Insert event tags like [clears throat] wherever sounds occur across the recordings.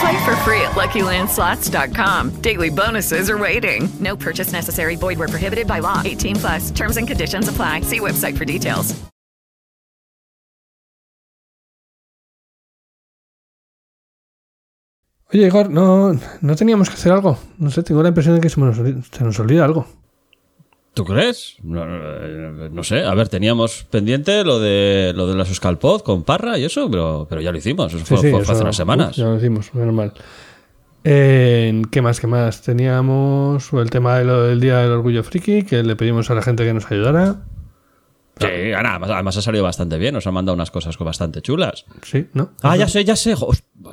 Play for free at LuckyLandSlots.com. Daily bonuses are waiting. No purchase necessary. Void where prohibited by law. 18 plus. Terms and conditions apply. See website for details. Oye, Igor, ¿no, ¿no teníamos que hacer algo? No sé, tengo la impresión de que se nos, se nos olvida algo. ¿Tú crees? No, no, no, sé. A ver, teníamos pendiente lo de lo de las con Parra y eso, pero, pero ya lo hicimos. Eso Sí, fue, sí, fue eso- hace unas semanas. Ya lo hicimos, menos mal. Eh, ¿Qué más? ¿Qué más? Teníamos el tema de lo del Día del Orgullo Friki, que le pedimos a la gente que nos ayudara. Sí, nada, además, ha salido bastante bien. Nos han mandado unas cosas bastante chulas. Sí, ¿no? Ah, ya sé, ya sé.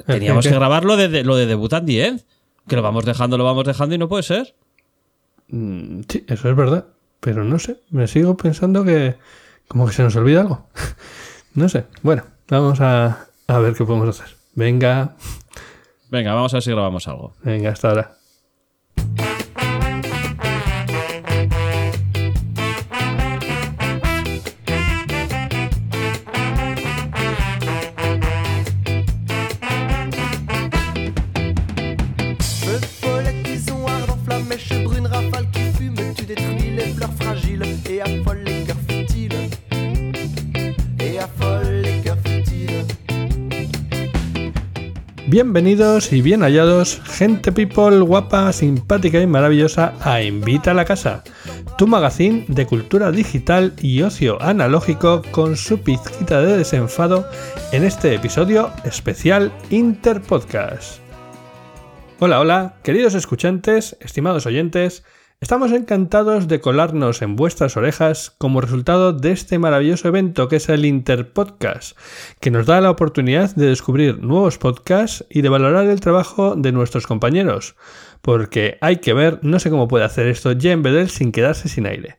Teníamos ¿Qué? que grabar lo de, de- lo de Debut and the End. Que lo vamos dejando, lo vamos dejando y no puede ser. Mm, Sí, eso es verdad. Pero no sé, me sigo pensando que como que se nos olvida algo. [laughs] no sé. Bueno, vamos a, a ver qué podemos hacer. Venga, Venga, vamos a ver si grabamos algo. venga, hasta ahora. Bienvenidos y bien hallados, gente people guapa, simpática y maravillosa a Invita a la Casa, tu magazine de cultura digital y ocio analógico con su pizquita de desenfado en este episodio especial Interpodcast. Hola, hola, queridos escuchantes, estimados oyentes, estamos encantados de colarnos en vuestras orejas como resultado de este maravilloso evento que es el Interpodcast, que nos da la oportunidad de descubrir nuevos podcasts y de valorar el trabajo de nuestros compañeros, porque hay que ver, no sé cómo puede hacer esto Jen Bedell sin quedarse sin aire.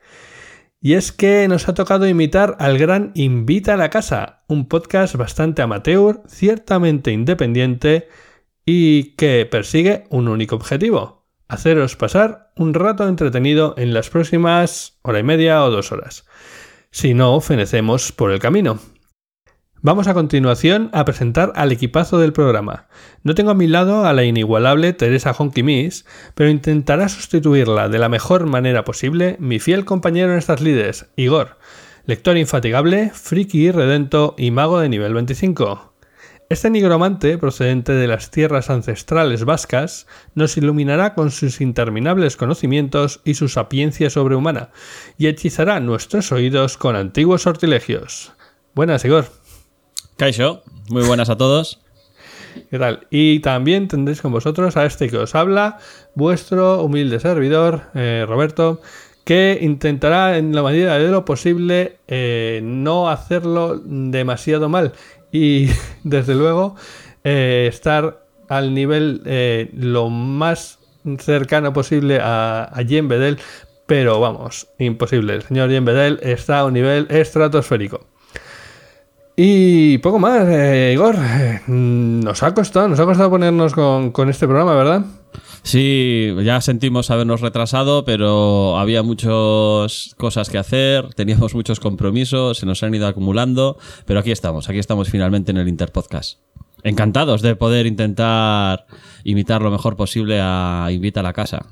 Y es que nos ha tocado imitar al gran Invita a la Casa, un podcast bastante amateur, ciertamente independiente y que persigue un único objetivo, haceros pasar un rato entretenido en las próximas hora y media o dos horas. Si no, fenecemos por el camino. Vamos a continuación a presentar al equipazo del programa. No tengo a mi lado a la inigualable Teresa Honky Miss, pero intentará sustituirla de la mejor manera posible mi fiel compañero en estas lides, Igor, lector infatigable, friki irredento y mago de nivel 25. Este nigromante, procedente de las tierras ancestrales vascas, nos iluminará con sus interminables conocimientos y su sapiencia sobrehumana, y hechizará nuestros oídos con antiguos sortilegios. Buenas, Igor. Kaisho, muy buenas a todos. ¿Qué tal? Y también tendréis con vosotros a este que os habla, vuestro humilde servidor, eh, Roberto, que intentará en la medida de lo posible eh, no hacerlo demasiado mal y [laughs] desde luego eh, estar al nivel eh, lo más cercano posible a, a Jen Bedell, pero vamos, imposible. El señor Jen Bedell está a un nivel estratosférico. Y poco más, eh, Igor. nos ha costado, nos ha costado ponernos con, con este programa, ¿verdad? Sí, ya sentimos habernos retrasado, pero había muchas cosas que hacer, teníamos muchos compromisos, se nos han ido acumulando, pero aquí estamos, aquí estamos finalmente en el Interpodcast. Encantados de poder intentar imitar lo mejor posible a Invita a la Casa.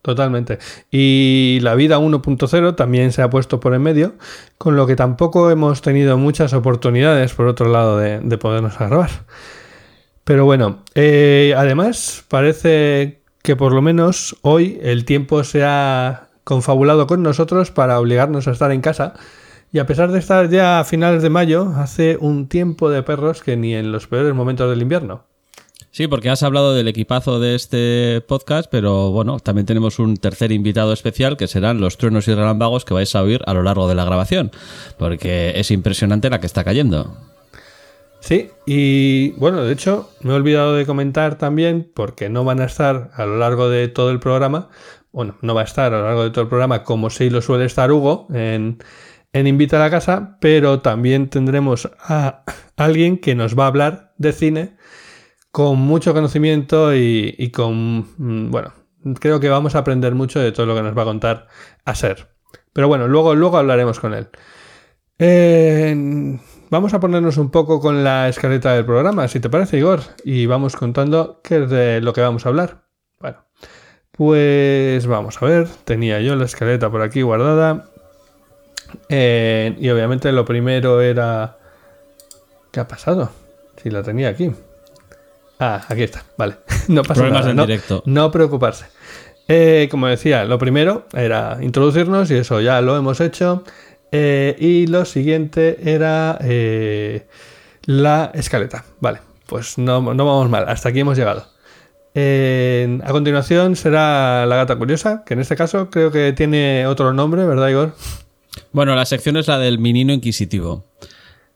Totalmente. Y la vida 1.0 también se ha puesto por en medio, con lo que tampoco hemos tenido muchas oportunidades, por otro lado, de, de podernos grabar. Pero bueno, eh, además parece que por lo menos hoy el tiempo se ha confabulado con nosotros para obligarnos a estar en casa. Y a pesar de estar ya a finales de mayo, hace un tiempo de perros que ni en los peores momentos del invierno. Sí, porque has hablado del equipazo de este podcast, pero bueno, también tenemos un tercer invitado especial que serán los truenos y relámpagos que vais a oír a lo largo de la grabación, porque es impresionante la que está cayendo. Sí, y bueno, de hecho, me he olvidado de comentar también, porque no van a estar a lo largo de todo el programa, bueno, no va a estar a lo largo de todo el programa como sí lo suele estar Hugo en, en Invita a la Casa, pero también tendremos a alguien que nos va a hablar de cine con mucho conocimiento y, y con, mm, bueno, creo que vamos a aprender mucho de todo lo que nos va a contar a ser. Pero bueno, luego, luego hablaremos con él. Vamos a ponernos un poco con la escaleta del programa, si te parece, Igor, y vamos contando qué es de lo que vamos a hablar. Bueno, pues vamos a ver, tenía yo la escaleta por aquí guardada. Eh, y obviamente lo primero era... ¿Qué ha pasado? Si la tenía aquí. Ah, aquí está, vale. [laughs] No pasa Problemas nada. en no, directo. no preocuparse. Eh, como decía, lo primero era introducirnos y eso ya lo hemos hecho. Eh, y lo siguiente era eh, la escaleta. Vale, pues no, no vamos mal, hasta aquí hemos llegado. Eh, a continuación será la gata curiosa, que en este caso creo que tiene otro nombre, ¿verdad, Igor? Bueno, la sección es la del menino inquisitivo.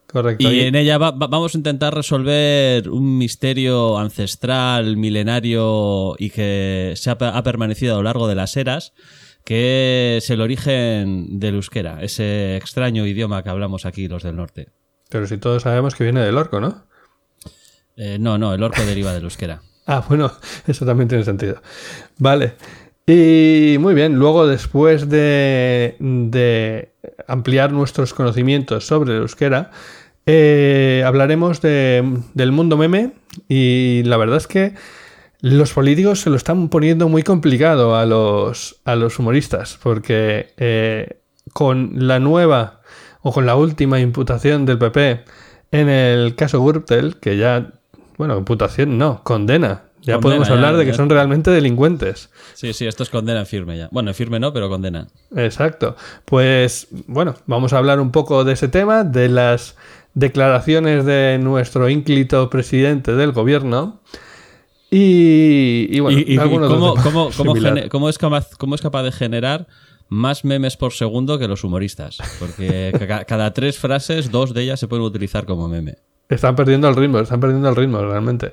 Correcto. Y en ella va- va- vamos a intentar resolver un misterio ancestral, milenario y que se ha permanecido a lo largo de las eras, que es el origen del euskera, ese extraño idioma que hablamos aquí los del norte. Pero si todos sabemos que viene del orco, ¿no? Eh, no, no, el orco deriva del euskera. [laughs] Ah, bueno, [laughs] eso también tiene sentido. Vale. Y muy bien, luego después de, de ampliar nuestros conocimientos sobre el euskera, eh, hablaremos de- del mundo meme y la verdad es que los políticos se lo están poniendo muy complicado a los, a los humoristas porque eh, con la nueva o con la última imputación del PP en el caso Gürtel, que ya, bueno, imputación no, condena. Ya Condena, podemos ya, hablar de que ya. son realmente delincuentes. Sí, sí, esto es condena en firme ya. Bueno, en firme no, pero condena. Exacto. Pues bueno, vamos a hablar un poco de ese tema, de las declaraciones de nuestro ínclito presidente del gobierno. Y, y bueno, y, y- y algunos cómo, cómo- cómo es capaz, cómo es capaz de generar más memes por segundo que los humoristas? Porque ca- cada tres frases, dos de ellas se pueden utilizar como meme. Están perdiendo el ritmo, están perdiendo el ritmo realmente.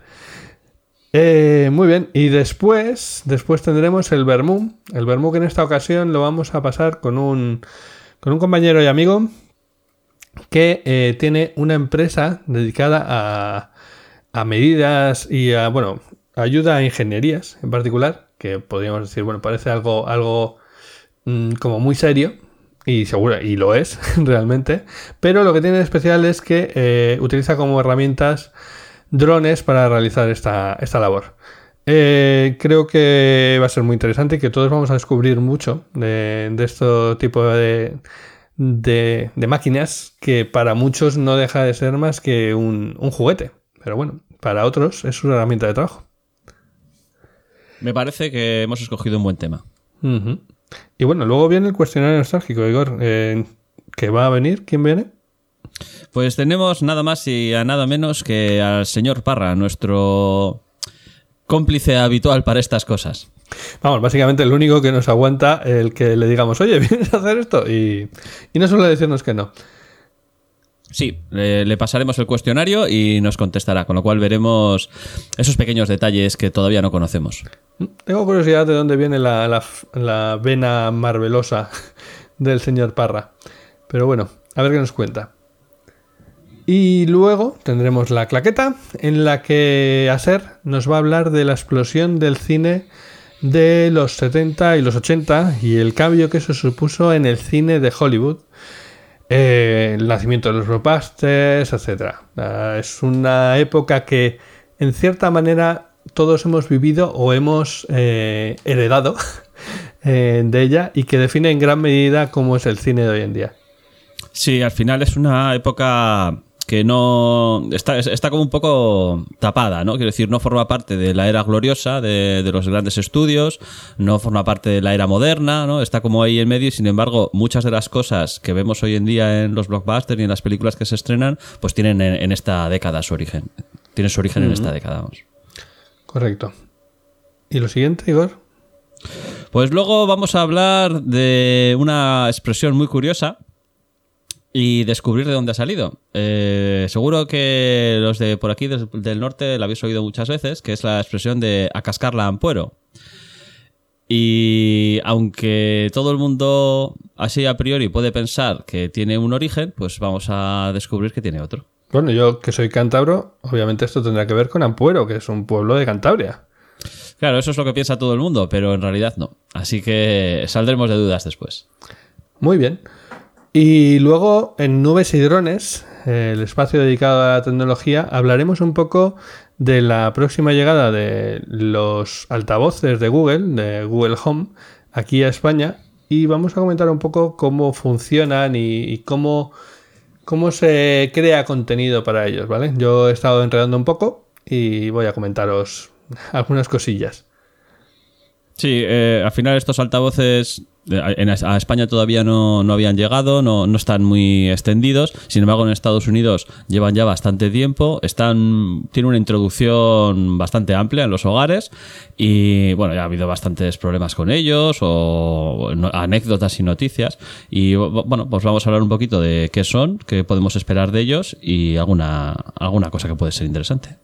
Eh, muy bien, y después, después tendremos el Bermú. El Bermú que en esta ocasión lo vamos a pasar con un, con un compañero y amigo que eh, tiene una empresa dedicada a, a medidas y a, bueno, ayuda a ingenierías en particular, que podríamos decir, bueno, parece algo, algo mm, como muy serio, y seguro, y lo es [laughs] realmente, pero lo que tiene de especial es que eh, utiliza como herramientas drones para realizar esta, esta labor. Eh, creo que va a ser muy interesante y que todos vamos a descubrir mucho de, de este tipo de, de, de máquinas que para muchos no deja de ser más que un, un juguete. Pero bueno, para otros es una herramienta de trabajo. Me parece que hemos escogido un buen tema. Y bueno, luego viene el cuestionario nostálgico, Igor. Eh, ¿Qué va a venir? ¿Quién viene? Pues tenemos nada más y a nada menos que al señor Parra, nuestro cómplice habitual para estas cosas. Vamos, básicamente el único que nos aguanta el que le digamos, oye, [laughs] ¿vienes a hacer esto? Y, y no suele decirnos que no. Sí, le, pasaremos el cuestionario y nos contestará, con lo cual veremos esos pequeños detalles que todavía no conocemos. Tengo curiosidad de dónde viene la, la, la vena marvelosa [laughs] del señor Parra. Pero bueno, a ver qué nos cuenta. Y luego tendremos la claqueta en la que Aser nos va a hablar de la explosión del cine de los 70 y los 80 y el cambio que eso supuso en el cine de Hollywood. Eh, el nacimiento de los blockbusters, etc. es una época que, en cierta manera, todos hemos vivido o hemos eh, heredado [laughs] eh, de ella y que define en gran medida cómo es el cine de hoy en día. Sí, al final es una época que no está, está como un poco tapada, ¿no? Quiero decir, no forma parte de la era gloriosa de, de, los grandes estudios, no forma parte de la era moderna, ¿no? Está como ahí en medio y sin embargo muchas de las cosas que vemos hoy en día en los blockbusters y en las películas que se estrenan, pues tienen en, en esta década su origen. Tienen su origen mm -hmm. en esta década, vamos. Correcto. ¿Y lo siguiente, Igor? Pues luego vamos a hablar de una expresión muy curiosa y descubrir de dónde ha salido. Eh, seguro que los de por aquí del, del, norte la habéis oído muchas veces, que es la expresión de a cascar la ampuero. Y aunque todo el mundo así a priori puede pensar que tiene un origen, pues vamos a descubrir que tiene otro. Bueno, yo que soy cántabro, obviamente esto tendrá que ver con Ampuero, que es un pueblo de Cantabria. Claro, eso es lo que piensa todo el mundo, pero en realidad no. Así que saldremos de dudas después. Muy bien. Y luego en Nubes y Drones, el espacio dedicado a la tecnología, hablaremos un poco de la próxima llegada de los altavoces de Google, de Google Home, aquí a España. Y vamos a comentar un poco cómo funcionan y, cómo, cómo se crea contenido para ellos, ¿vale? Yo he estado enredando un poco y voy a comentaros algunas cosillas. Sí, eh, al final estos altavoces en, a España todavía no, no habían llegado, no, no, están muy extendidos. Sin embargo, en Estados Unidos llevan ya bastante tiempo. Están, tienen una introducción bastante amplia en los hogares. Y bueno, ya ha habido bastantes problemas con ellos, o anécdotas y noticias. Y bueno, pues vamos a hablar un poquito de qué son, qué podemos esperar de ellos y alguna, alguna cosa que puede ser interesante.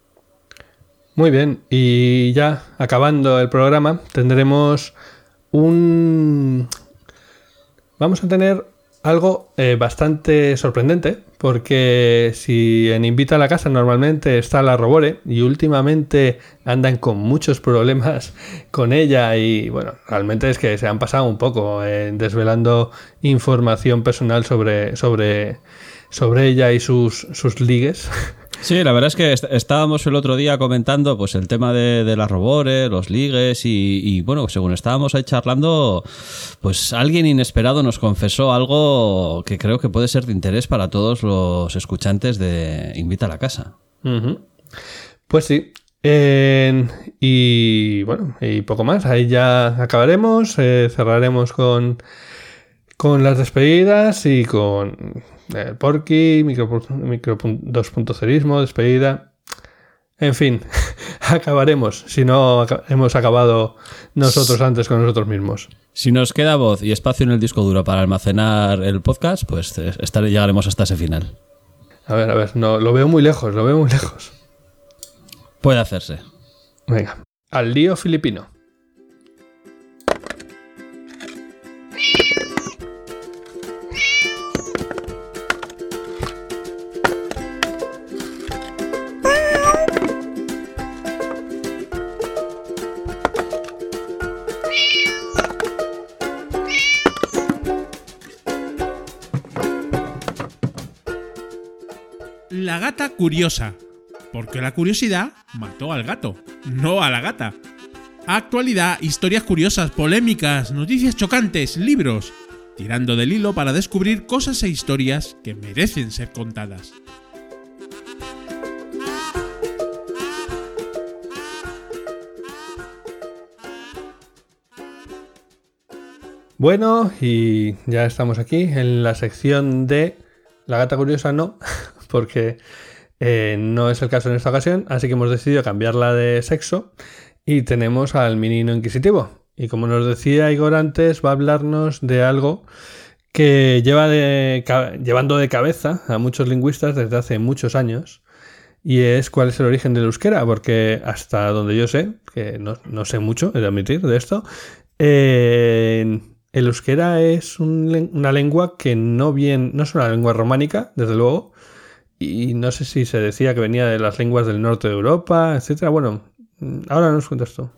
Muy bien, y ya acabando el programa, tendremos un... Vamos a tener algo eh, bastante sorprendente, porque si en Invita a la Casa normalmente está la Robore y últimamente andan con muchos problemas con ella y bueno, realmente es que se han pasado un poco eh, desvelando información personal sobre, sobre, sobre ella y sus, sus ligues. [laughs] Sí, la verdad es que estábamos el otro día comentando pues el tema de, las robores, los ligues y, bueno, según estábamos ahí charlando, pues alguien inesperado nos confesó algo que creo que puede ser de interés para todos los escuchantes de Invita a la Casa. Pues sí. Y bueno, y poco más. Ahí ya acabaremos. Eh, cerraremos con, con las despedidas y con el Porky, micro, micro 2.0ismo, despedida. En fin, [laughs] acabaremos si no hemos acabado nosotros antes con nosotros mismos. Si nos queda voz y espacio en el disco duro para almacenar el podcast, pues estar, llegaremos hasta ese final. A ver, a ver, no, lo veo muy lejos, lo veo muy lejos. Puede hacerse. Venga, al lío filipino. Curiosa. Porque la curiosidad mató al gato, no a la gata. Actualidad, historias curiosas, polémicas, noticias chocantes, libros. Tirando del hilo para descubrir cosas e historias que merecen ser contadas. Bueno, y ya estamos aquí en la sección de La gata curiosa no, [laughs] porque eh, no es el caso en esta ocasión, así que hemos decidido cambiarla de sexo y tenemos al menino inquisitivo. Y como nos decía Igor antes, va a hablarnos de algo que lleva de, llevando de cabeza a muchos lingüistas desde hace muchos años. Y es cuál es el origen del euskera, porque hasta donde yo sé, que no, no sé mucho, he de admitir, de esto, eh, el euskera es un, una lengua que no bien, no es una lengua románica, desde luego, y no sé si se decía que venía de las lenguas del norte de Europa, etcétera. Bueno, ahora nos cuentas tú.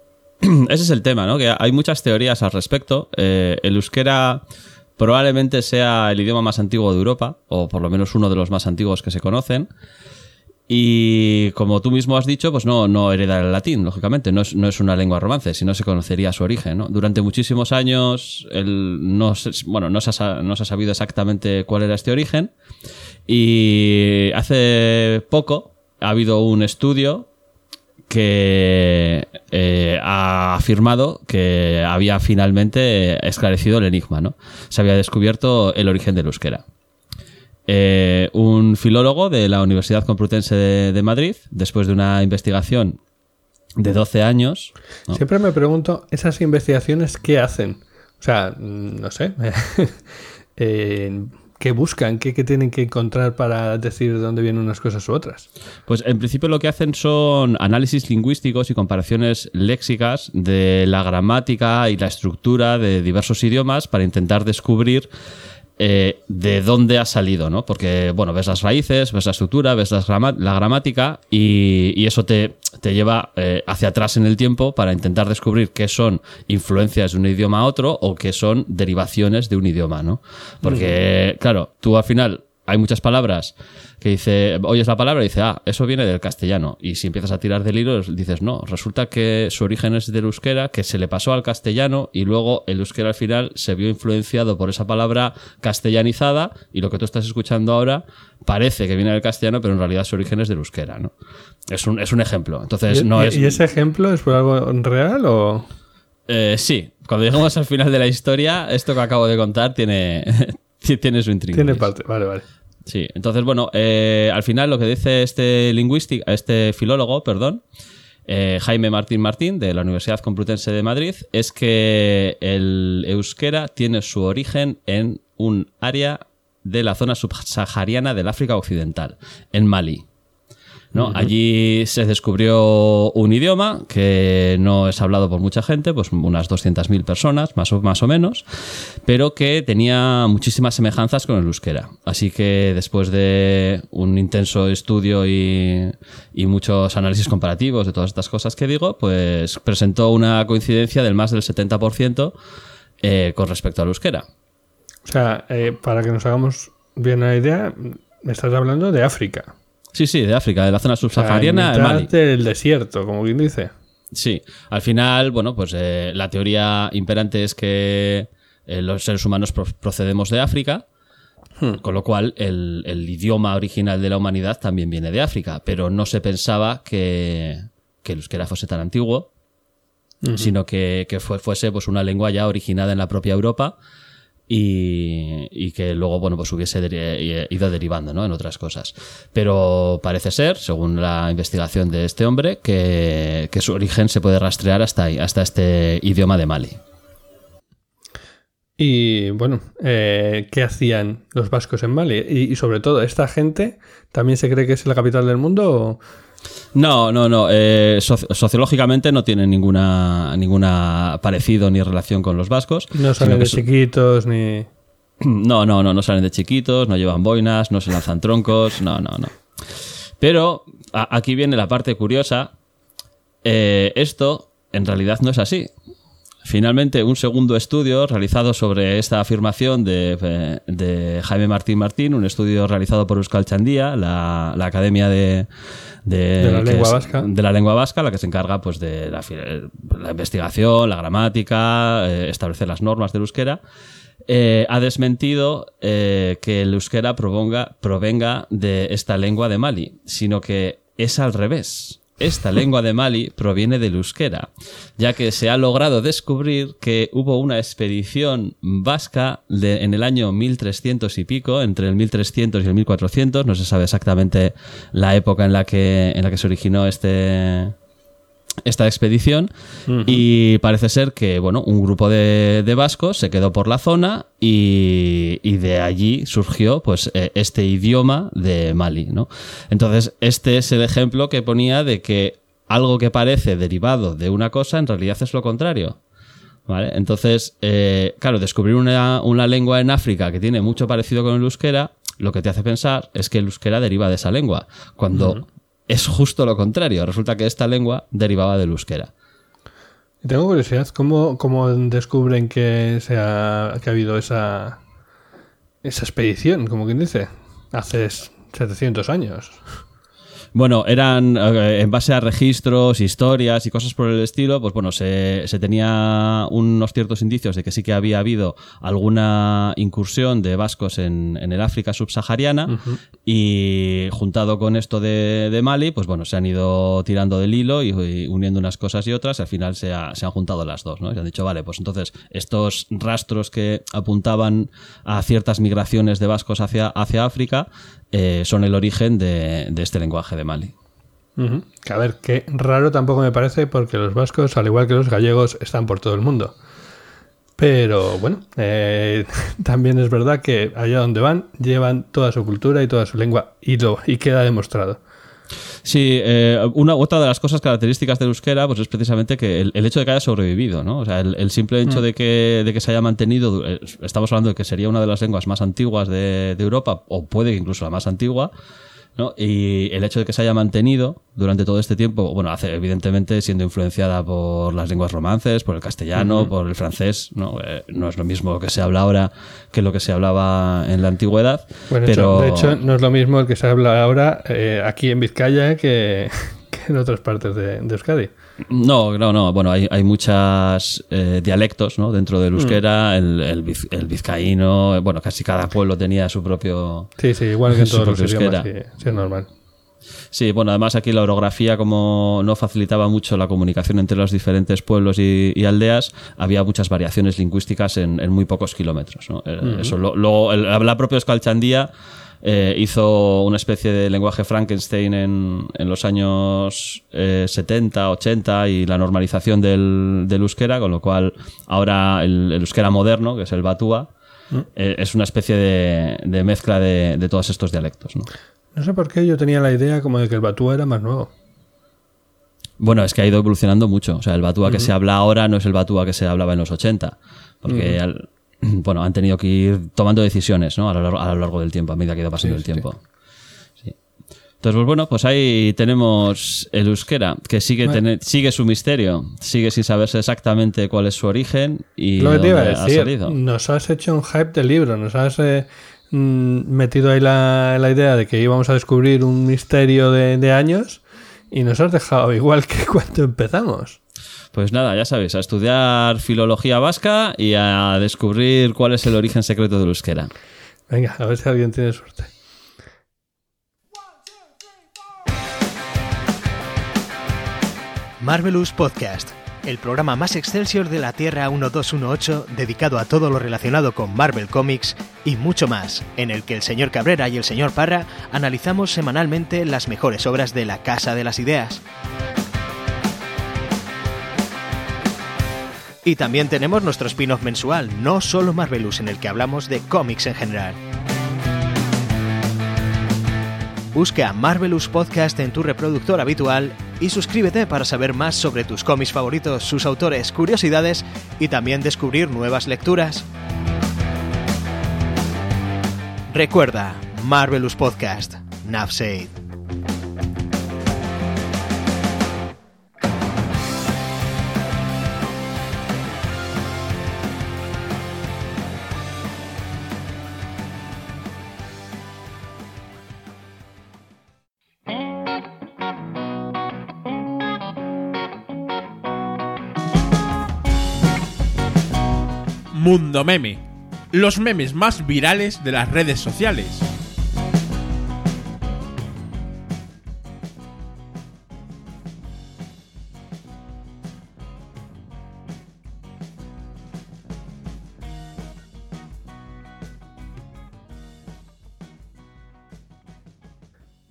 [clears throat] ese es el tema, ¿no? Que hay muchas teorías al respecto. Eh, el euskera probablemente sea el idioma más antiguo de Europa, o por lo menos uno de los más antiguos que se conocen. Y como tú mismo has dicho, pues no, no hereda el latín, lógicamente, no es, no es una lengua romance, si no se conocería su origen. ¿no? Durante muchísimos años el, no, se, bueno, no, se ha, no se ha sabido exactamente cuál era este origen. Y hace poco ha habido un estudio que eh, ha afirmado que había finalmente esclarecido el enigma, ¿no? Se había descubierto el origen del euskera. Eh, un filólogo de la Universidad Complutense de, de, Madrid, después de una investigación de 12 años. ¿no? Siempre me pregunto, ¿esas investigaciones qué hacen? O sea, no sé. [laughs] eh, ¿Qué buscan? ¿Qué, ¿Qué, tienen que encontrar para decir de dónde vienen unas cosas u otras? Pues en principio lo que hacen son análisis lingüísticos y comparaciones léxicas de la gramática y la estructura de diversos idiomas para intentar descubrir eh, de dónde ha salido, ¿no? Porque, bueno, ves las raíces, ves la estructura, ves las grama la gramática y, y, eso te, te lleva eh, hacia atrás en el tiempo para intentar descubrir qué son influencias de un idioma a otro o qué son derivaciones de un idioma, ¿no? Porque, claro, tú al final hay muchas palabras que dice, oyes la palabra y dice, ah, eso viene del castellano. Y si empiezas a tirar del hilo, dices, no, resulta que su origen es del euskera, que se le pasó al castellano y luego el euskera al final se vio influenciado por esa palabra castellanizada y lo que tú estás escuchando ahora parece que viene del castellano, pero en realidad su origen es del euskera, ¿no? Es un, es un ejemplo. Entonces, ¿Y, no y, es... ¿Y ese ejemplo es por algo real o...? Eh, sí, cuando lleguemos al final de la historia, esto que acabo de contar tiene, tiene su intriga. Tiene parte, vale, vale. Sí, entonces, bueno, eh, al final lo que dice este lingüístico, este filólogo, perdón, eh, Jaime Martín Martín, de la Universidad Complutense de Madrid, es que el euskera tiene su origen en un área de la zona subsahariana del África Occidental, en Mali. ¿No? Uh -huh. Allí se descubrió un idioma que no es hablado por mucha gente, pues unas 200.000 personas, más o, más o menos, pero que tenía muchísimas semejanzas con el euskera. Así que después de un intenso estudio y, y muchos análisis comparativos de todas estas cosas que digo, pues presentó una coincidencia del más del 70% eh, con respecto al euskera. O sea, eh, para que nos hagamos bien la idea, me estás hablando de África. Sí, sí, de África, de la zona subsahariana. O sea, Mali. del desierto, como quien dice. Sí, al final, bueno, pues eh, la teoría imperante es que eh, los seres humanos pro procedemos de África, hmm. con lo cual el, el, idioma original de la humanidad también viene de África, pero no se pensaba que, que el euskera fuese tan antiguo, uh -huh. sino que, que fue, fuese pues, una lengua ya originada en la propia Europa y, que luego bueno pues hubiese de, ido derivando ¿no? en otras cosas pero parece ser según la investigación de este hombre que, que su origen se puede rastrear hasta ahí, hasta este idioma de Mali y bueno, eh, ¿qué hacían los vascos en Mali? Y, sobre todo, ¿esta gente también se cree que es la capital del mundo? No, no, no. Eh, soci sociológicamente no tienen ninguna, ninguna parecido ni relación con los vascos. No salen de chiquitos ni. [clears throat] No, no, no, no salen de chiquitos, no llevan boinas, no se lanzan troncos, no, no, no. Pero aquí viene la parte curiosa. Eh, esto en realidad no es así. Finalmente, un segundo estudio realizado sobre esta afirmación de, de Jaime Martín Martín, un estudio realizado por Euskal Chandía, la, la Academia de, de, de, la lengua es, vasca. de la lengua vasca, la que se encarga pues, de la, la investigación, la gramática, eh, establecer las normas del euskera. Eh, ha desmentido eh, que el euskera proponga, provenga de esta lengua de Mali, sino que es al revés. Esta lengua de Mali proviene del euskera, ya que se ha logrado descubrir que hubo una expedición vasca en el año 1300 y pico, entre el 1300 y el 1400, no se sabe exactamente la época en la que, en la que se originó este, esta expedición uh -huh. y parece ser que bueno un grupo de, de, vascos se quedó por la zona y, y de allí surgió pues eh, este idioma de Mali ¿no? entonces este es el ejemplo que ponía de que algo que parece derivado de una cosa en realidad es lo contrario ¿Vale? Entonces, eh, claro, descubrir una, una, lengua en África que tiene mucho parecido con el euskera, lo que te hace pensar es que el euskera deriva de esa lengua, cuando uh -huh es justo lo contrario. Resulta que esta lengua derivaba del euskera. Tengo curiosidad, ¿cómo, cómo descubren que, se ha, que ha habido esa, esa expedición, como quien dice, hace 700 años? Bueno, eran eh, en base a registros, historias y cosas por el estilo, pues bueno, se, se, tenía unos ciertos indicios de que sí que había habido alguna incursión de vascos en, en el África subsahariana y juntado con esto de, de Mali, pues bueno, se han ido tirando del hilo y, y uniendo unas cosas y otras, y al final se, ha- se han juntado las dos, ¿no? Y han dicho, vale, pues entonces estos rastros que apuntaban a ciertas migraciones de vascos hacia, hacia África eh, son el origen de, este lenguaje de Mali. A ver, qué raro tampoco me parece porque los vascos, al igual que los gallegos, están por todo el mundo. Pero bueno, eh, [laughs] también es verdad que allá donde van llevan toda su cultura y toda su lengua y, lo, y queda demostrado. Sí, eh, una otra de las cosas características del euskera pues es precisamente que el, el hecho de que haya sobrevivido, ¿no? O sea, el, el simple hecho Mm. de, que, de que se haya mantenido, eh, estamos hablando de que sería una de las lenguas más antiguas de, de Europa, o puede que incluso la más antigua, ¿no? Y el hecho de que se haya mantenido durante todo este tiempo, bueno, hace, evidentemente siendo influenciada por las lenguas romances, por el castellano, por el francés, ¿no? Eh, no es lo mismo que se habla ahora que lo que se hablaba en la antigüedad. Bueno, pero... de hecho, no es lo mismo el que se habla ahora eh, aquí en Vizcaya que, [laughs] que en otras partes de, de Euskadi. No, no, no. Bueno, hay, hay muchos dialectos ¿no? dentro Mm. del euskera, el, el, el vizcaíno, eh, bueno, casi cada pueblo tenía su propio. Sí, sí, igual que en [laughs] todos los idiomas, sí, sí, es normal. Sí, bueno, además aquí la orografía, como no facilitaba mucho la comunicación entre los diferentes pueblos y, y aldeas, había muchas variaciones lingüísticas en, en muy pocos kilómetros. ¿no? Eh, Ujú. Eso, lo- luego, el, la propia Escalchandía eh, hizo una especie de lenguaje Frankenstein en, en los años eh, 70, 80 y la normalización del, del euskera, con lo cual ahora el, el euskera moderno, que es el batúa, Mm. eh, es una especie de, de mezcla de, de todos estos dialectos. ¿no? No sé por qué yo tenía la idea como de que el batúa era más nuevo. Bueno, es que ha ido evolucionando mucho. O sea, el batúa que se habla ahora no es el batúa que se hablaba en los 80. Porque, Ujú. al- [clears throat] bueno, han tenido que ir tomando decisiones ¿no? a, lo largo, a lo largo del tiempo, a medida que ha ido pasando Sí, el sí, tiempo. Sí. Entonces, pues bueno, pues ahí tenemos el euskera, que sigue, Bueno. sigue su misterio, sigue sin saberse exactamente cuál es su origen y Lo que te iba a ha decir, salido. nos has hecho un hype del libro, nos has eh, mm, metido ahí la, la idea de que íbamos a descubrir un misterio de, de años y nos has dejado [laughs] igual que cuando empezamos. Pues nada, ya sabéis, a estudiar filología vasca y a descubrir cuál es el origen secreto del euskera. Venga, a ver si alguien tiene suerte. Marvelous Podcast, el programa más excelsior de la Tierra 1218 dedicado a todo lo relacionado con Marvel Comics y mucho más, en el que el señor Cabrera y el señor Parra analizamos semanalmente las mejores obras de la Casa de las Ideas. Y también tenemos nuestro spin-off mensual, no solo Marvelous, en el que hablamos de cómics en general. Busca Marvelous Podcast en tu reproductor habitual y suscríbete para saber más sobre tus cómics favoritos, sus autores, curiosidades y también descubrir nuevas lecturas. Recuerda, Marvelous Podcast, Navseid. Mundo Meme. Los memes más virales de las redes sociales.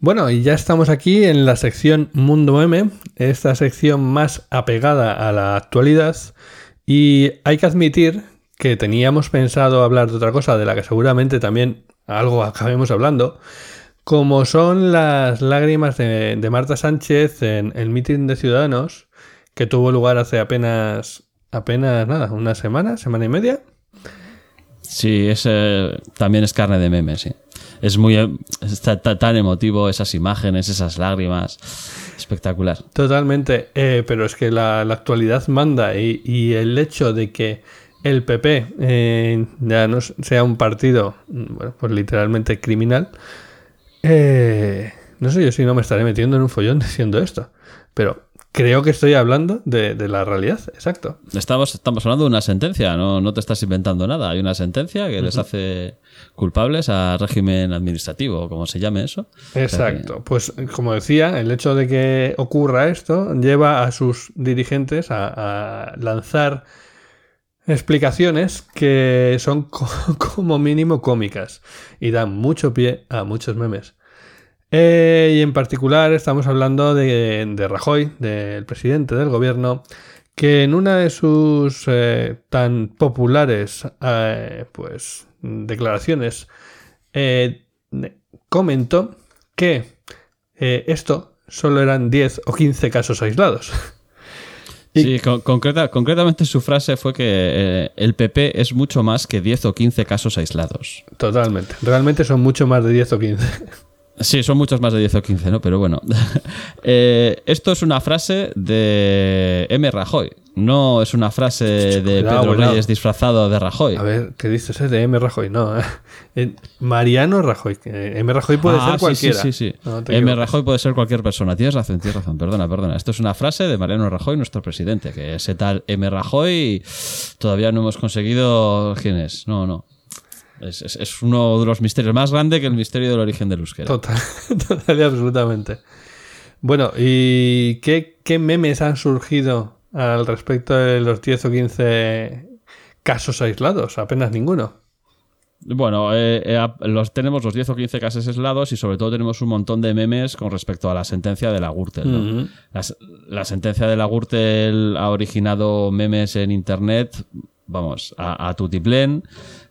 Bueno, y ya estamos aquí en la sección Mundo M, esta sección más apegada a la actualidad. Y hay que admitir que teníamos pensado hablar de otra cosa, de la que seguramente también algo acabemos hablando, como son las lágrimas de, de Marta Sánchez en el mitin de Ciudadanos, que tuvo lugar hace apenas, apenas nada, una semana, semana y media. Sí, es, eh, también es carne de memes, sí. es muy está ta- tan emotivo, esas imágenes, esas lágrimas. Espectacular. Totalmente, eh, pero es que la, la actualidad manda y, y el hecho de que el PP eh, ya no sea un partido, bueno, pues literalmente criminal, eh, no sé yo si no me estaré metiendo en un follón [laughs] diciendo esto, pero creo que estoy hablando de, de la realidad, exacto. Estamos, estamos hablando de una sentencia, no, no te estás inventando nada. Hay una sentencia que les hace culpables al régimen administrativo, como se llame eso. Exacto. Pues como decía, el hecho de que ocurra esto lleva a sus dirigentes a, a lanzar explicaciones que son [laughs] co- como mínimo cómicas y dan mucho pie a muchos memes. Eh, y en particular estamos hablando de, Rajoy, del presidente del gobierno, que en una de sus eh, tan populares eh, pues, declaraciones ne- comentó que esto solo eran 10 o 15 casos aislados. [laughs] Sí, con- concreta- concretamente su frase fue que eh, el PP es mucho más que 10 o 15 casos aislados. Totalmente. Realmente son mucho más de 10 o 15. Sí, son muchos más de 10 o 15, ¿no? Pero bueno. [laughs] Eh, esto es una frase de M. Rajoy. No es una frase de cuidado, Pedro cuidado. Reyes disfrazado de Rajoy. A ver, ¿qué dices? Es de M. Rajoy, no. eh. [laughs] Eh, Mariano Rajoy. que M. Rajoy puede Ah, ser sí, cualquiera. Sí, sí, sí. No M. Rajoy puede ser cualquier persona. Tienes razón, tienes razón. Perdona, perdona. Esto es una frase de Mariano Rajoy, nuestro presidente, que ese tal M. Rajoy todavía no hemos conseguido quién es. No, no. Es, es- es uno de los misterios más grande que el misterio del origen del euskera. Total, [laughs] total y absolutamente. Bueno, ¿y qué, qué memes han surgido al respecto de los 10 o 15 casos aislados? Apenas ninguno. Bueno, eh, eh, los, tenemos los 10 o 15 casos aislados y sobre todo tenemos un montón de memes con respecto a la sentencia de la Gürtel. ¿no? La sentencia de la Gürtel ha originado memes en internet, vamos, a, a tutiplén.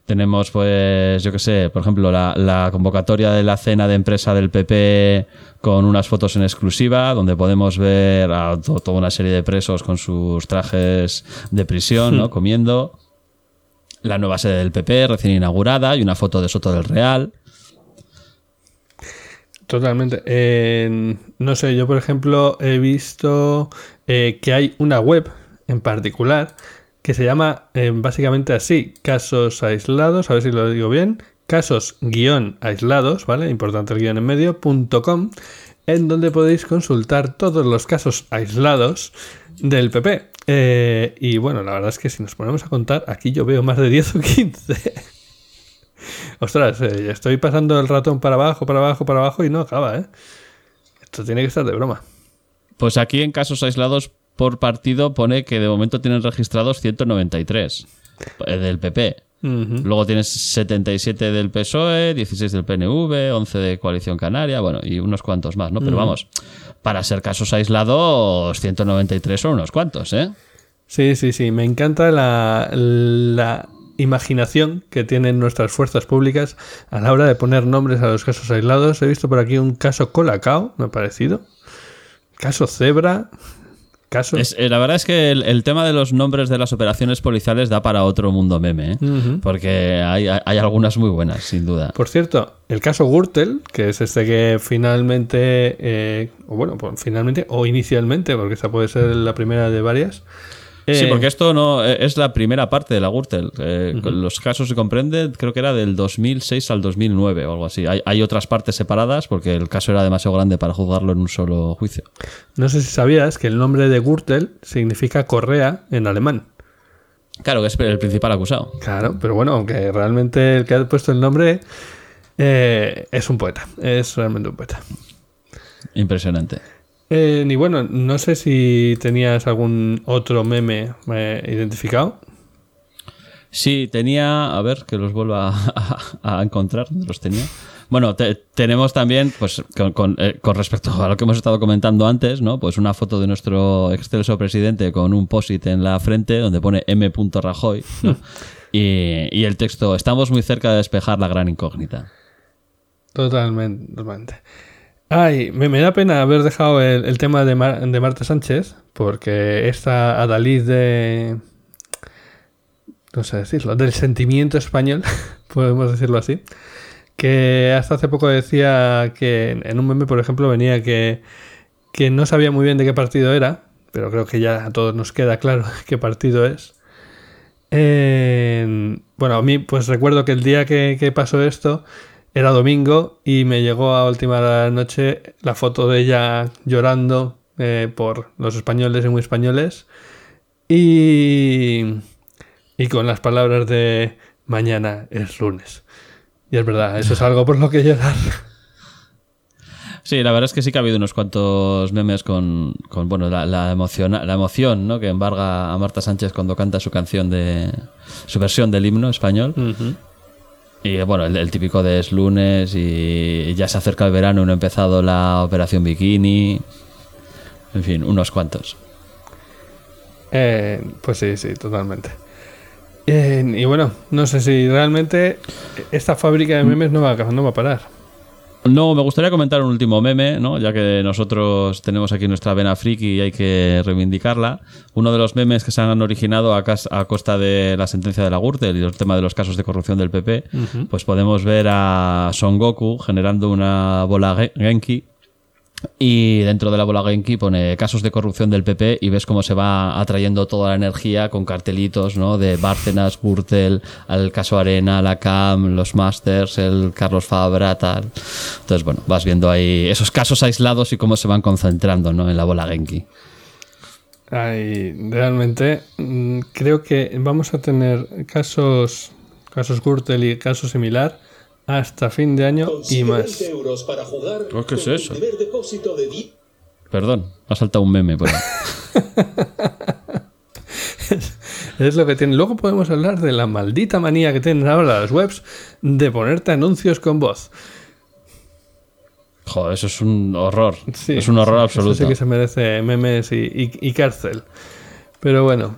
Tenemos, pues, yo qué sé, por ejemplo, la, la convocatoria de la cena de empresa del PP con unas fotos en exclusiva, donde podemos ver a to- toda una serie de presos con sus trajes de prisión, ¿no? [laughs] Comiendo. La nueva sede del PP recién inaugurada y una foto de Soto del Real. Totalmente. En- no sé, yo por ejemplo he visto eh, que hay una web en particular que se llama eh, básicamente así, casos aislados, a ver si lo digo bien, casos guion aislados, ¿vale? Importante el guion en medio, com, en donde podéis consultar todos los casos aislados del PP. Eh, y bueno, la verdad es que si nos ponemos a contar, aquí yo veo más de 10 o 15. [laughs] Ostras, eh, estoy pasando el ratón para abajo, para abajo, para abajo y no acaba, ¿eh? Esto tiene que estar de broma. Pues aquí en casos aislados por partido pone que de momento tienen registrados 193 eh, del PP. Luego tienes 77 del PSOE, 16 del PNV, 11 de Coalición Canaria, bueno, y unos cuantos más, ¿no? Pero vamos, para ser casos aislados, 193 son unos cuantos, ¿eh? Sí, sí, sí. Me encanta la, la imaginación que tienen nuestras fuerzas públicas a la hora de poner nombres a los casos aislados. He visto por aquí un caso Colacao, me ha parecido. Caso Zebra. Caso. Es- eh, la verdad es que el, el tema de los nombres de las operaciones policiales da para otro mundo meme, ¿eh? Porque hay, hay- algunas muy buenas, sin duda. Por cierto, el caso Gürtel, que es este que finalmente, eh, o bueno, pues finalmente o inicialmente, porque esta puede ser la primera de varias. Sí, eh, porque esto no eh, es la primera parte de la Gürtel. Eh, Los casos se comprende, creo que era del 2006 al 2009 o algo así. Hay, hay otras partes separadas porque el caso era demasiado grande para juzgarlo en un solo juicio. No sé si sabías que el nombre de Gürtel significa correa en alemán. Claro, que es el principal acusado. Claro, pero bueno, aunque realmente el que ha puesto el nombre eh, es un poeta. Es realmente un poeta. Impresionante. Eh, y bueno, no sé si tenías algún otro meme eh, identificado. Sí, tenía. A ver, que los vuelva a, a- [laughs] a encontrar. ¿Dónde los tenía? Bueno, te- tenemos también, pues, con, con, eh, con respecto a lo que hemos estado comentando antes, ¿no? Pues una foto de nuestro excelso presidente con un posit en la frente donde pone M. Rajoy, ¿no? [laughs] y, y el texto: Estamos muy cerca de despejar la gran incógnita. Totalmente. totalmente. Ay, me, da pena haber dejado el, tema de, Mar- de Marta Sánchez, porque esta adalid de. No sé decirlo, del sentimiento español, [laughs] podemos decirlo así, que hasta hace poco decía que en- un meme, por ejemplo, venía que, que no sabía muy bien de qué partido era, pero creo que ya a todos nos queda claro [laughs] qué partido es. Eh, bueno, a mí pues recuerdo que el día que pasó esto era domingo y me llegó a última hora de la noche la foto de ella llorando eh, por los españoles y muy españoles y, y con las palabras de mañana es lunes. Y es verdad, eso es algo por lo que llorar. Sí, la verdad es que sí que ha habido unos cuantos memes con, con, bueno, la, la emoción, la emoción ¿no? que embarga a Marta Sánchez cuando canta su canción de. su versión del himno español. Y bueno, el, típico de es lunes y ya se acerca el verano no ha empezado la operación bikini. En fin, unos cuantos. Eh, pues sí, sí, totalmente. Eh, y bueno, no sé si realmente esta fábrica de memes no va, a- no va a parar. No, me gustaría comentar un último meme, ¿no? ya que nosotros tenemos aquí nuestra vena friki y hay que reivindicarla. Uno de los memes que se han originado a, cas- a costa de la sentencia de la Gürtel y el tema de los casos de corrupción del PP, pues podemos ver a Son Goku generando una bola ge- Genki y dentro de la bola Genki pone casos de corrupción del PP y ves cómo se va atrayendo toda la energía con cartelitos ¿no? de Bárcenas, Gürtel, al caso Arena, la CAM, los Masters, el Carlos Fabra, tal. Entonces, bueno, vas viendo ahí esos casos aislados y cómo se van concentrando ¿no? en la bola Genki. Ay, realmente mm, creo que vamos a tener casos, casos Gürtel y casos similar hasta fin de año y más. euros para jugar Oh, ¿qué es eso? el primer depósito de 10 Perdón, ha saltado un meme por ahí. [laughs] Es lo que tiene. Luego podemos hablar de la maldita manía que tienen ahora las webs de ponerte anuncios con voz. Joder, eso es un horror. Sí, es un horror eso absoluto. sí que se merece memes y, y- y cárcel. Pero bueno.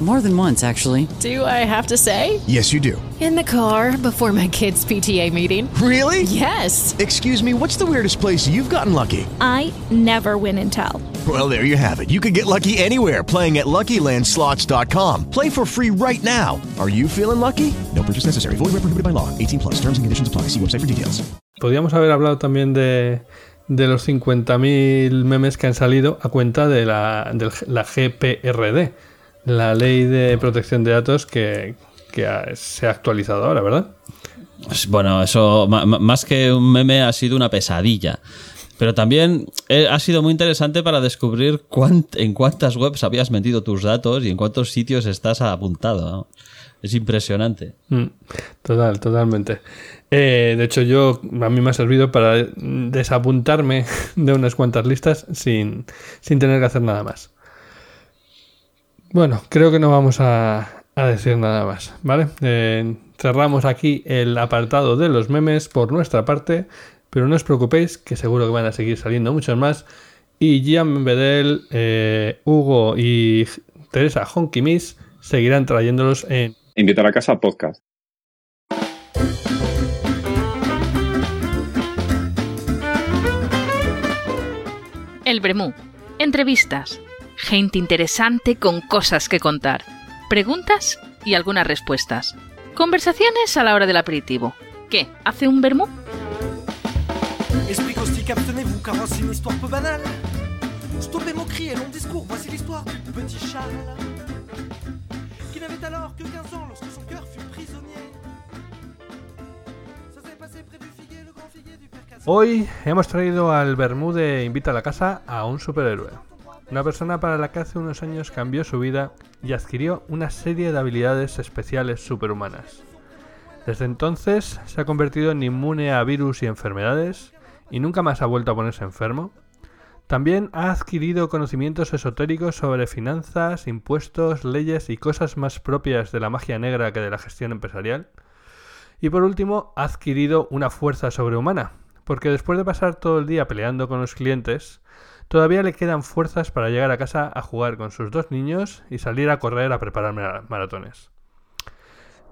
More than once, actually. Do I have to say? Yes, you do. In the car before my kids' PTA meeting. Really? Yes. Excuse me, what's the weirdest place you've gotten lucky? I never win and tell. Well, there you have it. You can get lucky anywhere playing at LuckyLandSlots.com. Play for free right now. Are you feeling lucky? No purchase necessary. Void where prohibited by law. 18 plus. Terms and conditions apply. See website for details. podríamos haber hablado también de, de los 50.000 memes que han salido a cuenta de la, de la GPRD, la ley de protección de datos que, que ha- se ha actualizado ahora, ¿verdad? Pues, Bueno, eso más que un meme ha sido una pesadilla. Pero también eh, ha sido muy interesante para descubrir cuánt- en cuántas webs habías metido tus datos y en cuántos sitios estás apuntado. ¿no? Es impresionante. Mm, Total, totalmente. Eh, de hecho, yo a mí me ha servido para desapuntarme [laughs] de unas cuantas listas sin, sin tener que hacer nada más. Bueno, creo que no vamos a, a decir nada más, ¿vale? Eh, cerramos aquí el apartado de los memes por nuestra parte, pero no os preocupéis, que seguro que van a seguir saliendo muchos más. Y Gian Bedel, eh, Hugo y Teresa Honky Miss seguirán trayéndolos en Invita a la casa podcast. El Bremú. Entrevistas. Gente interesante con cosas que contar. Preguntas y algunas respuestas. Conversaciones a la hora del aperitivo. ¿Qué? ¿Hace un Bermú? Esprit caustique, abstenez-vous car voici une histoire peu banale. Stoppez mon cri et long discours, voici l'histoire du petit Charles. Qui n'avait alors que 15 ans lorsque son cœur fut prisonnier. Ça s'est passé près du figuier, le grand figuier du père Cassel. Hoy hemos traído al Bermú de Invita a la Casa a un superhéroe. Una persona para la que hace unos años cambió su vida y adquirió una serie de habilidades especiales superhumanas. Desde entonces se ha convertido en inmune a virus y enfermedades y nunca más ha vuelto a ponerse enfermo. También ha adquirido conocimientos esotéricos sobre finanzas, impuestos, leyes y cosas más propias de la magia negra que de la gestión empresarial. Y por último, ha adquirido una fuerza sobrehumana, porque después de pasar todo el día peleando con los clientes, todavía le quedan fuerzas para llegar a casa a jugar con sus dos niños y salir a correr a preparar mara- maratones.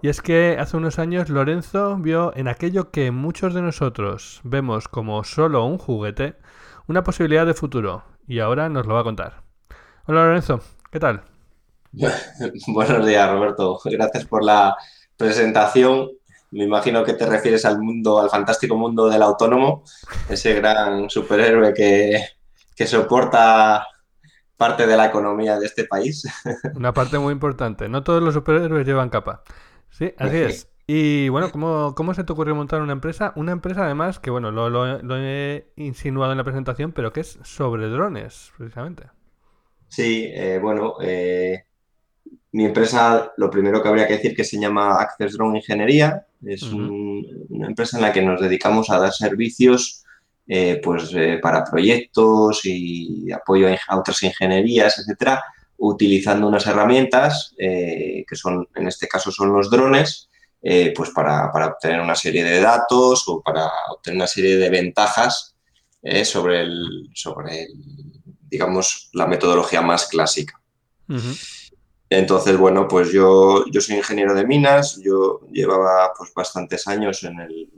Y es que hace unos años Lorenzo vio en aquello que muchos de nosotros vemos como solo un juguete, una posibilidad de futuro, y ahora nos lo va a contar. Hola Lorenzo, ¿qué tal? [laughs] Buenos días, Roberto. Gracias por la presentación. Me imagino que te refieres al mundo, al fantástico mundo del autónomo, ese gran superhéroe que, que soporta parte de la economía de este país. [laughs] Una parte muy importante. No todos los superhéroes llevan capa. Sí, así es. [laughs] Y bueno, ¿cómo, cómo se te ocurrió montar una empresa? Una empresa además que, bueno, lo, lo- lo he insinuado en la presentación, pero que es sobre drones, precisamente. Sí, eh, bueno, eh, mi empresa, lo primero que habría que decir que se llama Access Drone Ingeniería. Es un- una empresa en la que nos dedicamos a dar servicios eh, pues, eh, para proyectos y apoyo a, otras ingenierías, etcétera, utilizando unas herramientas eh, que son, en este caso, son los drones, pues para, para obtener una serie de datos o para obtener una serie de ventajas sobre el, sobre el, digamos, la metodología más clásica. Entonces, bueno, pues yo, yo soy ingeniero de minas, yo llevaba pues bastantes años en, el,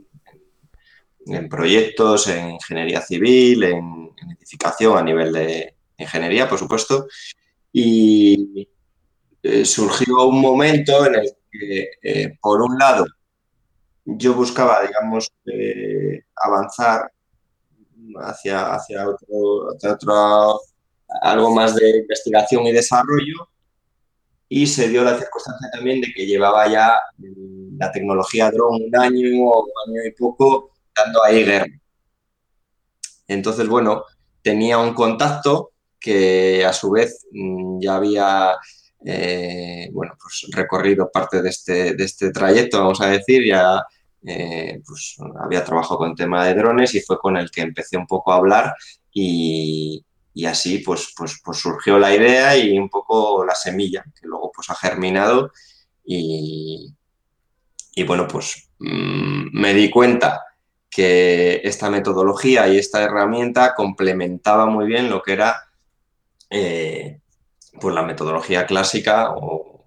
en, proyectos, en ingeniería civil, en, en edificación a nivel de ingeniería, por supuesto, y eh, surgió un momento en el que, eh, por un lado, yo buscaba, digamos, eh, avanzar hacia, hacia, otro, hacia otro, algo más de investigación y desarrollo, y se dio la circunstancia también de que llevaba ya mm, la tecnología drone un año un año y poco ahí guerra. Entonces, bueno, tenía un contacto que a su vez mm, ya había eh, bueno, pues recorrido parte de este, de este trayecto, vamos a decir, ya eh, pues había trabajado con tema de drones y fue con el que empecé un poco a hablar y, y así pues, pues, pues surgió la idea y un poco la semilla, que luego pues ha germinado y, y bueno, pues mm, me di cuenta que esta metodología y esta herramienta complementaba muy bien lo que era eh, pues la metodología clásica o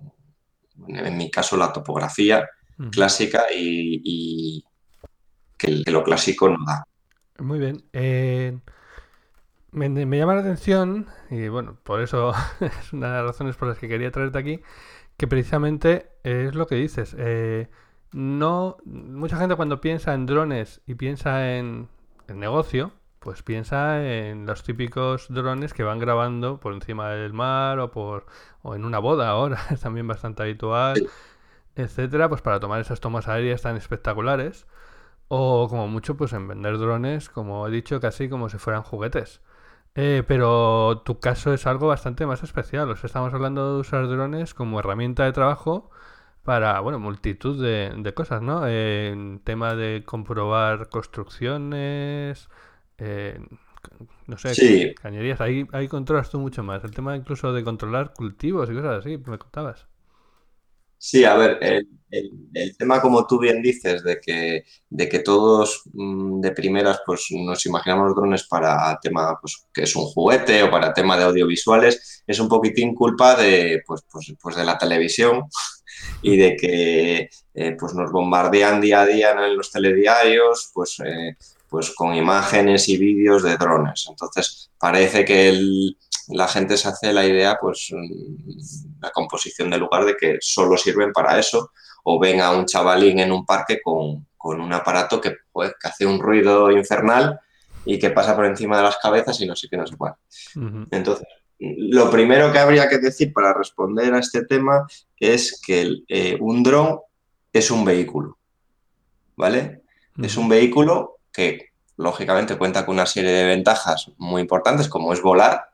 en mi caso la topografía clásica y, y que, que lo clásico no da. Muy bien. Eh, me, me llama la atención, y bueno, por eso [laughs] es una de las razones por las que quería traerte aquí, que precisamente es lo que dices. eh, no, mucha gente cuando piensa en drones y piensa en, en negocio, pues piensa en los típicos drones que van grabando por encima del mar o por o en una boda ahora, [laughs] es también bastante habitual, etcétera, pues para tomar esas tomas aéreas tan espectaculares. O como mucho, pues en vender drones, como he dicho, casi como si fueran juguetes. Eh, pero tu caso es algo bastante más especial. O sea, estamos hablando de usar drones como herramienta de trabajo para, bueno, multitud de, de cosas, ¿no? Eh, tema de comprobar construcciones, eh, no sé, Sí. cañerías. Ahí, ahí controlas tú mucho más. El tema incluso de controlar cultivos y cosas así, me contabas. Sí, a ver, el, el- el tema, como tú bien dices, de que, de que todos mm, de primeras pues, nos imaginamos los drones para tema pues, que es un juguete o para tema de audiovisuales, es un poquitín culpa de, pues, pues, pues de la televisión y de que eh, pues nos bombardean día a día en los telediarios pues, eh, pues con imágenes y vídeos de drones. Entonces, parece que el- la gente se hace la idea, pues, mm, la composición del lugar de que solo sirven para eso, o ven a un chavalín en un parque con, con un aparato que, pues, que hace un ruido infernal y que pasa por encima de las cabezas y no sé qué, no sé cuál. Entonces, lo primero que habría que decir para responder a este tema es que eh, un dron es un vehículo, ¿vale? Es un vehículo que lógicamente cuenta con una serie de ventajas muy importantes, como es volar,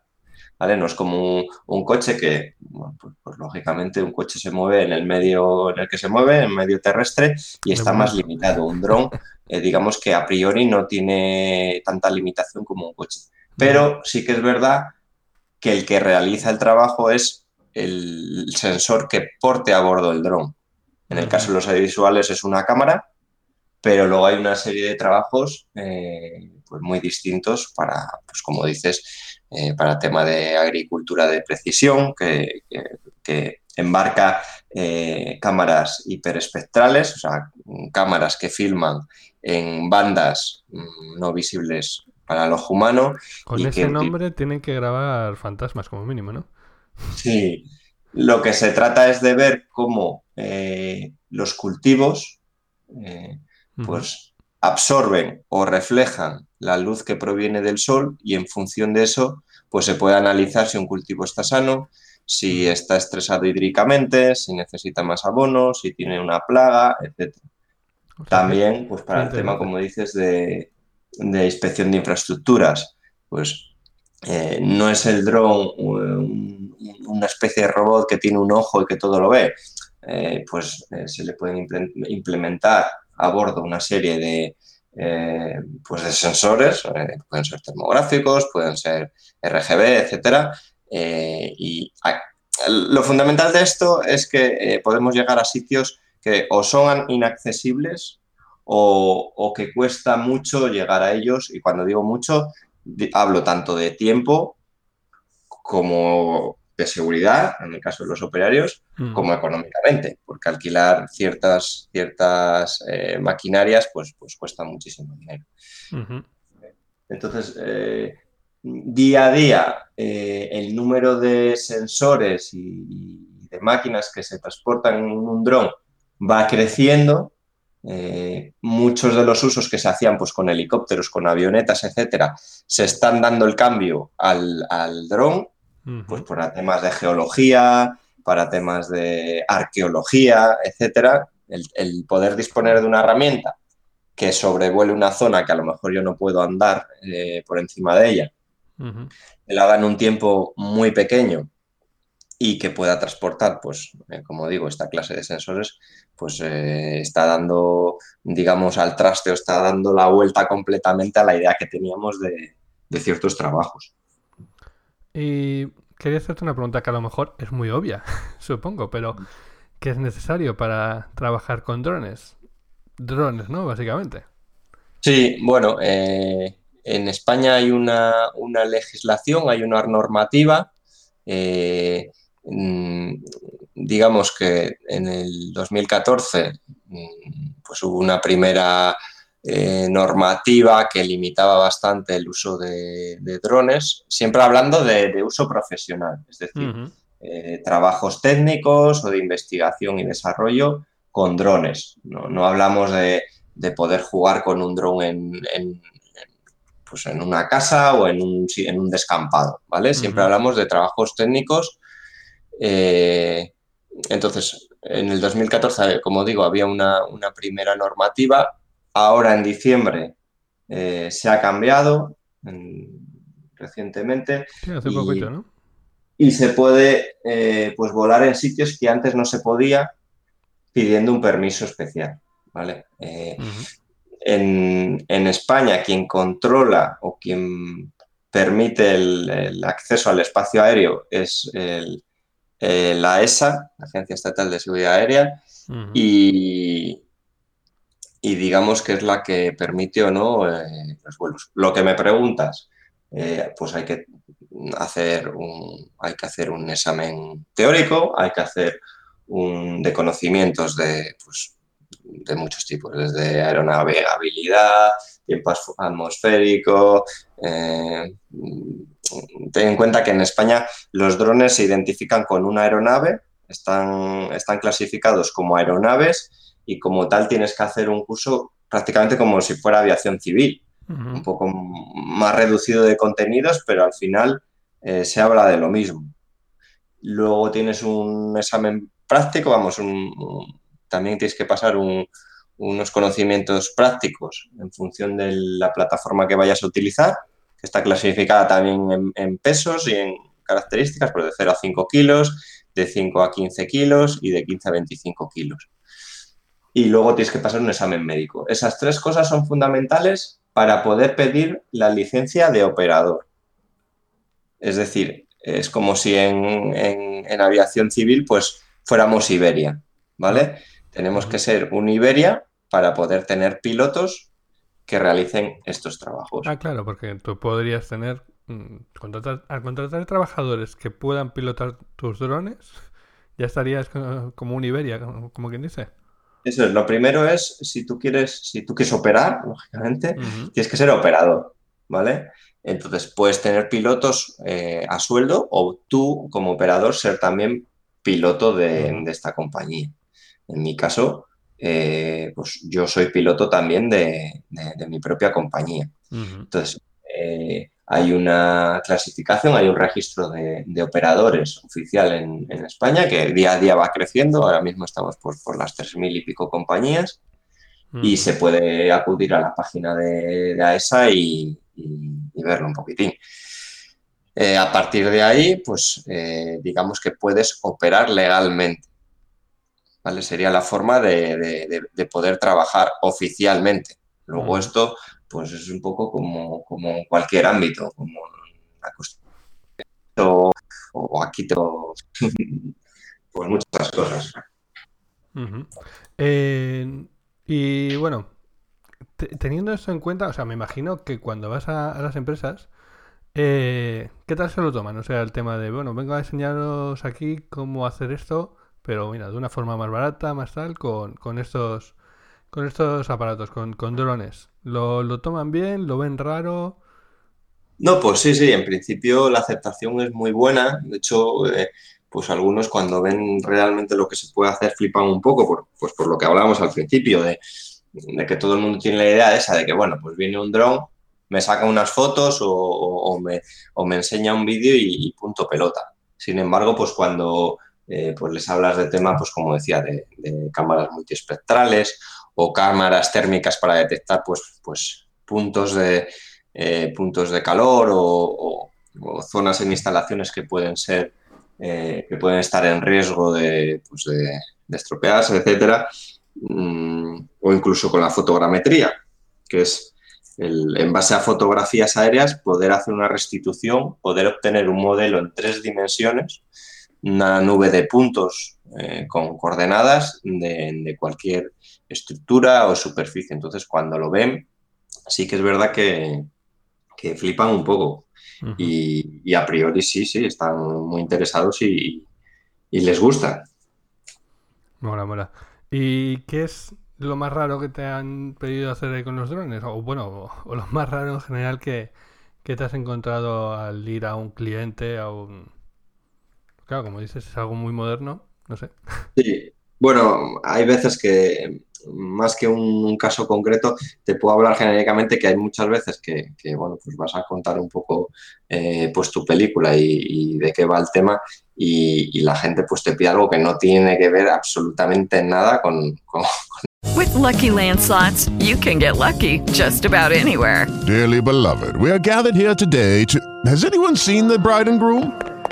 ¿vale? No es como un, un coche que, bueno, pues, pues, lógicamente un coche se mueve en el medio en el que se mueve, en el medio terrestre, y está más limitado. Un dron, [laughs] eh, digamos que a priori no tiene tanta limitación como un coche. Pero sí que es verdad que el que realiza el trabajo es el sensor que porte a bordo el dron. En el caso de los audiovisuales es una cámara, pero luego hay una serie de trabajos eh, pues muy distintos para, pues como dices, eh, para tema de agricultura de precisión, que, embarca eh, cámaras hiperespectrales, o sea, cámaras que filman en bandas mm, no visibles para el ojo humano. Con y ese nombre tienen que grabar fantasmas como mínimo, ¿no? Sí, lo que se trata es de ver cómo eh, los cultivos eh, pues absorben o reflejan la luz que proviene del sol y en función de eso pues se puede analizar si un cultivo está sano, si está estresado hídricamente, si necesita más abono, si tiene una plaga, etc. También pues para el tema, como dices, de, de inspección de infraestructuras, pues eh, no es el dron un- una especie de robot que tiene un ojo y que todo lo ve. Eh, pues eh, se le pueden imple- implementar a bordo una serie de, eh, pues de sensores, eh, pueden ser termográficos, pueden ser RGB, etcétera. Eh, y lo fundamental de esto es que eh, podemos llegar a sitios que o son inaccesibles o, o que cuesta mucho llegar a ellos. Y cuando digo mucho, hablo tanto de tiempo como de seguridad, en el caso de los operarios, Mm. como económicamente, porque alquilar ciertas, ciertas eh, maquinarias pues, pues cuesta muchísimo dinero. Entonces, eh, día a día, eh, el número de sensores y, y de máquinas que se transportan en un dron va creciendo. Eh, muchos de los usos que se hacían pues, con helicópteros, con avionetas, etcétera, se están dando el cambio al, al dron, pues para temas de geología, para temas de arqueología, etcétera. El, el poder disponer de una herramienta que sobrevuele una zona que a lo mejor yo no puedo andar eh, por encima de ella, me la haga en un tiempo muy pequeño y que pueda transportar, pues, eh, como digo, esta clase de sensores, pues eh, está dando, digamos, al traste o está dando la vuelta completamente a la idea que teníamos de, de ciertos trabajos. Y quería hacerte una pregunta que a lo mejor es muy obvia, [laughs] supongo, pero ¿qué es necesario para trabajar con drones? Drones, ¿no? Básicamente. Sí, bueno, eh, en España hay una, una legislación, hay una normativa. eh, digamos que en el 2014 mm, pues hubo una primera eh, normativa que limitaba bastante el uso de, de drones, siempre hablando de, de uso profesional, es decir, eh, trabajos técnicos o de investigación y desarrollo con drones. No, no hablamos de, de poder jugar con un dron en, pues en una casa o en un, en un descampado, ¿vale? Siempre hablamos de trabajos técnicos. Eh, entonces, en el 2014, como digo, había una, una primera normativa. Ahora, en diciembre, eh, se ha cambiado en- recientemente. Sí, hace y- poquito, ¿no? y se puede eh, pues volar en sitios que antes no se podía pidiendo un permiso especial. ¿vale? Eh, en, en España, quien controla o quien permite el, el acceso al espacio aéreo es el- eh, la ESA, la Agencia Estatal de Seguridad Aérea, y digamos que es la que permite o no eh, los vuelos. Lo que me preguntas, eh, pues hay que hacer un, hay que hacer un examen teórico, hay que hacer un de conocimientos de, pues, de muchos tipos, desde aeronavegabilidad, tiempo atmosférico. eh, ten en cuenta que en España los drones se identifican con una aeronave, están, están clasificados como aeronaves y como tal tienes que hacer un curso prácticamente como si fuera aviación civil un poco más reducido de contenidos, pero al final eh, se habla de lo mismo. Luego tienes un examen práctico, vamos, un- también tienes que pasar un- unos conocimientos prácticos en función de la plataforma que vayas a utilizar, que está clasificada también en, pesos y en características, pero de 0 a 5 kilos, de 5 a 15 kilos y de 15 a 25 kilos y luego tienes que pasar un examen médico. Esas tres cosas son fundamentales para poder pedir la licencia de operador. Es decir, es como si en, en- en aviación civil pues fuéramos Iberia, ¿vale? Tenemos que ser un Iberia para poder tener pilotos que realicen estos trabajos. Ah, claro, porque tú podrías tener. mm, contratar, al contratar trabajadores que puedan pilotar tus drones, ya estarías co- como un Iberia, como, quien dice. Eso es, lo primero es, si tú quieres, si tú quieres operar, lógicamente, tienes que ser operador, ¿vale? Entonces puedes tener pilotos eh, a sueldo o tú como operador ser también piloto de, de esta compañía. En mi caso, eh, pues yo soy piloto también de, de- de mi propia compañía. Entonces, eh, hay una clasificación, hay un registro de, de operadores oficial en, en España que día a día va creciendo. Ahora mismo estamos por, por las 3.000 y pico compañías y se puede acudir a la página de, AESA y, y- y verlo un poquitín. Eh, a partir de ahí, pues digamos que puedes operar legalmente. ¿Vale? Sería la forma de, de- de- de poder trabajar oficialmente. Luego esto, pues es un poco como, cualquier ámbito, como construcción o, o aquí todo, [laughs] pues muchas cosas. Eh, y bueno, te- teniendo eso en cuenta, o sea, me imagino que cuando vas a, a las empresas, eh, ¿qué tal se lo toman? O sea, el tema de, bueno, vengo a enseñaros aquí cómo hacer esto, pero mira, de una forma más barata, más tal, con, con estos, con estos aparatos, con, con drones. ¿Lo, lo toman bien? ¿Lo ven raro? No, pues sí, sí, en principio la aceptación es muy buena. De hecho, eh, pues algunos cuando ven realmente lo que se puede hacer flipan un poco, por, pues por lo que hablábamos al principio, de, de que todo el mundo tiene la idea esa de que, bueno, pues viene un dron, me saca unas fotos o, o- me, o me enseña un vídeo y punto pelota. Sin embargo, pues cuando eh, pues les hablas de tema, pues como decía, de, cámaras multiespectrales o cámaras térmicas para detectar pues, pues puntos de, eh, puntos de calor o, zonas en instalaciones que pueden ser eh, que pueden estar en riesgo de, pues, de- estropearse, etcétera, Mm, o incluso con la fotogrametría, que es en base a fotografías aéreas poder hacer una restitución, poder obtener un modelo en tres dimensiones, una nube de puntos eh, con coordenadas de, de cualquier estructura o superficie. Entonces, cuando lo ven, sí que es verdad que, que flipan un poco. y, y a priori sí, sí, están muy interesados y, y les gusta. Mola, mola. ¿Y qué es lo más raro que te han pedido hacer con los drones? O bueno, o, o lo más raro en general que, que te has encontrado al ir a un cliente, a un... Claro, como dices, es algo muy moderno, no sé. Sí, bueno, hay veces que más que un, un caso concreto, te puedo hablar genéricamente que hay muchas veces que, que, bueno, pues vas a contar un poco eh, pues tu película y, y de qué va el tema y, y la gente pues te pide algo que no tiene que ver absolutamente nada con, con, With Lucky Land slots, you can get lucky just about anywhere. Dearly beloved, we are gathered here today to. Has anyone seen the bride and groom?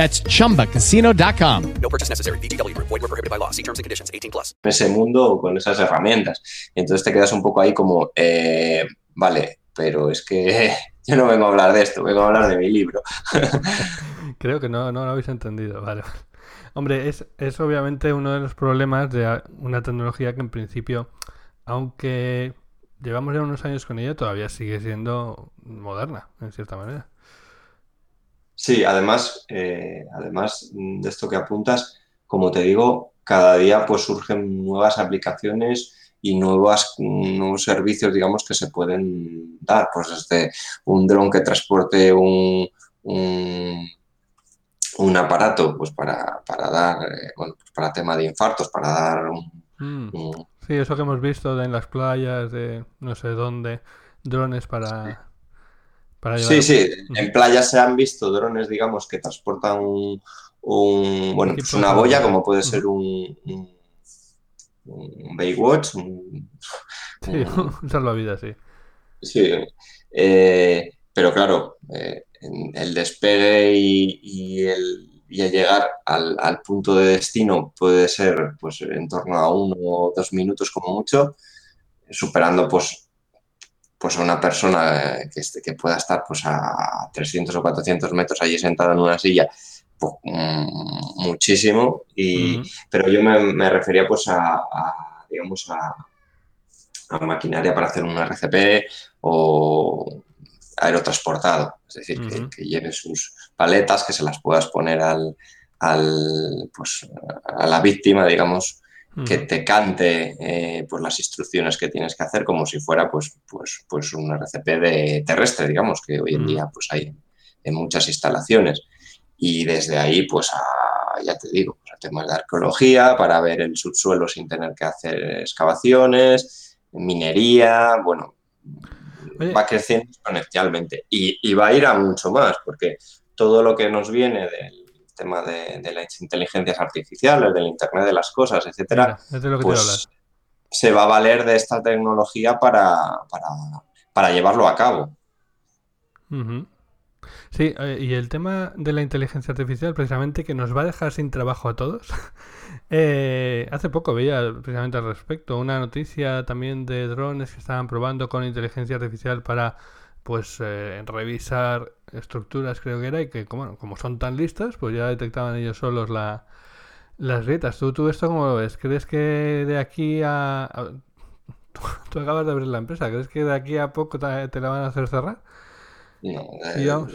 That's chumbacasino.com. No purchase necessary. VGW Group. Void were prohibited by law. See terms and conditions. 18 plus. ese mundo con esas herramientas. Entonces te quedas un poco ahí como, eh, vale, pero es que [laughs] yo no vengo a hablar de esto, vengo a hablar de mi libro. [laughs] Creo que no, no lo habéis entendido, vale. Hombre, es, es obviamente uno de los problemas de una tecnología que en principio, aunque llevamos ya unos años con ella, todavía sigue siendo moderna, en cierta manera. Sí, además, eh, además de esto que apuntas, como te digo, cada día pues surgen nuevas aplicaciones y nuevas, nuevos servicios, digamos, que se pueden dar. Pues desde un dron que transporte un, un, un aparato pues para, para dar, eh, bueno, pues para tema de infartos, para dar un, Mm. un- Sí, eso que hemos visto en las playas, de no sé dónde, drones para, para. Sí, sí, en playas se han visto drones, digamos, que transportan un, un- bueno, pues una boya, como puede ser un, un, un Baywatch, un- [laughs] Sí, un [laughs] salvavidas, sí. Sí, eh, pero claro, eh, en el despegue y, y el, y el llegar al, al punto de destino puede ser pues en torno a uno o dos minutos como mucho, superando pues, pues a una persona eh, que, esté- que pueda estar pues a 300 o 400 metros allí sentada en una silla, pues, mm, muchísimo, y, pero yo me, me refería pues a, a, digamos, a, a maquinaria para hacer un RCP o aerotransportado, es decir, que, lleve sus paletas, que se las puedas poner al, al, pues, a la víctima, digamos, que te cante eh, pues las instrucciones que tienes que hacer como si fuera pues, pues, pues un RCP de terrestre, digamos, que hoy en día pues hay en muchas instalaciones. Y desde ahí, pues a, ya te digo, a temas de arqueología, para ver el subsuelo sin tener que hacer excavaciones, minería, bueno, Oye. va creciendo exponencialmente. Y, y va a ir a mucho más, porque todo lo que nos viene del tema de, de las inteligencias artificiales, del Internet de las cosas, etcétera, Mira, es de lo que te iba a pues se va a valer de esta tecnología para, para, para llevarlo a cabo. Sí, eh, y el tema de la inteligencia artificial, precisamente, que nos va a dejar sin trabajo a todos. [laughs] Eh, hace poco veía precisamente al respecto una noticia también de drones que estaban probando con inteligencia artificial para pues eh, revisar estructuras, creo que era, y que como, como son tan listos, pues ya detectaban ellos solos la, las grietas. ¿Tú, ¿Tú esto cómo lo ves? ¿Crees que de aquí a... a- [laughs] Tú acabas de abrir la empresa, ¿crees que de aquí a poco te, te la van a hacer cerrar? No, eh, Digamos.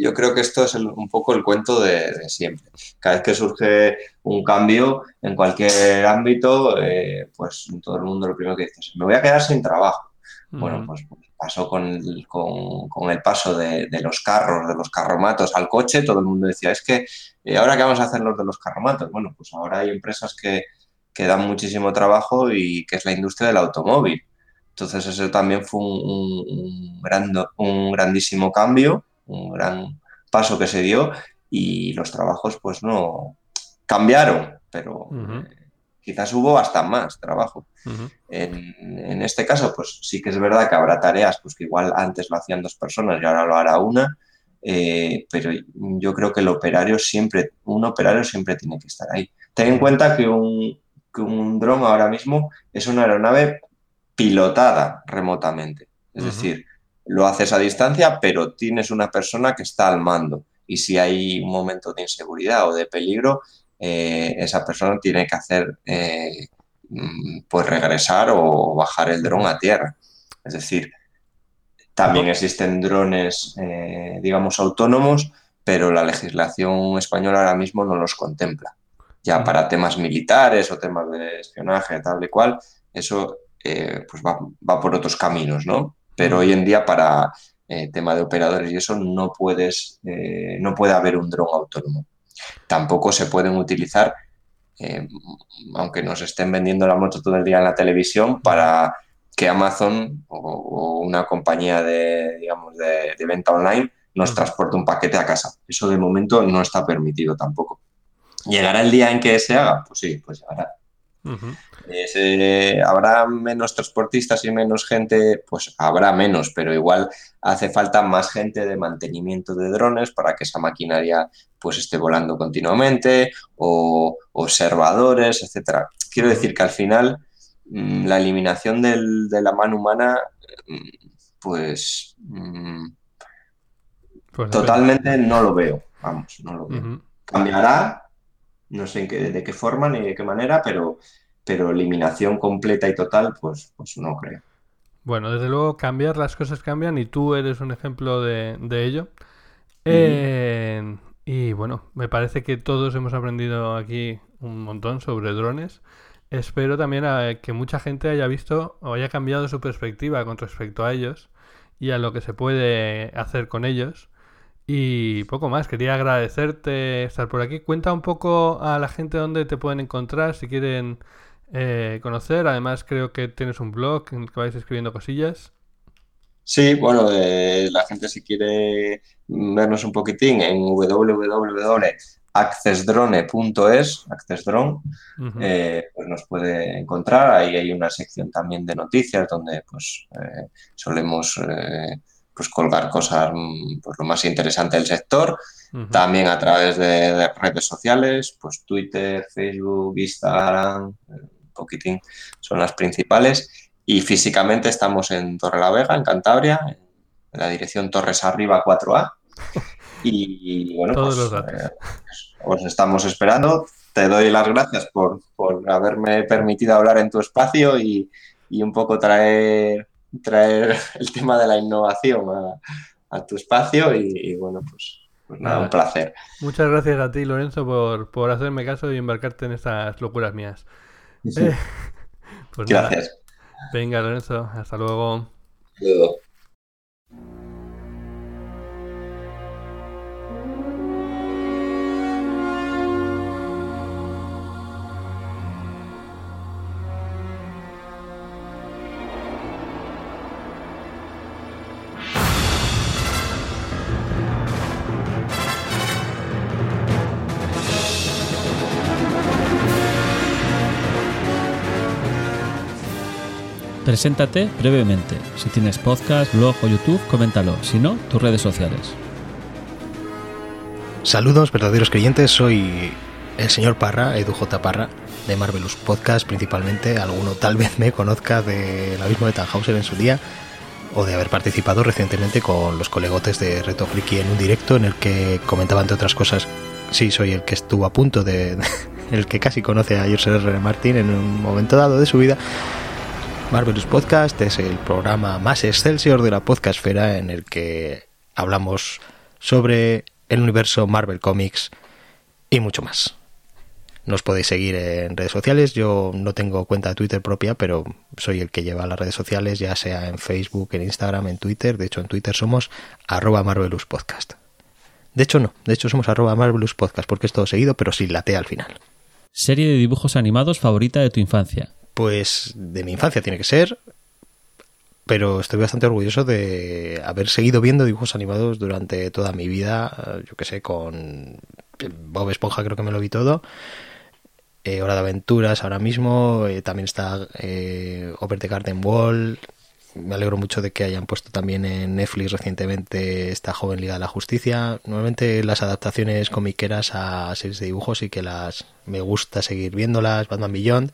yo creo que esto es el- un poco el cuento de, de siempre. Cada vez que surge un cambio en cualquier ámbito, eh, pues todo el mundo lo primero que dice es, me voy a quedar sin trabajo. Bueno, Ujú. pues pasó con el, paso de, los carros, de los carromatos al coche, todo el mundo decía, es que ahora qué vamos a hacer los de los carromatos. Bueno, pues ahora hay empresas que, dan muchísimo trabajo y que es la industria del automóvil. Entonces ese también fue un, un- grandísimo cambio, un gran paso que se dio y los trabajos pues no cambiaron, pero. Quizás hubo hasta más trabajo. Ujú. En, en este caso, pues sí que es verdad que habrá tareas pues, que igual antes lo hacían dos personas y ahora lo hará una, eh, pero yo creo que el operario siempre, un operario siempre tiene que estar ahí. Ten en cuenta que un, que un dron ahora mismo es una aeronave pilotada remotamente. Es decir, lo haces a distancia, pero tienes una persona que está al mando. Y si hay un momento de inseguridad o de peligro, eh, esa persona tiene que hacer, eh, mm, pues regresar o bajar el dron a tierra. Es decir, también existen drones, eh, digamos, autónomos, pero la legislación española ahora mismo no los contempla. Ya para temas militares o temas de espionaje, tal y cual, eso eh, pues va, va por otros caminos, ¿no? Pero hoy en día para eh, tema de operadores y eso no puedes, eh, no puede haber un dron autónomo. Tampoco se pueden utilizar, eh, aunque nos estén vendiendo la moto todo el día en la televisión, para que Amazon o, o una compañía de, digamos, de, de venta online nos transporte un paquete a casa. Eso de momento no está permitido tampoco. ¿Llegará el día en que se haga? Pues sí, pues llegará. Eh, ¿Habrá menos transportistas y menos gente? Pues habrá menos, pero igual hace falta más gente de mantenimiento de drones para que esa maquinaria pues esté volando continuamente o observadores, etcétera. Quiero decir que al final mm, la eliminación del- de la mano humana mm, pues mm, Pues totalmente no lo veo, vamos, no lo veo. Cambiará, no sé en qué, de qué forma ni de qué manera, pero, pero eliminación completa y total, pues, pues no creo. Bueno, desde luego cambiar las cosas cambian y tú eres un ejemplo de, de ello. Eh, y bueno, me parece que todos hemos aprendido aquí un montón sobre drones. espero también a que mucha gente haya visto o haya cambiado su perspectiva con respecto a ellos y a lo que se puede hacer con ellos. Y poco más, quería agradecerte estar por aquí. Cuenta un poco a la gente dónde te pueden encontrar si quieren eh, conocer. Además, creo que tienes un blog en el que vais escribiendo cosillas. Sí, bueno, eh, la gente si quiere vernos un poquitín en www.accessdrone.es, accessdrone, eh, pues nos puede encontrar. Ahí hay una sección también de noticias donde pues eh, solemos pues colgar cosas mm, pues, lo más interesante del sector. También a través de, de redes sociales, pues Twitter, Facebook, Instagram, eh, un poquitín son las principales. Y físicamente estamos en Torrelavega, en Cantabria, en la dirección Torres Arriba 4A. [laughs] Y bueno, Todos pues, los datos. eh, os estamos esperando. Te doy las gracias por, por haberme permitido hablar en tu espacio y, y un poco traer, traer [laughs] el tema de la innovación a, a tu espacio. Y, y bueno, pues, pues nada, un placer. Muchas gracias a ti, Lorenzo, por, por hacerme caso y embarcarte en estas locuras mías. Sí. Eh, [laughs] pues nada. Gracias. Venga, Lorenzo, hasta luego. Luego. Preséntate brevemente. Si tienes podcast, blog o YouTube, coméntalo. Si no, tus redes sociales. Saludos, verdaderos creyentes. Soy el señor Parra, Edu J. Parra, de Marvelous Podcast principalmente. Alguno tal vez me conozca del abismo de Tannhauser en su día o de haber participado recientemente con los colegotes de Reto Friki en un directo en el que comentaba entre otras cosas. Sí, soy el que estuvo a punto de. [laughs] el que casi conoce a George R. R. Martin en un momento dado de su vida. Marvelous Podcast es el programa más excelsior de la podcastfera en el que hablamos sobre el universo Marvel Comics y mucho más. Nos podéis seguir en redes sociales. Yo no tengo cuenta de Twitter propia, pero soy el que lleva las redes sociales, ya sea en Facebook, en Instagram, en Twitter. De hecho, en Twitter somos arroba Marvelous Podcast. De hecho, no. De hecho, somos arroba Marvelous Podcast porque es todo seguido, pero sin la T al final. Serie de dibujos animados favorita de tu infancia. Pues de mi infancia tiene que ser, pero estoy bastante orgulloso de haber seguido viendo dibujos animados durante toda mi vida, eh, yo que sé, con Bob Esponja creo que me lo vi todo, eh, Hora de Aventuras ahora mismo, eh, también está eh, Over the Garden Wall, me alegro mucho de que hayan puesto también en Netflix recientemente esta joven Liga de la Justicia. Normalmente las adaptaciones comiqueras a series de dibujos y que las me gusta seguir viéndolas, Batman Beyond.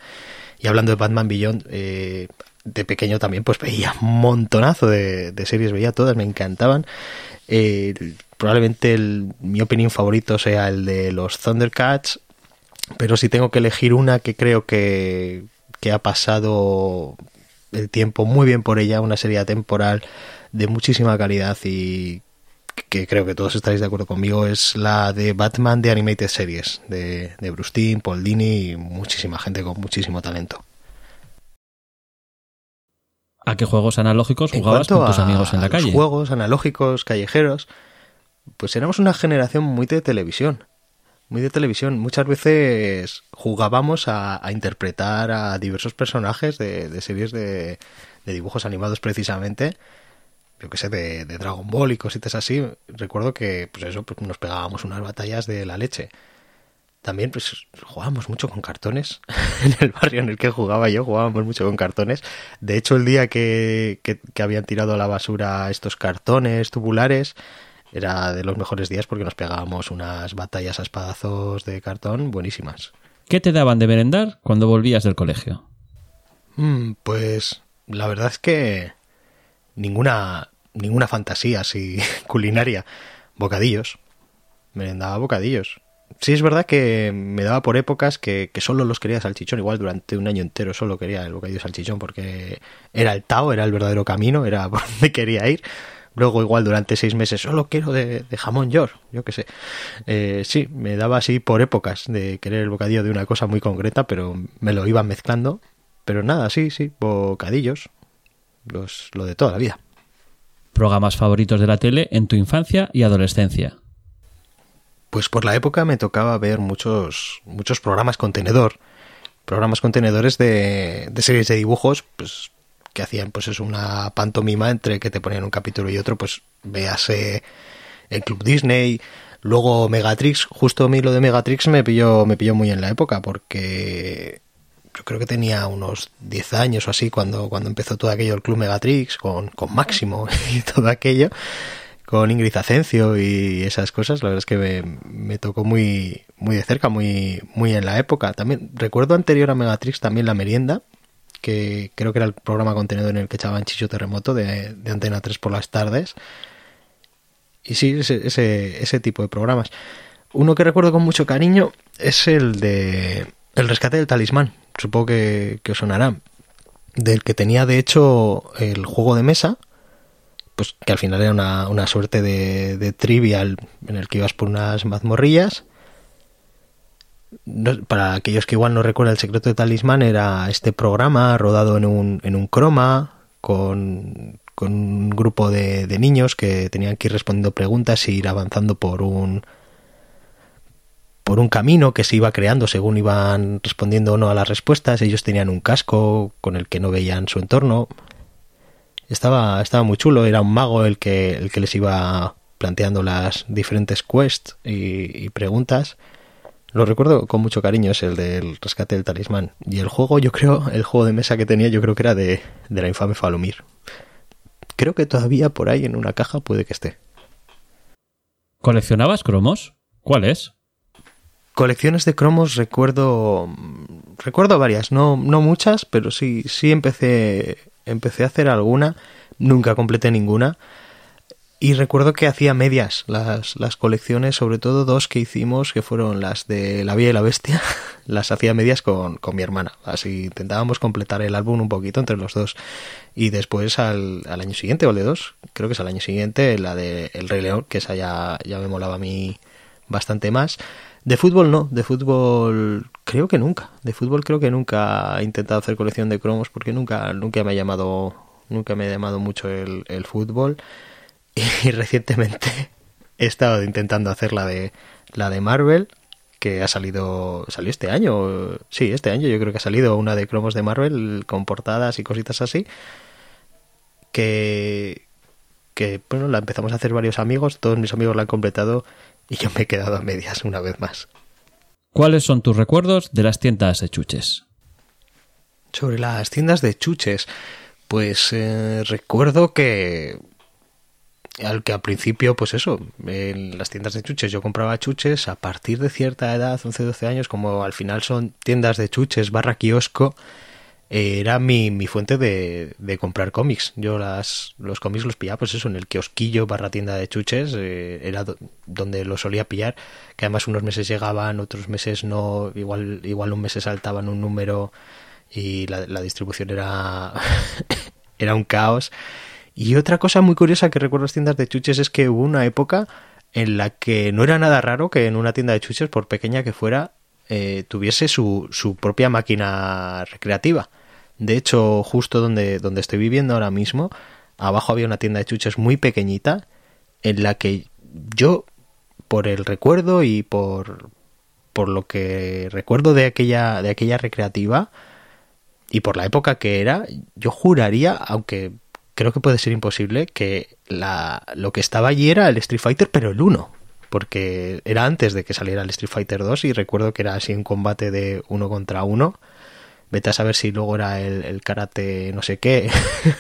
Y hablando de Batman Beyond, eh, de pequeño también pues veía un montonazo de, series, veía todas, me encantaban. Eh, probablemente mi opening favorito sea el de los Thundercats, pero si tengo que elegir una que creo que, que ha pasado el tiempo muy bien por ella, una serie temporal de muchísima calidad y que creo que todos estaréis de acuerdo conmigo, es la de Batman de Animated Series, de, de Bruce Timm, Paul Dini y muchísima gente con muchísimo talento. ¿A qué juegos analógicos jugabas con tus amigos en la calle? Juegos analógicos, callejeros, pues éramos una generación muy de televisión. Muy de televisión. Muchas veces jugábamos a, interpretar a diversos personajes de, series de, dibujos animados precisamente. Yo que sé, de, Dragon Ball y cositas así. Recuerdo que pues eso, pues nos pegábamos unas batallas de la leche. También pues jugábamos mucho con cartones. [laughs] en el barrio en el que jugaba yo jugábamos mucho con cartones. De hecho, el día que, que habían tirado a la basura estos cartones tubulares, era de los mejores días porque nos pegábamos unas batallas a espadazos de cartón buenísimas. ¿Qué te daban de merendar cuando volvías del colegio? Mm, pues la verdad es que ninguna ninguna fantasía así [laughs] culinaria. Bocadillos. Merendaba bocadillos. Sí, es verdad que me daba por épocas que, que solo los quería salchichón. Igual durante un año entero solo quería el bocadillo de salchichón porque era el Tao, era el verdadero camino, era [laughs] por donde quería ir. Luego igual durante seis meses solo quiero de, de jamón york, yo qué sé. Eh, sí, me daba así por épocas de querer el bocadillo de una cosa muy concreta, pero me lo iban mezclando. Pero nada, sí, sí, bocadillos, los, lo de toda la vida. Programas favoritos de la tele en tu infancia y adolescencia. Pues por la época me tocaba ver muchos, muchos programas contenedor, programas contenedores de, de series de dibujos, pues que hacían pues es una pantomima entre que te ponían un capítulo y otro, pues véase el Club Disney, luego Megatrix, justo a mí lo de Megatrix me pilló, me pilló muy en la época porque yo creo que tenía unos 10 años o así cuando, cuando empezó todo aquello el Club Megatrix con, con Máximo [laughs] y todo aquello con Ingrid Acencio y esas cosas, la verdad es que me, me, tocó muy, muy de cerca, muy, muy en la época. También recuerdo anterior a Megatrix también La Merienda, que creo que era el programa contenedor en el que echaban Chicho Terremoto de, de Antena 3 por las tardes. Y sí, ese, ese, ese tipo de programas. Uno que recuerdo con mucho cariño es el de El rescate del talismán. Supongo que, os sonará. Del que tenía de hecho el juego de mesa, pues que al final era una, una suerte de, trivial en el que ibas por unas mazmorrillas. No, para aquellos que igual no recuerdan el secreto de talismán, era este programa rodado en un, en un croma con, con un grupo de, niños que tenían que ir respondiendo preguntas e ir avanzando por un por un camino que se iba creando según iban respondiendo o no a las respuestas. Ellos tenían un casco con el que no veían su entorno estaba, estaba muy chulo, era un mago el que, el que les iba planteando las diferentes quests y, preguntas. Lo recuerdo con mucho cariño, es el del rescate del talismán. Y el juego, yo creo, el juego de mesa que tenía, yo creo que era de, de la infame Falomir. Creo que todavía por ahí en una caja puede que esté. ¿Coleccionabas cromos? ¿Cuál es? Colecciones de cromos recuerdo. Recuerdo varias, no, no muchas, pero sí, sí empecé empecé a hacer alguna, nunca completé ninguna. Y recuerdo que hacía medias las, las colecciones, sobre todo dos que hicimos, que fueron las de La Vía y la Bestia, [laughs] las hacía medias con, con mi hermana. Así intentábamos completar el álbum un poquito entre los dos. Y después al, al año siguiente, o de dos, creo que es al año siguiente, la de El Rey León, que esa ya, ya me molaba a mí bastante más. De fútbol no, de fútbol creo que nunca. De fútbol creo que nunca he intentado hacer colección de cromos porque nunca, nunca me ha llamado, nunca me ha llamado mucho el, el fútbol. [laughs] Y recientemente he estado intentando hacer la de la de Marvel, que ha salido, salió este año, sí, este año yo creo que ha salido una de cromos de Marvel con portadas y cositas así. Que, que bueno, la empezamos a hacer varios amigos, todos mis amigos la han completado y yo me he quedado a medias una vez más. ¿Cuáles son tus recuerdos de las tiendas de chuches? Sobre las tiendas de chuches, pues eh, recuerdo que al que al principio, pues eso, en las tiendas de chuches yo compraba chuches a partir de cierta edad, 11, 12 años, como al final son tiendas de chuches barra kiosco, era mi, mi fuente de, de, comprar cómics. Yo las, los cómics los pillaba, pues eso, en el kiosquillo barra tienda de chuches, eh, era do, donde los solía pillar, que además unos meses llegaban, otros meses no, igual, igual un mes saltaban un número y la, la distribución era, [laughs] era un caos. Y otra cosa muy curiosa que recuerdo las tiendas de chuches es que hubo una época en la que no era nada raro que en una tienda de chuches, por pequeña que fuera, eh, tuviese su, su propia máquina recreativa. De hecho, justo donde, donde estoy viviendo ahora mismo, abajo había una tienda de chuches muy pequeñita en la que yo, por el recuerdo y por, por lo que recuerdo de aquella, de aquella recreativa y por la época que era, yo juraría, aunque creo que puede ser imposible, que la, lo que estaba allí era el Street Fighter, pero el 1. Porque era antes de que saliera el Street Fighter 2 y recuerdo que era así un combate de uno contra uno vete a saber si luego era el, el karate no sé qué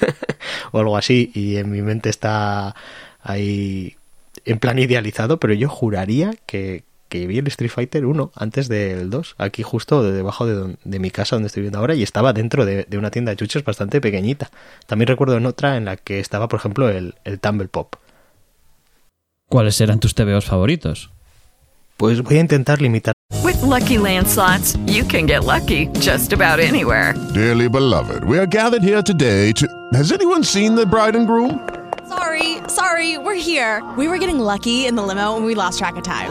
[laughs] o algo así y en mi mente está ahí en plan idealizado pero yo juraría que, que vi el Street Fighter 1 antes del 2 aquí justo de debajo de, de mi casa donde estoy viendo ahora y estaba dentro de, de, una tienda de chuches bastante pequeñita también recuerdo en otra en la que estaba por ejemplo el, el Tumble Pop ¿Cuáles eran tus TVOs favoritos? Pues voy a intentar limitar With lucky landslots, you can get lucky just about anywhere. Dearly beloved, we are gathered here today to. Has anyone seen the bride and groom? Sorry, sorry, we're here. We were getting lucky in the limo and we lost track of time.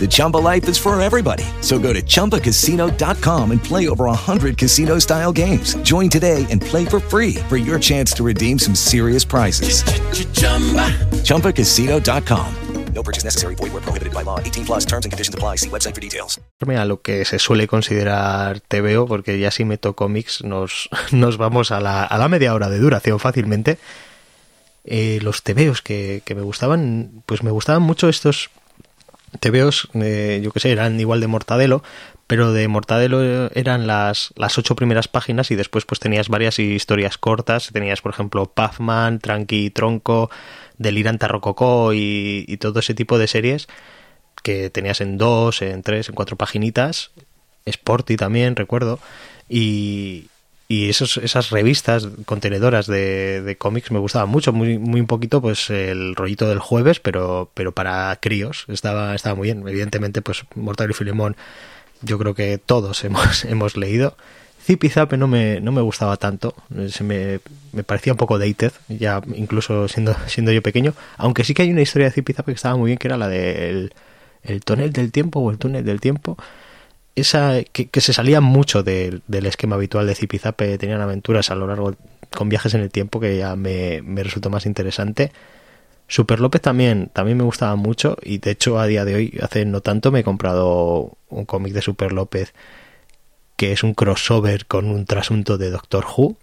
The Chumba life is for everybody. So go to ChumbaCasino.com and play over 100 casino style games. Join today and play for free for your chance to redeem some serious prizes. ChumbaCasino.com. No purchase necessary. Void where prohibited by law. 18 plus terms and conditions apply. See website for details. a lo que se suele considerar TVO, porque ya si meto cómics nos, [laughs] nos vamos a la, a la media hora de duración fácilmente. Eh, los TVOs que, que me gustaban, pues me gustaban mucho estos TVOs, eh, yo que sé, eran igual de Mortadelo, pero de Mortadelo eran las, las ocho primeras páginas y después pues tenías varias historias cortas, tenías por ejemplo Puffman, Tranqui Tronco, Delirante Rococó y, y todo ese tipo de series que tenías en dos, en tres, en cuatro paginitas, Sporty también, recuerdo, y, y esos, esas revistas contenedoras de, de cómics me gustaban mucho, muy, muy un poquito pues el rollito del jueves, pero, pero para críos, estaba, estaba muy bien. Evidentemente, pues Mortal y Filemón, yo creo que todos [laughs] hemos, hemos leído. Zipizape no me, no me gustaba tanto, se me, me parecía un poco dated, ya incluso siendo, siendo yo pequeño, aunque sí que hay una historia de Zipizape que estaba muy bien, que era la del el tonel del tiempo o el túnel del tiempo, esa que, se salía mucho de- del esquema habitual de Zipizape, tenían aventuras a lo largo con viajes en el tiempo que ya me, me resultó más interesante. Super López también, también me gustaba mucho y de hecho a día de hoy, hace no tanto, me he comprado un cómic de Super López que es un crossover con un trasunto de Doctor Who,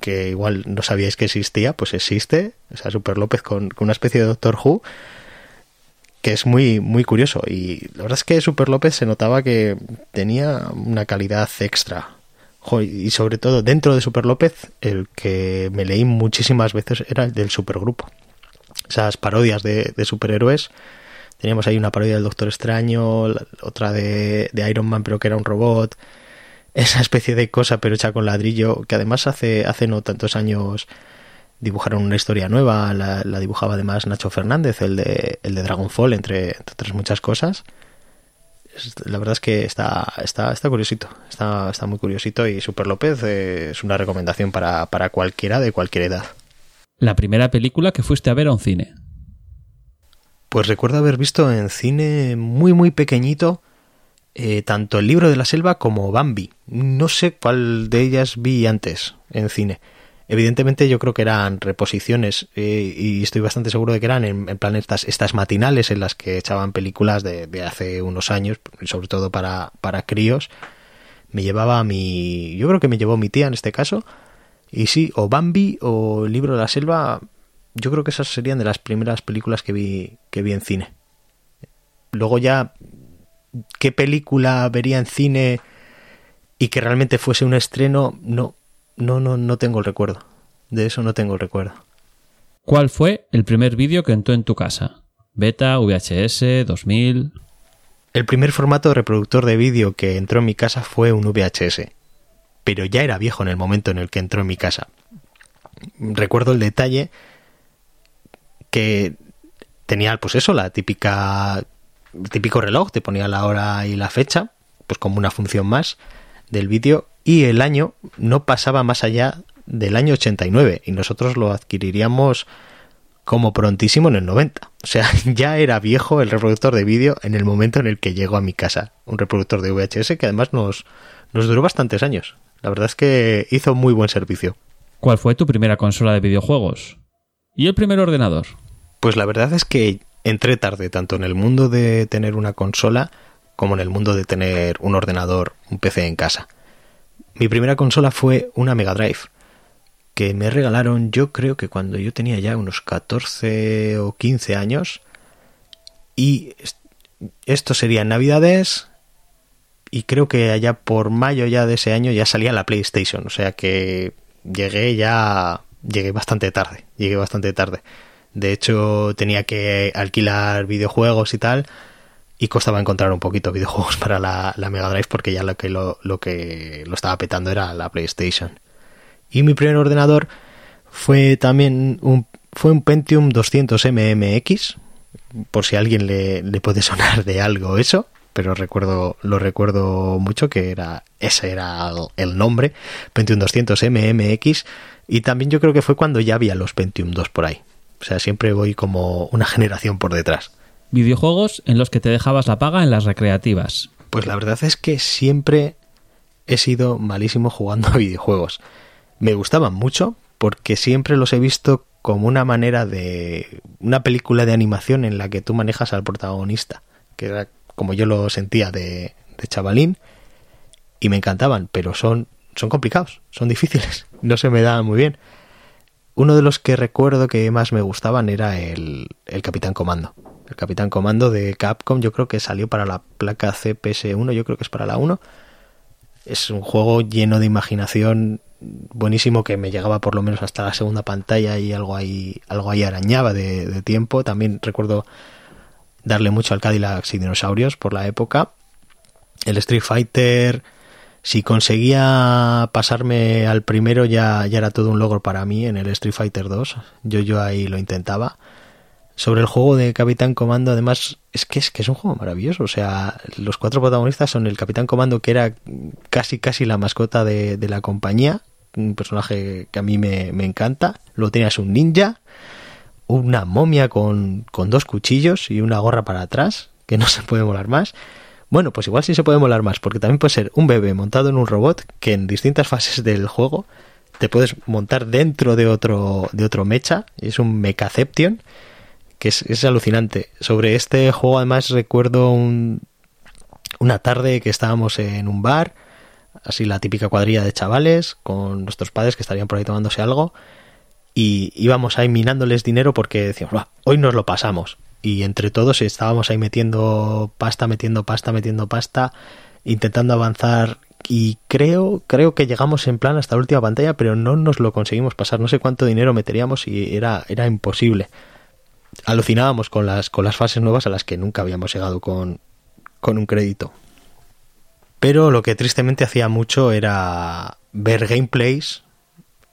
que igual no sabíais que existía, pues existe, o sea, Super López con, con una especie de Doctor Who, que es muy, muy curioso. Y la verdad es que Super López se notaba que tenía una calidad extra. Y sobre todo dentro de Super López, el que me leí muchísimas veces era el del supergrupo. Esas parodias de, de superhéroes. Teníamos ahí una parodia del Doctor Extraño, otra de, de Iron Man, pero que era un robot. Esa especie de cosa, pero hecha con ladrillo, que además hace, hace no tantos años dibujaron una historia nueva, la, la dibujaba además Nacho Fernández, el de, el de Dragonfall, entre, entre otras muchas cosas. La verdad es que está, está, está curiosito, está, está muy curiosito y Super López eh, es una recomendación para, para cualquiera de cualquier edad. La primera película que fuiste a ver a un cine. Pues recuerdo haber visto en cine muy muy pequeñito eh, tanto el libro de la selva como Bambi. No sé cuál de ellas vi antes en cine. Evidentemente yo creo que eran reposiciones eh, y estoy bastante seguro de que eran en, plan estas, estas matinales en las que echaban películas de, de hace unos años, sobre todo para, para críos. Me llevaba a mi... Yo creo que me llevó mi tía en este caso. Y sí, o Bambi o el libro de la selva, yo creo que esas serían de las primeras películas que vi, que vi en cine. Luego ya, ¿qué película vería en cine y que realmente fuese un estreno? No, no, no, no tengo el recuerdo. De eso no tengo el recuerdo. ¿Cuál fue el primer vídeo que entró en tu casa? ¿Beta, VHS, 2000? El primer formato de reproductor de vídeo que entró en mi casa fue un VHS, pero ya era viejo en el momento en el que entró en mi casa. Recuerdo el detalle que tenía, pues eso, la típica, el típico reloj, te ponía la hora y la fecha, pues como una función más del vídeo, y el año no pasaba más allá del año 89, y nosotros lo adquiriríamos como prontísimo en el 90. O sea, [laughs] ya era viejo el reproductor de vídeo en el momento en el que llegó a mi casa. Un reproductor de VHS que además nos, nos duró bastantes años. La verdad es que hizo muy buen servicio. ¿Cuál fue tu primera consola de videojuegos? ¿Y el primer ordenador? Pues la verdad es que entré tarde, tanto en el mundo de tener una consola como en el mundo de tener un ordenador, un PC en casa. Mi primera consola fue una Mega Drive, que me regalaron yo creo que cuando yo tenía ya unos 14 o 15 años. Y est- esto sería Navidades. Y creo que allá por mayo ya de ese año ya salía la PlayStation. O sea que llegué ya llegué bastante tarde, llegué bastante tarde. De hecho, tenía que alquilar videojuegos y tal, y costaba encontrar un poquito videojuegos [laughs] para la, la Mega Drive porque ya lo que lo, lo que lo estaba petando era la PlayStation. Y mi primer ordenador fue también un, fue un Pentium 200 MMX, por si a alguien le, le puede [laughs] sonar de algo eso, pero recuerdo, lo recuerdo mucho que era, ese era el, el nombre, Pentium 200 MMX, y también yo creo que fue cuando ya había los Pentium 2 por ahí. O sea, siempre voy como una generación por detrás. Videojuegos en los que te dejabas la paga en las recreativas. Pues la verdad es que siempre he sido malísimo jugando [laughs] a videojuegos. Me gustaban mucho porque siempre los he visto como una manera de una película de animación en la que tú manejas al protagonista, que era como yo lo sentía de, de chavalín y me encantaban, pero son son complicados, son difíciles, [laughs] no se me daban muy bien. Uno de los que recuerdo que más me gustaban era el, el Capitán Comando. El Capitán Comando de Capcom yo creo que salió para la placa CPS1, yo creo que es para la 1. Es un juego lleno de imaginación, buenísimo que me llegaba por lo menos hasta la segunda pantalla y algo ahí, algo ahí arañaba de, de tiempo. También recuerdo darle mucho al Cadillac y dinosaurios por la época. El Street Fighter, si conseguía pasarme al primero ya, ya era todo un logro para mí en el Street Fighter 2. Yo, yo ahí lo intentaba. Sobre el juego de Capitán Comando, además, es que es que es un juego maravilloso. O sea, los cuatro protagonistas son el Capitán Comando, que era casi casi la mascota de, de la compañía, un personaje que a mí me, me encanta. Luego tenías un ninja, una momia con, con dos cuchillos y una gorra para atrás, que no [laughs] se puede molar más. Bueno, pues igual sí se puede molar más, porque también puede ser un bebé montado en un robot que en distintas fases del juego te puedes montar dentro de otro, de otro mecha, es un Mechaception, que es, es alucinante. Sobre este juego además recuerdo un, una tarde que estábamos en un bar, así la típica cuadrilla de chavales, con nuestros padres que estarían por ahí tomándose algo, y íbamos ahí minándoles dinero porque decíamos, "Buah, hoy nos lo pasamos. Y entre todos estábamos ahí metiendo pasta, metiendo pasta, metiendo pasta, intentando avanzar. Y creo, creo que llegamos en plan hasta la última pantalla, pero no nos lo conseguimos pasar. No sé cuánto dinero meteríamos y era, era imposible. Alucinábamos con las, con las fases nuevas a las que nunca habíamos llegado con, con un crédito. Pero lo que tristemente hacía mucho era ver gameplays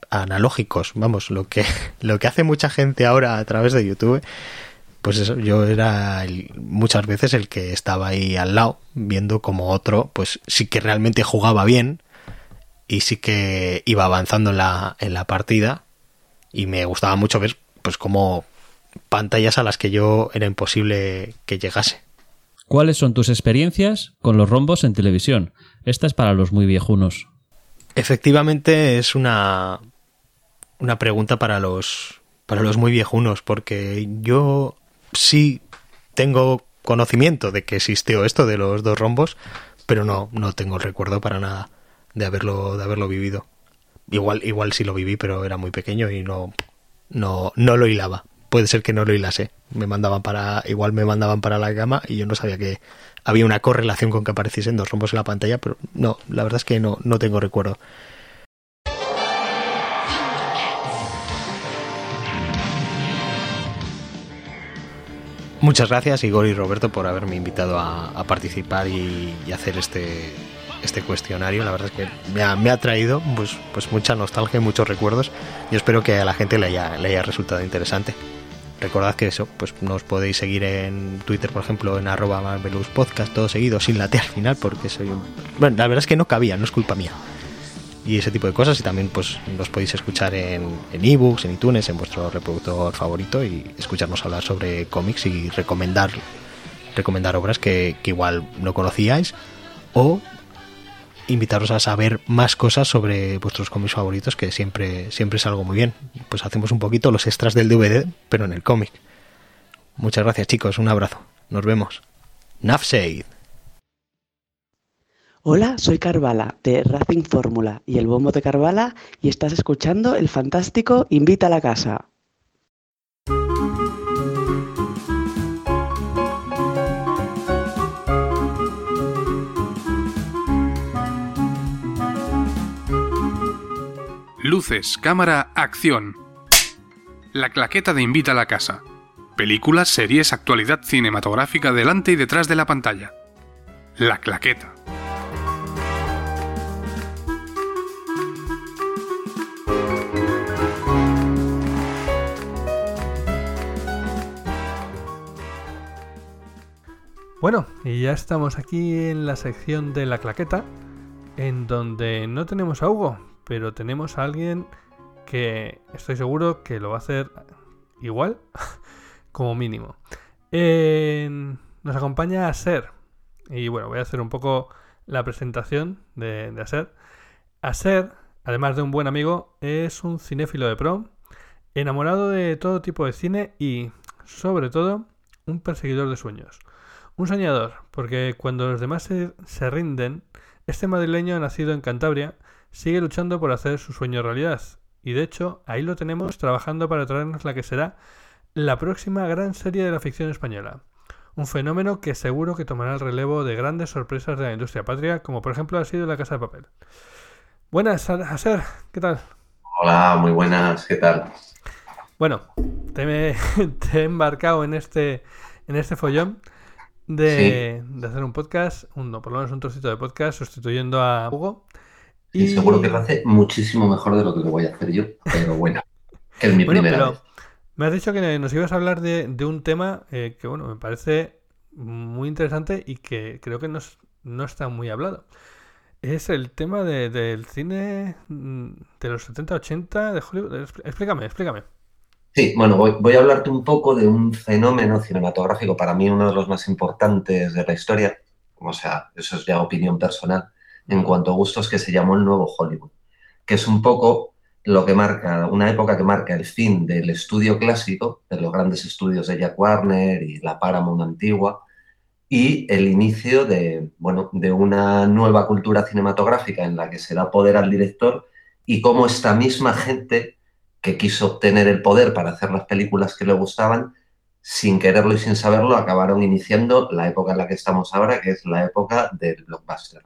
analógicos, vamos, lo que, [laughs] lo que hace mucha gente ahora a través de YouTube, pues eso, yo era muchas veces el que estaba ahí al lado, viendo como otro, pues sí que realmente jugaba bien y sí que iba avanzando en la, en la partida y me gustaba mucho ver pues como pantallas a las que yo era imposible que llegase. ¿Cuáles son tus experiencias con los rombos en televisión? Esta es para los muy viejunos. Efectivamente es una, una pregunta para los, para los muy viejunos, porque yo sí tengo conocimiento de que existió esto de los dos rombos, pero no, no tengo el recuerdo para nada de haberlo, de haberlo vivido. Igual, igual sí lo viví, pero era muy pequeño y no, no, no lo hilaba. Puede ser que no lo hilase. Me mandaban para, igual me mandaban para la cama y yo no sabía que había una correlación con que apareciesen dos rombos en la pantalla, pero no, la verdad es que no, no tengo recuerdo. Muchas gracias Igor y Roberto por haberme invitado a, participar y, hacer este, este cuestionario. La verdad es que me ha, me ha traído pues, pues mucha nostalgia y muchos recuerdos. Yo espero que a la gente le haya, le haya resultado interesante. Recordad que eso, pues nos podéis seguir en Twitter, por ejemplo, en arroba Marvelous Podcast, todo seguido, sin la T al final, porque soy un... Bueno, la verdad es que no cabía, no es culpa mía. Y ese tipo de cosas, y también pues nos podéis escuchar en en ebooks, en iTunes, en vuestro reproductor favorito, y escucharnos hablar sobre cómics y recomendar, recomendar obras que, que igual no conocíais, o invitaros a saber más cosas sobre vuestros cómics favoritos, que siempre, siempre es algo muy bien. Pues hacemos un poquito los extras del DVD, pero en el cómic. Muchas gracias chicos, un abrazo. Nos vemos. Nafseid. Hola, soy Carvala de Racing Fórmula y el bombo de Carvala y estás escuchando el fantástico Invita a la casa. Luces, cámara, acción. La claqueta de Invita a la Casa. Películas, series, actualidad cinematográfica delante y detrás de la pantalla. La claqueta. Bueno, y ya estamos aquí en la sección de la claqueta, en donde no tenemos a Hugo, pero tenemos a alguien que estoy seguro que lo va a hacer igual, [laughs] como mínimo. Nos acompaña Aser, y bueno, voy a hacer un poco la presentación de, de Aser. Aser, además de un buen amigo, es un cinéfilo de prom, enamorado de todo tipo de cine y, sobre todo, un perseguidor de sueños. Un soñador, porque cuando los demás se, se, rinden, este madrileño nacido en Cantabria sigue luchando por hacer su sueño realidad. Y de hecho, ahí lo tenemos trabajando para traernos la que será la próxima gran serie de la ficción española. Un fenómeno que seguro que tomará el relevo de grandes sorpresas de la industria patria, como por ejemplo ha sido La Casa de Papel. Buenas, Aser, ¿qué tal? Hola, muy buenas, ¿qué tal? Bueno, te, me, [laughs] te he embarcado en este, en este follón de, sí. de, hacer un podcast, un, no, por lo menos un trocito de podcast, sustituyendo a Hugo. Y, y seguro que lo hace muchísimo mejor de lo que lo voy a hacer yo, pero bueno, [laughs] es mi bueno, primera pero vez. Me has dicho que nos ibas a hablar de, de un tema eh, que, bueno, me parece muy interesante y que creo que no, no está muy hablado. Es el tema de, del cine mm, de los 70-80 de Hollywood. Explícame, explícame. Sí, bueno, voy, voy, a hablarte un poco de un fenómeno cinematográfico, para mí uno de los más importantes de la historia, o sea, eso es ya opinión personal, en cuanto a gustos, que se llamó el nuevo Hollywood, que es un poco lo que marca, una época que marca el fin del estudio clásico, de los grandes estudios de Jack Warner y la Paramount antigua, y el inicio de, bueno, de una nueva cultura cinematográfica en la que se da poder al director y cómo esta misma gente que quiso obtener el poder para hacer las películas que le gustaban, sin quererlo y sin saberlo, acabaron iniciando la época en la que estamos ahora, que es la época del blockbuster.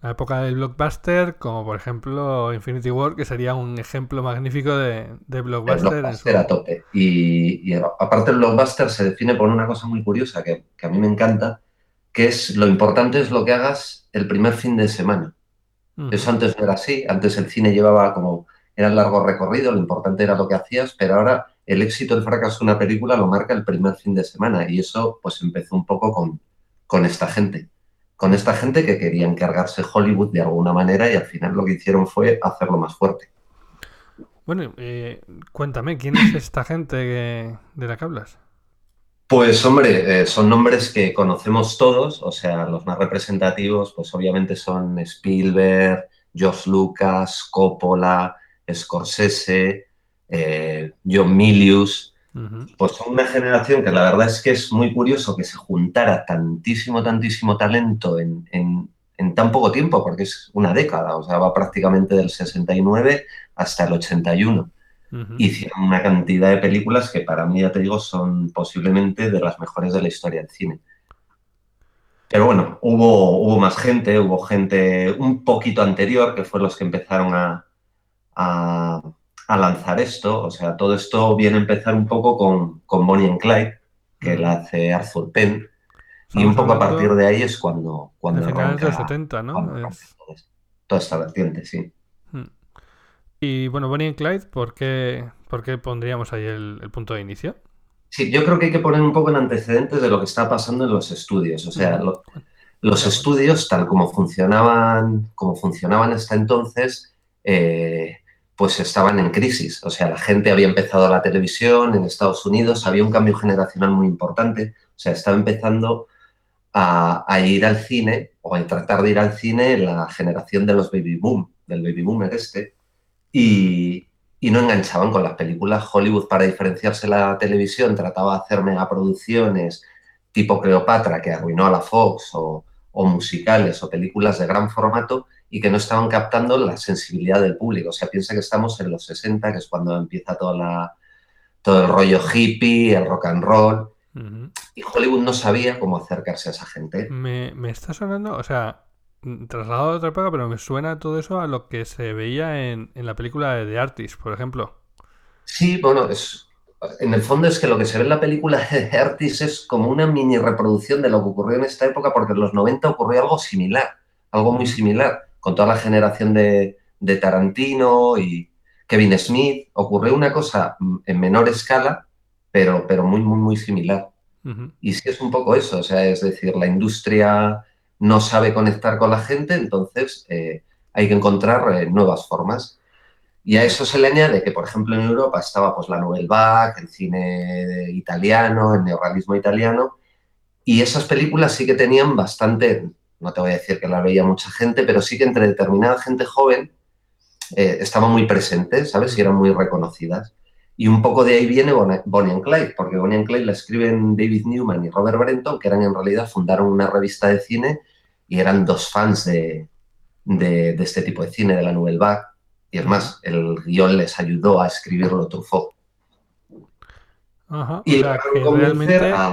La época del blockbuster, como por ejemplo Infinity War, que sería un ejemplo magnífico de, de blockbuster. El blockbuster su... a tope. Y, y, aparte el blockbuster se define por una cosa muy curiosa que, que, a mí me encanta, que es lo importante es lo que hagas el primer fin de semana. Mm. Eso antes no era así, antes el cine llevaba como, era largo recorrido, lo importante era lo que hacías, pero ahora el éxito, el fracaso de una película lo marca el primer fin de semana y eso pues empezó un poco con, con esta gente con esta gente que quería encargarse Hollywood de alguna manera y al final lo que hicieron fue hacerlo más fuerte. Bueno, eh, cuéntame, ¿quién es [laughs] esta gente que, de la que hablas? Pues hombre, eh, son nombres que conocemos todos, o sea, los más representativos, pues obviamente son Spielberg, George Lucas, Coppola, Scorsese, eh, John Milius, pues son una generación que la verdad es que es muy curioso que se juntara tantísimo, tantísimo talento en, en, en, tan poco tiempo, porque es una década, o sea, va prácticamente del 69 hasta el 81. Uh -huh. Hicieron una cantidad de películas que para mí, ya te digo, son posiblemente de las mejores de la historia del cine. Pero bueno, hubo, hubo más gente, hubo gente un poquito anterior, que fue los que empezaron a, a a lanzar esto. O sea, todo esto viene a empezar un poco con, con Bonnie and Clyde, que la hace Arthur Penn. Y un poco a partir de ahí es cuando... cuando de finales de los 70, ¿no? Es... Toda esta vertiente, sí. Y bueno, Bonnie and Clyde, ¿por qué, por qué pondríamos ahí el, el, punto de inicio? Sí, yo creo que hay que poner un poco en antecedentes de lo que está pasando en los estudios. O sea, lo, los estudios, tal como funcionaban, como funcionaban hasta entonces, eh, pues estaban en crisis. O sea, la gente había empezado la televisión en Estados Unidos, había un cambio generacional muy importante. O sea, estaba empezando a, ir al cine o a tratar de ir al cine la generación de los baby boom, del baby boomer este, y, no enganchaban con las películas. Hollywood, para diferenciarse la televisión, trataba de hacer megaproducciones tipo Cleopatra, que arruinó a la Fox, o musicales o películas de gran formato, y que no estaban captando la sensibilidad del público. O sea, piensa que estamos en los 60, que es cuando empieza toda la, todo el rollo hippie, el rock and roll. Uh -huh. Y Hollywood no sabía cómo acercarse a esa gente. Me, me, está sonando, o sea, trasladado a otra época, pero me suena todo eso a lo que se veía en, en la película de The Artist, por ejemplo. Sí, bueno, es, en el fondo es que lo que se ve en la película [laughs] de Artis es como una mini reproducción de lo que ocurrió en esta época, porque en los 90 ocurrió algo similar, algo muy similar, con toda la generación de, de Tarantino y Kevin Smith. Ocurrió una cosa mm, en menor escala, pero, pero muy, muy, muy similar. Y sí es un poco eso, o sea, es decir, la industria no sabe conectar con la gente, entonces eh, hay que encontrar eh, nuevas formas. Y a eso se le añade que, por ejemplo, en Europa estaba pues, la Nouvelle Vague, el cine italiano, el neorrealismo italiano, y esas películas sí que tenían bastante, no te voy a decir que la veía mucha gente, pero sí que entre determinada gente joven eh, estaban muy presentes, ¿sabes? Y eran muy reconocidas. Y un poco de ahí viene Bonnie Bonnie and Clyde, porque Bonnie and Clyde la escriben David Newman y Robert Brenton, que eran en realidad, fundaron una revista de cine y eran dos fans de, de, de este tipo de cine, de la Nouvelle Vague. Y además, el guion les ayudó a escribirlo Truffaut. Ajá. Y o sea, que realmente... a-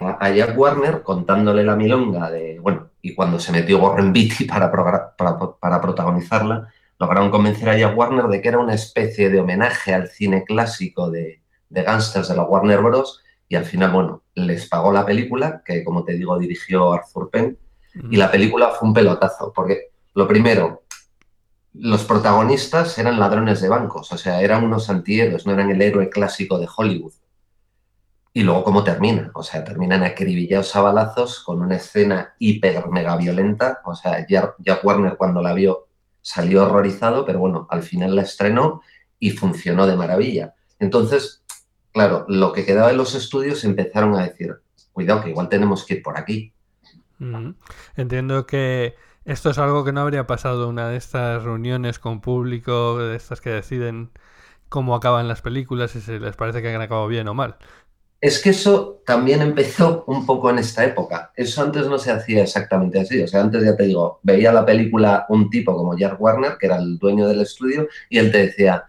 A Jack Warner contándole la milonga de, bueno, y cuando se metió Warren Beatty [laughs] para, para, para protagonizarla, lograron convencer a Jack Warner de que era una especie de homenaje al cine clásico de, de gángsters de la Warner Bros. Y al final, bueno, les pagó la película, que como te digo dirigió Arthur Penn, y la película fue un pelotazo, porque lo primero, los protagonistas eran ladrones de bancos, o sea, eran unos antihéroes, no eran el héroe clásico de Hollywood. Y luego cómo termina, o sea, terminan acribillados a balazos con una escena hiper mega violenta, o sea, Jack Warner cuando la vio salió horrorizado, pero bueno, al final la estrenó y funcionó de maravilla. Entonces, claro, lo que quedaba en los estudios empezaron a decir, cuidado que igual tenemos que ir por aquí. Entiendo que esto es algo que no habría pasado una de estas reuniones con público, de estas que deciden cómo acaban las películas y si les parece que han acabado bien o mal. Es que eso también empezó un poco en esta época. Eso antes no se hacía exactamente así. O sea, antes ya te digo, veía la película un tipo como Jack Warner, que era el dueño del estudio, y él te decía,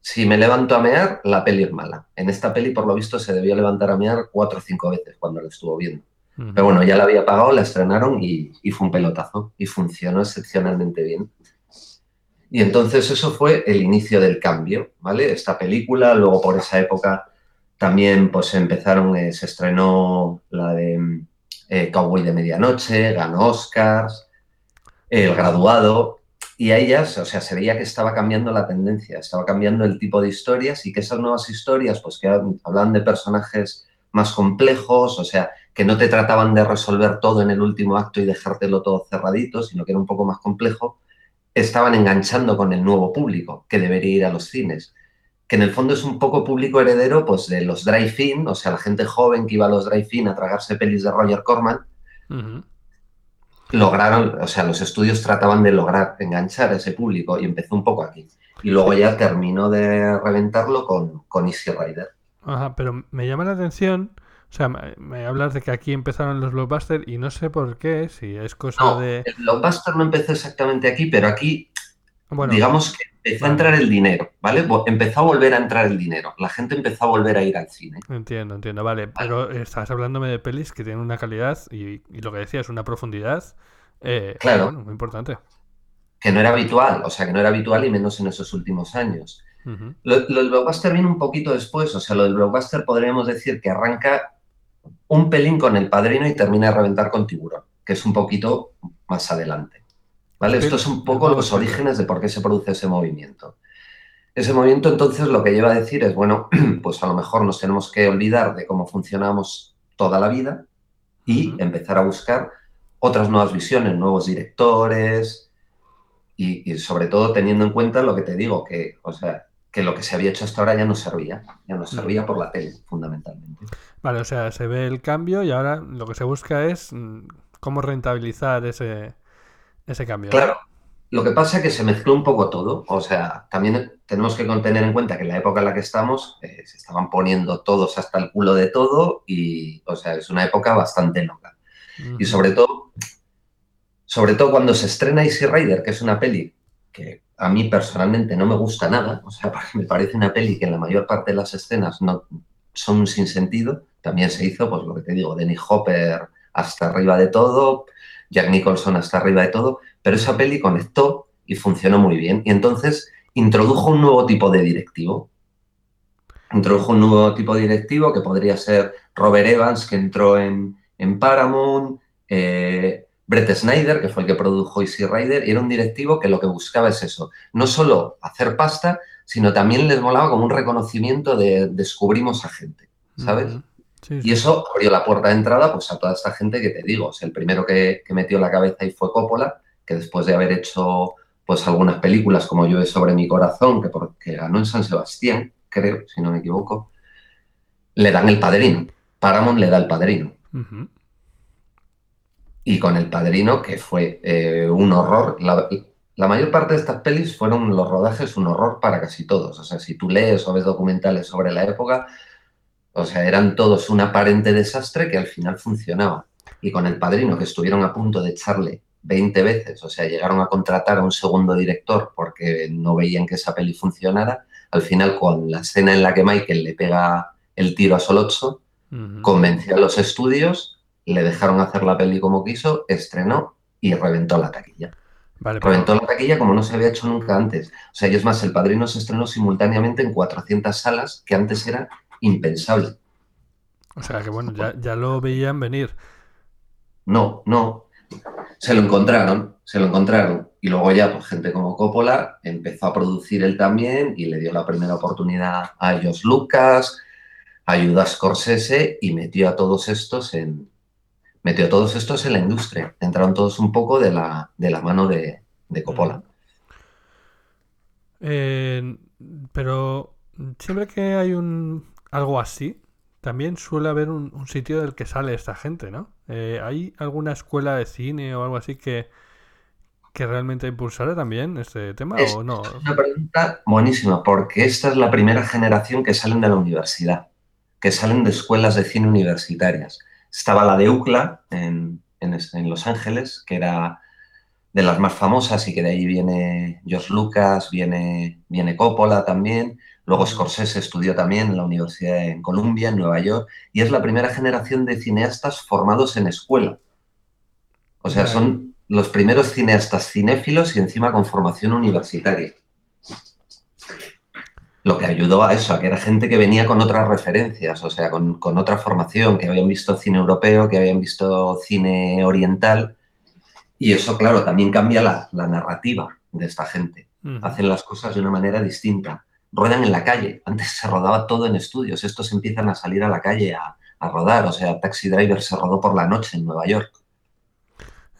si me levanto a mear, la peli es mala. En esta peli, por lo visto, se debió levantar a mear cuatro o cinco veces cuando la estuvo viendo. Pero bueno, ya la había pagado, la estrenaron y, y fue un pelotazo. Y funcionó excepcionalmente bien. Y entonces eso fue el inicio del cambio, ¿vale? Esta película, luego por esa época también pues empezaron, eh, se estrenó la de eh, Cowboy de Medianoche, ganó Oscars, El Graduado, y ahí ya, o sea, se veía que estaba cambiando la tendencia, estaba cambiando el tipo de historias y que esas nuevas historias, pues que hablaban de personajes más complejos, o sea, que no te trataban de resolver todo en el último acto y dejártelo todo cerradito, sino que era un poco más complejo, estaban enganchando con el nuevo público que debería ir a los cines que en el fondo es un poco público heredero pues, de los drive-in, o sea, la gente joven que iba a los drive-in a tragarse pelis de Roger Corman, lograron, o sea, los estudios trataban de lograr enganchar a ese público y empezó un poco aquí. Y luego ya terminó de reventarlo con, con Easy Rider. Ajá, pero me llama la atención, o sea, me, me hablas de que aquí empezaron los blockbusters y no sé por qué, si es cosa No, de... el blockbuster no empezó exactamente aquí, pero aquí, Bueno, digamos que empezó a vale. entrar el dinero, ¿vale? Empezó a volver a entrar el dinero. La gente empezó a volver a ir al cine. Entiendo, entiendo, vale, pero estás hablándome de pelis que tienen una calidad y, y lo que decías, una profundidad, eh, Claro. bueno, muy importante. que no era habitual, o sea, que no era habitual y menos en esos últimos años. Ujú. Lo, lo del blockbuster viene un poquito después, o sea, lo del blockbuster podríamos decir que arranca un pelín con El Padrino y termina de reventar con Tiburón, que es un poquito más adelante. ¿Vale? Esto es un poco los orígenes de por qué se produce ese movimiento. Ese movimiento entonces lo que lleva a decir es, bueno, [clears throat] pues a lo mejor nos tenemos que olvidar de cómo funcionamos toda la vida y empezar a buscar otras nuevas visiones, nuevos directores y, y sobre todo teniendo en cuenta lo que te digo, que, o sea, que lo que se había hecho hasta ahora ya no servía, ya no servía por la tele, fundamentalmente. Vale, o sea, se ve el cambio y ahora lo que se busca es mm, cómo rentabilizar ese, ese cambio. ¿no? Claro. lo que pasa es que se mezcló un poco todo. O sea, también tenemos que tener en cuenta que en la época en la que estamos eh, se estaban poniendo todos hasta el culo de todo y, o sea, es una época bastante loca. Y sobre todo, sobre todo cuando se estrena Easy Rider, que es una peli que a mí personalmente no me gusta nada, o sea, [laughs] porque me parece una peli que en la mayor parte de las escenas no son sin sentido. También se hizo, pues lo que te digo, Denny Hopper hasta arriba de todo, Jack Nicholson hasta arriba de todo, pero esa peli conectó y funcionó muy bien. Y entonces introdujo un nuevo tipo de directivo. Introdujo un nuevo tipo de directivo que podría ser Robert Evans, que entró en, en Paramount, eh, Brett Snyder, que fue el que produjo Easy Rider, y era un directivo que lo que buscaba es eso, no solo hacer pasta, sino también les molaba como un reconocimiento de descubrimos a gente, ¿sabes? Sí, Y eso abrió la puerta de entrada pues, a toda esta gente que te digo. O sea, el primero que, que metió la cabeza ahí fue Coppola, que después de haber hecho pues, algunas películas como Llueve sobre mi corazón, que, por- que ganó en San Sebastián, creo, si no me equivoco, le dan el padrino. Paramount le da el padrino. Y con el padrino, que fue eh, un horror. La, la mayor parte de estas pelis fueron los rodajes un horror para casi todos. O sea, si tú lees o ves documentales sobre la época, o sea, eran todos un aparente desastre que al final funcionaba. Y con el padrino, que estuvieron a punto de echarle 20 veces, o sea, llegaron a contratar a un segundo director porque no veían que esa peli funcionara, al final con la escena en la que Michael le pega el tiro a Solozzo, convenció a los estudios, le dejaron hacer la peli como quiso, estrenó y reventó la taquilla. Vale, pero- Reventó la taquilla como no se había hecho nunca antes. O sea, y es más, El Padrino se estrenó simultáneamente en 400 salas, que antes era impensable. O sea que bueno, ya, ya lo veían venir. No, no. Se lo encontraron, se lo encontraron. Y luego ya, pues gente como Coppola empezó a producir él también y le dio la primera oportunidad a ellos Lucas, ayudó a Scorsese y metió a todos estos en metió a todos estos en la industria. Entraron todos un poco de la, de la mano de, de Coppola. Eh, pero siempre que hay un algo así, también suele haber un, un sitio del que sale esta gente, ¿no? Eh, ¿Hay alguna escuela de cine o algo así que, que realmente impulsara también este tema Es o no? una pregunta buenísima, porque esta es la primera generación que salen de la universidad, que salen de escuelas de cine universitarias. Estaba la de UCLA en, en es- en Los Ángeles, que era de las más famosas y que de ahí viene George Lucas, viene, viene Coppola también. Luego Scorsese estudió también en la Universidad en Columbia, en Nueva York, y es la primera generación de cineastas formados en escuela. O sea, son los primeros cineastas cinéfilos y encima con formación universitaria. Lo que ayudó a eso, a que era gente que venía con otras referencias, o sea, con, con otra formación, que habían visto cine europeo, que habían visto cine oriental. Y eso, claro, también cambia la, la narrativa de esta gente. Hacen las cosas de una manera distinta. Ruedan en la calle. Antes se rodaba todo en estudios. Estos empiezan a salir a la calle a, a rodar. O sea, Taxi Driver se rodó por la noche en Nueva York.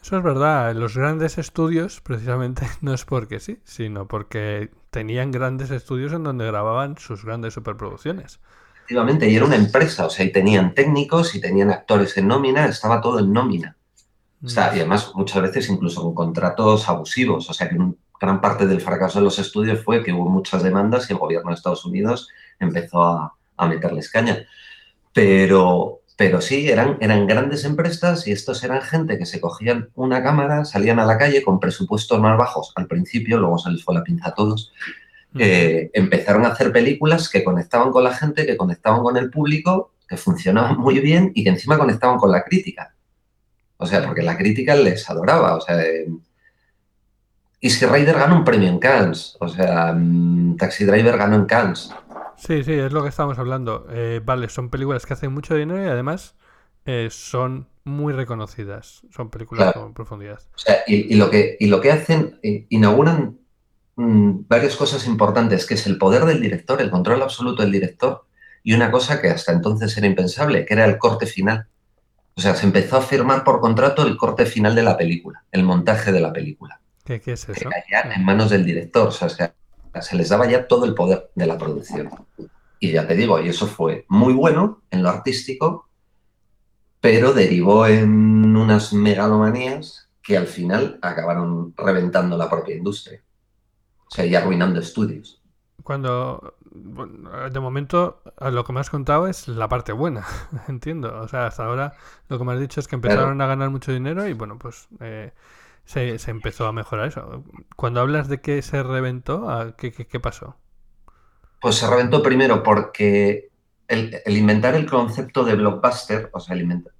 Eso es verdad, los grandes estudios precisamente [laughs] no es porque sí, sino porque tenían grandes estudios en donde grababan sus grandes superproducciones. Efectivamente, y era una empresa, o sea, y tenían técnicos y tenían actores en nómina, estaba todo en nómina. O sea, y además muchas veces incluso con contratos abusivos, o sea, que un- gran parte del fracaso de los estudios fue que hubo muchas demandas y el gobierno de Estados Unidos empezó a, a meterles caña. Pero, pero sí, eran, eran grandes empresas y estos eran gente que se cogían una cámara, salían a la calle con presupuestos más bajos al principio, luego se les fue la pinza a todos, eh, empezaron a hacer películas que conectaban con la gente, que conectaban con el público, que funcionaban muy bien y que encima conectaban con la crítica. O sea, porque la crítica les adoraba. O sea, eh, Easy Rider ganó un premio en Cannes. O sea, mm, Taxi Driver ganó en Cannes. Sí, sí, es lo que estábamos hablando. Eh, vale, son películas que hacen mucho dinero y además eh, son muy reconocidas. Son películas Claro. con profundidad. O sea, y, y lo, que, y lo que hacen, eh, inauguran mm, varias cosas importantes, que es el poder del director, el control absoluto del director, y una cosa que hasta entonces era impensable, que era el corte final. O sea, se empezó a firmar por contrato el corte final de la película, el montaje de la película, ¿Qué, qué es que eso? caía en manos del director. O sea, se, se les daba ya todo el poder de la producción. Y ya te digo, y eso fue muy bueno en lo artístico, pero derivó en unas megalomanías que al final acabaron reventando la propia industria. O sea, y arruinando estudios. Cuando, bueno, de momento, lo que me has contado es la parte buena, [laughs] entiendo. O sea, hasta ahora lo que me has dicho es que empezaron a ganar mucho dinero y bueno, pues eh, se, se empezó a mejorar eso. Cuando hablas de que se reventó, ¿a ¿qué, qué, qué pasó? Pues se reventó primero porque el, el inventar el concepto de blockbuster, o sea, el inventar,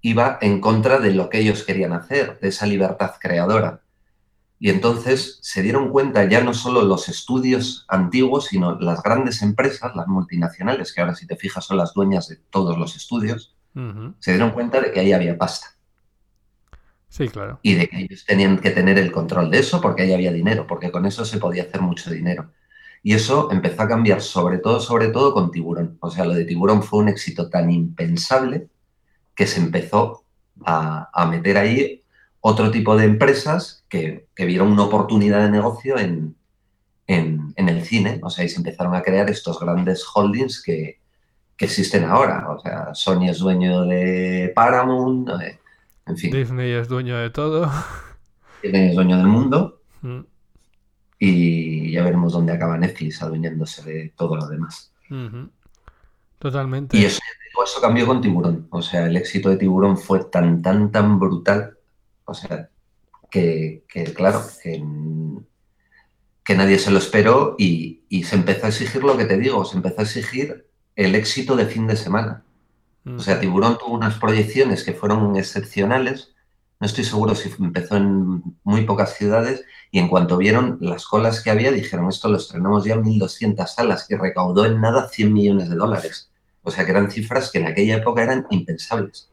iba en contra de lo que ellos querían hacer, de esa libertad creadora. Y entonces se dieron cuenta ya no solo los estudios antiguos, sino las grandes empresas, las multinacionales, que ahora si te fijas son las dueñas de todos los estudios, se dieron cuenta de que ahí había pasta Sí, claro. y de que ellos tenían que tener el control de eso porque ahí había dinero, porque con eso se podía hacer mucho dinero. Y eso empezó a cambiar sobre todo, sobre todo con Tiburón. O sea, lo de Tiburón fue un éxito tan impensable que se empezó a, meter ahí otro tipo de empresas que, vieron una oportunidad de negocio en, el cine. O sea, y se empezaron a crear estos grandes holdings que, que existen ahora. O sea, Sony es dueño de Paramount, eh, en fin, Disney es dueño de todo. [laughs] Disney es dueño del mundo Mm, y ya veremos dónde acaba Netflix adueñándose de todo lo demás. Totalmente. Y eso, cambió con Tiburón. O sea, el éxito de Tiburón fue tan, tan, tan brutal. O sea, que, que, claro, que, que nadie se lo esperó y, y se empezó a exigir lo que te digo, se empezó a exigir el éxito de fin de semana. O sea, Tiburón tuvo unas proyecciones que fueron excepcionales. No estoy seguro si empezó en muy pocas ciudades y en cuanto vieron las colas que había, dijeron, esto lo estrenamos ya en 1.200 salas y recaudó en nada 100 millones de dólares. O sea, que eran cifras que en aquella época eran impensables.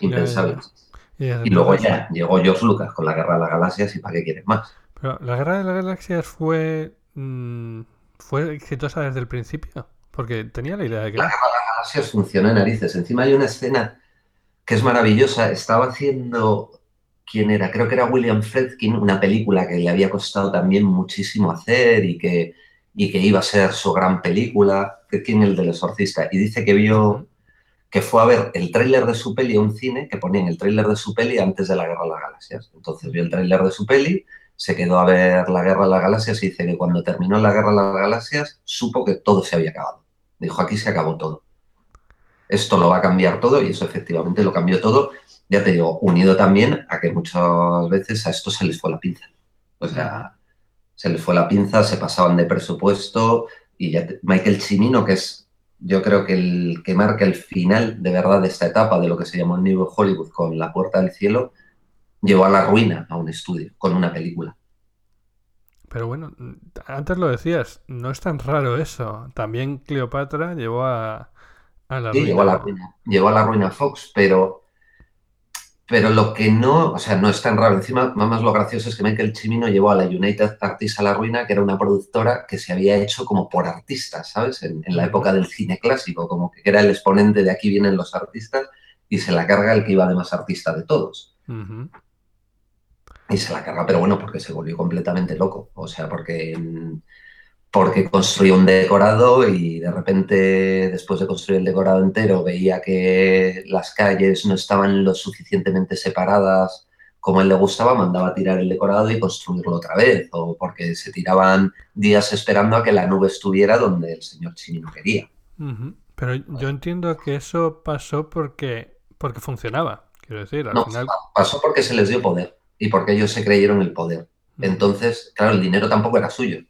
Impensables. Y desde Y luego ya llegó George Lucas con la Guerra de las Galaxias y ¿para qué quieres más? Pero la Guerra de las Galaxias fue, mm, fue exitosa desde el principio. Porque tenía la idea de que... La Guerra de las Galaxias funcionó en narices. Encima hay una escena que es maravillosa. Estaba haciendo, ¿quién era? Creo que era William Friedkin, una película que le había costado también muchísimo hacer y que, y que iba a ser su gran película. Friedkin, el del exorcista. Y dice que vio, que fue a ver el tráiler de su peli a un cine, que ponían el tráiler de su peli antes de la Guerra de las Galaxias. Entonces vio el tráiler de su peli, se quedó a ver la Guerra de las Galaxias y dice que cuando terminó la Guerra de las Galaxias supo que todo se había acabado. Dijo, aquí se acabó todo. Esto lo va a cambiar todo y eso efectivamente lo cambió todo. Ya te digo, unido también a que muchas veces a esto se les fue la pinza. O sea, se les fue la pinza, se pasaban de presupuesto y ya te- Michael Cimino, que es yo creo que el que marca el final de verdad de esta etapa de lo que se llamó el New Hollywood con La Puerta del Cielo, llevó a la ruina a un estudio con una película. Pero bueno, antes lo decías, no es tan raro eso. También Cleopatra llevó a, a la Sí, llegó a la ruina, llegó a la ruina Fox, pero, pero lo que no, o sea, no es tan raro. Encima, más lo gracioso es que Michael Cimino llevó a la United Artists a la ruina, que era una productora que se había hecho como por artistas, ¿sabes? En, en la época del cine clásico, como que era el exponente de aquí vienen los artistas y se la carga el que iba de más artista de todos. Y se la carga, pero bueno, porque se volvió completamente loco. O sea, porque, mm, porque construyó un decorado y de repente, después de construir el decorado entero, veía que las calles no estaban lo suficientemente separadas como a él le gustaba, mandaba a tirar el decorado y construirlo otra vez. O porque se tiraban días esperando a que la nube estuviera donde el señor Chimino quería. Pero yo entiendo que eso pasó porque, porque funcionaba. Quiero decir, al No, final. pasó porque se les dio poder y porque ellos se creyeron el poder. Entonces, claro, el dinero tampoco era suyo.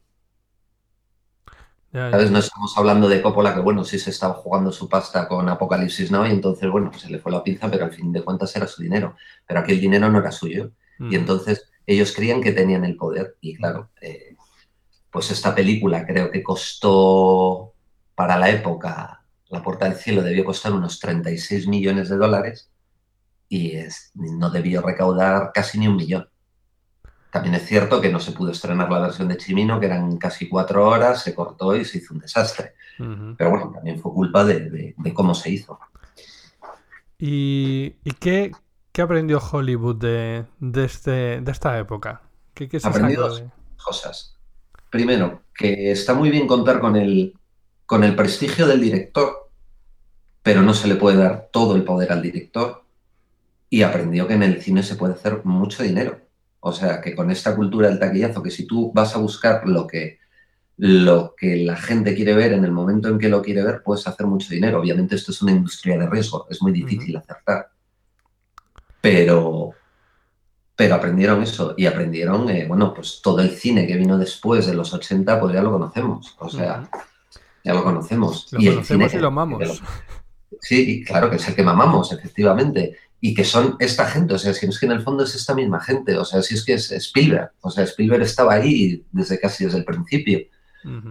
Ya, ya. ¿Sabes? No estamos hablando de Coppola, que bueno, sí se estaba jugando su pasta con Apocalipsis Now y entonces, bueno, pues se le fue la pinza, pero al fin de cuentas era su dinero. Pero aquí el dinero no era suyo. Mm. Y entonces ellos creían que tenían el poder. Y claro, eh, pues esta película creo que costó para la época, La Puerta del Cielo debió costar unos 36 millones de dólares y es- no debió recaudar casi ni un millón. También es cierto que no se pudo estrenar la versión de Chimino, que eran casi cuatro horas, se cortó y se hizo un desastre. Pero bueno, también fue culpa de, de- de cómo se hizo. ¿Y, y qué, qué aprendió Hollywood de, de, este, de esta época? ¿Qué, qué se Aprendí sacó dos cosas. Primero, que está muy bien contar con el, con el prestigio del director, pero no se le puede dar todo el poder al director. y aprendió que en el cine se puede hacer mucho dinero. O sea, que con esta cultura del taquillazo, que si tú vas a buscar lo que, lo que la gente quiere ver en el momento en que lo quiere ver, puedes hacer mucho dinero. Obviamente esto es una industria de riesgo, es muy difícil acertar. Pero, pero aprendieron eso y aprendieron, eh, bueno, pues todo el cine que vino después de los 80, pues ya lo conocemos. O sea, ya lo conocemos. Lo y el conocemos cine y lo amamos. que lo- Sí, y claro que es el que mamamos, efectivamente. Y que son esta gente, o sea, si es que en el fondo es esta misma gente, o sea, si es que es Spielberg, o sea, Spielberg estaba ahí desde casi desde el principio.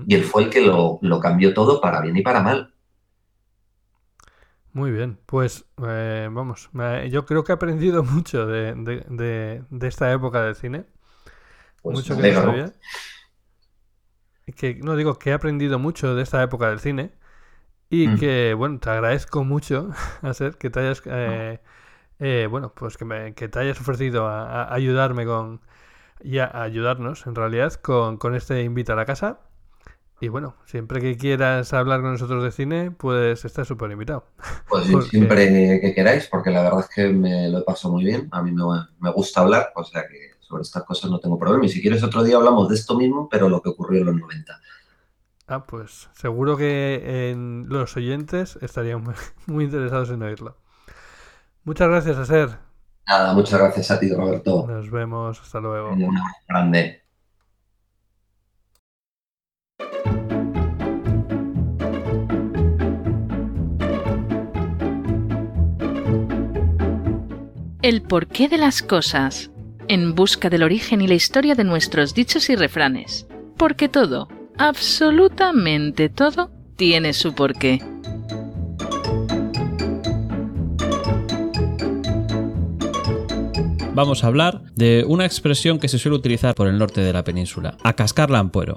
Y él fue el que lo, lo cambió todo para bien y para mal. Muy bien, pues eh, vamos, me- yo creo que he aprendido [laughs] mucho de, de- de- de esta época del cine. Pues mucho que no sabía. Que, no digo que he aprendido mucho de esta época del cine y Mm. que, bueno, te agradezco mucho, [laughs] Aser, que te hayas, eh, eh, bueno, pues que, me- que te hayas ofrecido a, a ayudarme con, y a, a ayudarnos, en realidad, con, con este Invita a la Casa. Y bueno, siempre que quieras hablar con nosotros de cine, pues estás súper invitado. Pues Porque- siempre que queráis, porque la verdad es que me lo he pasado muy bien. A mí me, me gusta hablar, o sea que sobre estas cosas no tengo problema. Y si quieres otro día hablamos de esto mismo, pero lo que ocurrió en los 90. Ah, pues seguro que en los oyentes estarían muy, [laughs] muy interesados en oírlo. Muchas gracias, Aser. Nada, muchas gracias a ti, Roberto. Nos vemos, hasta luego. Un abrazo grande. El porqué de las cosas, en busca del origen y la historia de nuestros dichos y refranes. Porque todo, absolutamente todo, tiene su porqué. Vamos a hablar de una expresión que se suele utilizar por el norte de la península, a cascar la ampuero.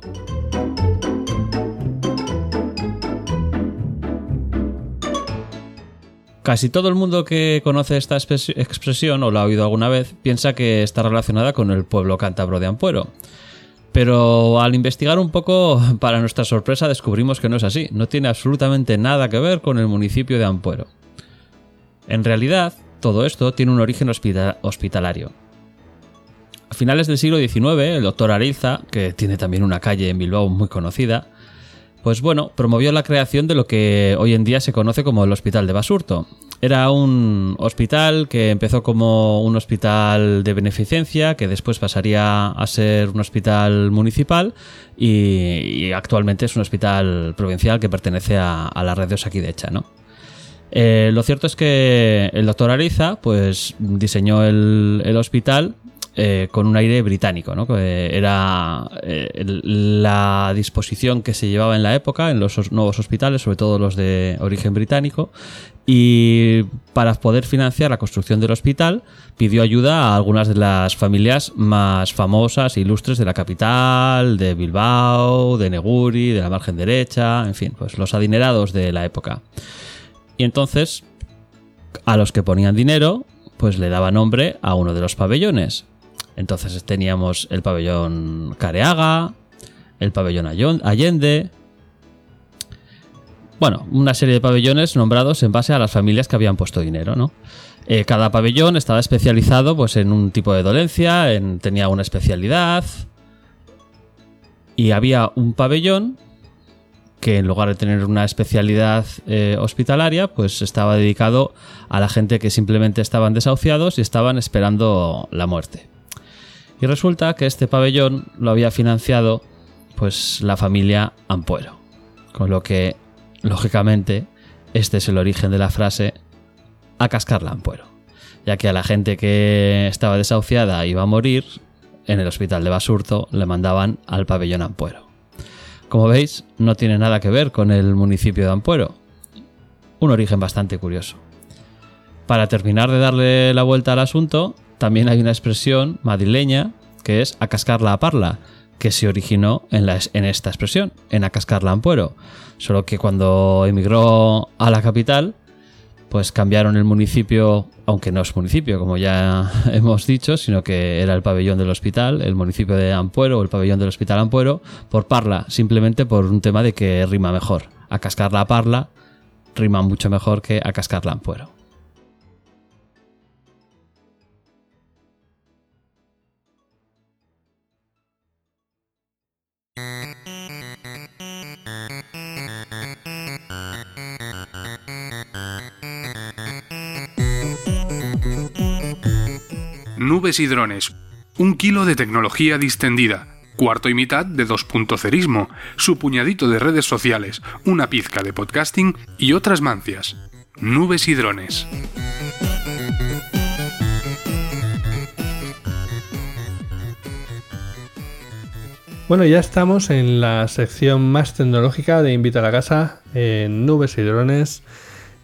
Casi todo el mundo que conoce esta expresión o la ha oído alguna vez piensa que está relacionada con el pueblo cántabro de Ampuero. Pero al investigar un poco, [laughs] para nuestra sorpresa, descubrimos que no es así. No tiene absolutamente nada que ver con el municipio de Ampuero. En realidad, todo esto tiene un origen hospita- hospitalario. A finales del siglo XIX, el doctor Arilza, que tiene también una calle en Bilbao muy conocida, pues bueno, promovió la creación de lo que hoy en día se conoce como el Hospital de Basurto. Era un hospital que empezó como un hospital de beneficencia, que después pasaría a ser un hospital municipal y, actualmente es un hospital provincial que pertenece a, a la red de Osakidecha, ¿no? Eh, lo cierto es que el doctor Ariza pues, diseñó el, hospital eh, con un aire británico, ¿no? era eh, la disposición que se llevaba en la época en los os- nuevos hospitales, sobre todo los de origen británico, y para poder financiar la construcción del hospital pidió ayuda a algunas de las familias más famosas e ilustres de la capital, de Bilbao, de Neguri, de la margen derecha, en fin, pues los adinerados de la época. Y entonces, a los que ponían dinero, pues le daba nombre a uno de los pabellones. Entonces teníamos el pabellón Careaga, el pabellón Allende. Bueno, una serie de pabellones nombrados en base a las familias que habían puesto dinero, ¿no? Eh, cada pabellón estaba especializado pues, en un tipo de dolencia, en- tenía una especialidad. Y había un pabellón que en lugar de tener una especialidad eh, hospitalaria, pues estaba dedicado a la gente que simplemente estaban desahuciados y estaban esperando la muerte. Y resulta que este pabellón lo había financiado pues la familia Ampuero. Con lo que, lógicamente, este es el origen de la frase a cascar la Ampuero. Ya que a la gente que estaba desahuciada iba a morir, en el hospital de Basurto le mandaban al pabellón Ampuero. Como veis, no tiene nada que ver con el municipio de Ampuero. Un origen bastante curioso. Para terminar de darle la vuelta al asunto, también hay una expresión madrileña que es a la parla, que se originó en, esta expresión, en a cascar la Ampuero. Solo que cuando emigró a la capital, pues cambiaron el municipio, aunque no es municipio, como ya [laughs] hemos dicho, sino que era el pabellón del hospital, el municipio de Ampuero el pabellón del hospital Ampuero, por Parla, simplemente por un tema de que rima mejor. A cascar la Parla rima mucho mejor que a cascar la Ampuero. Nubes y drones. Un kilo de tecnología distendida. Cuarto y mitad de 2.0ismo. Su puñadito de redes sociales. Una pizca de podcasting y otras mancias. Nubes y drones. Bueno, ya estamos en la sección más tecnológica de Invita a la Casa, nubes y drones,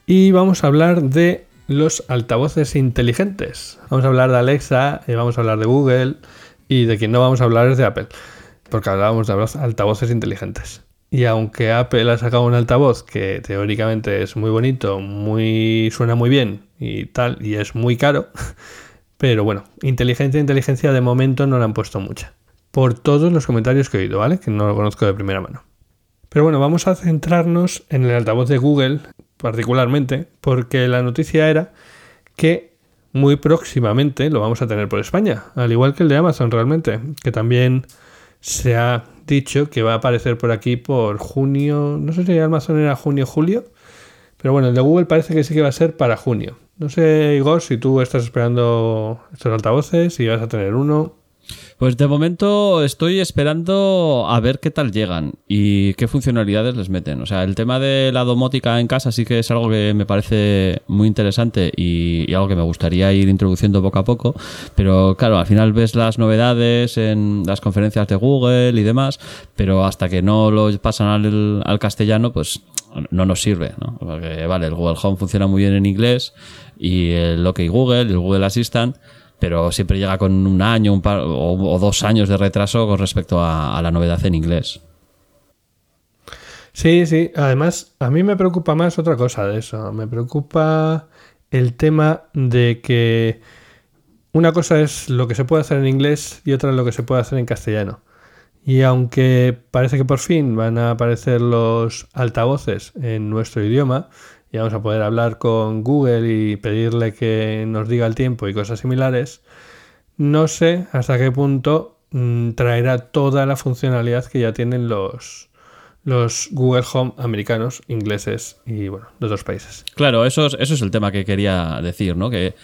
y vamos a hablar de los altavoces inteligentes. Vamos a hablar de Alexa, y vamos a hablar de Google, y de quien no vamos a hablar es de Apple, porque hablábamos de altavoces inteligentes. Y aunque Apple ha sacado un altavoz que teóricamente es muy bonito, muy suena muy bien y tal, y es muy caro, [laughs] pero bueno, inteligencia, inteligencia de momento no le han puesto mucha por todos los comentarios que he oído, ¿vale? Que no lo conozco de primera mano. Pero bueno, vamos a centrarnos en el altavoz de Google particularmente, porque la noticia era que muy próximamente lo vamos a tener por España, al igual que el de Amazon realmente, que también se ha dicho que va a aparecer por aquí por junio, no sé si Amazon era junio julio, pero bueno, el de Google parece que sí que va a ser para junio. No sé, Igor, si tú estás esperando estos altavoces, si vas a tener uno. Pues de momento estoy esperando a ver qué tal llegan y qué funcionalidades les meten. O sea, el tema de la domótica en casa sí que es algo que me parece muy interesante y, algo que me gustaría ir introduciendo poco a poco. Pero claro, al final ves las novedades en las conferencias de Google y demás, pero hasta que no lo pasan al, al castellano, pues no nos sirve, ¿no? Porque vale, el Google Home funciona muy bien en inglés y el OK Google, el Google Assistant pero siempre llega con un año un par, o, dos años de retraso con respecto a, a, la novedad en inglés. Sí, sí. Además, a mí me preocupa más otra cosa de eso. Me preocupa el tema de que una cosa es lo que se puede hacer en inglés y otra es lo que se puede hacer en castellano. Y aunque parece que por fin van a aparecer los altavoces en nuestro idioma, y vamos a poder hablar con Google y pedirle que nos diga el tiempo y cosas similares, no sé hasta qué punto mmm, traerá toda la funcionalidad que ya tienen los, los Google Home americanos, ingleses y bueno, de otros países. Claro, eso es, eso es el tema que quería decir, ¿no? Que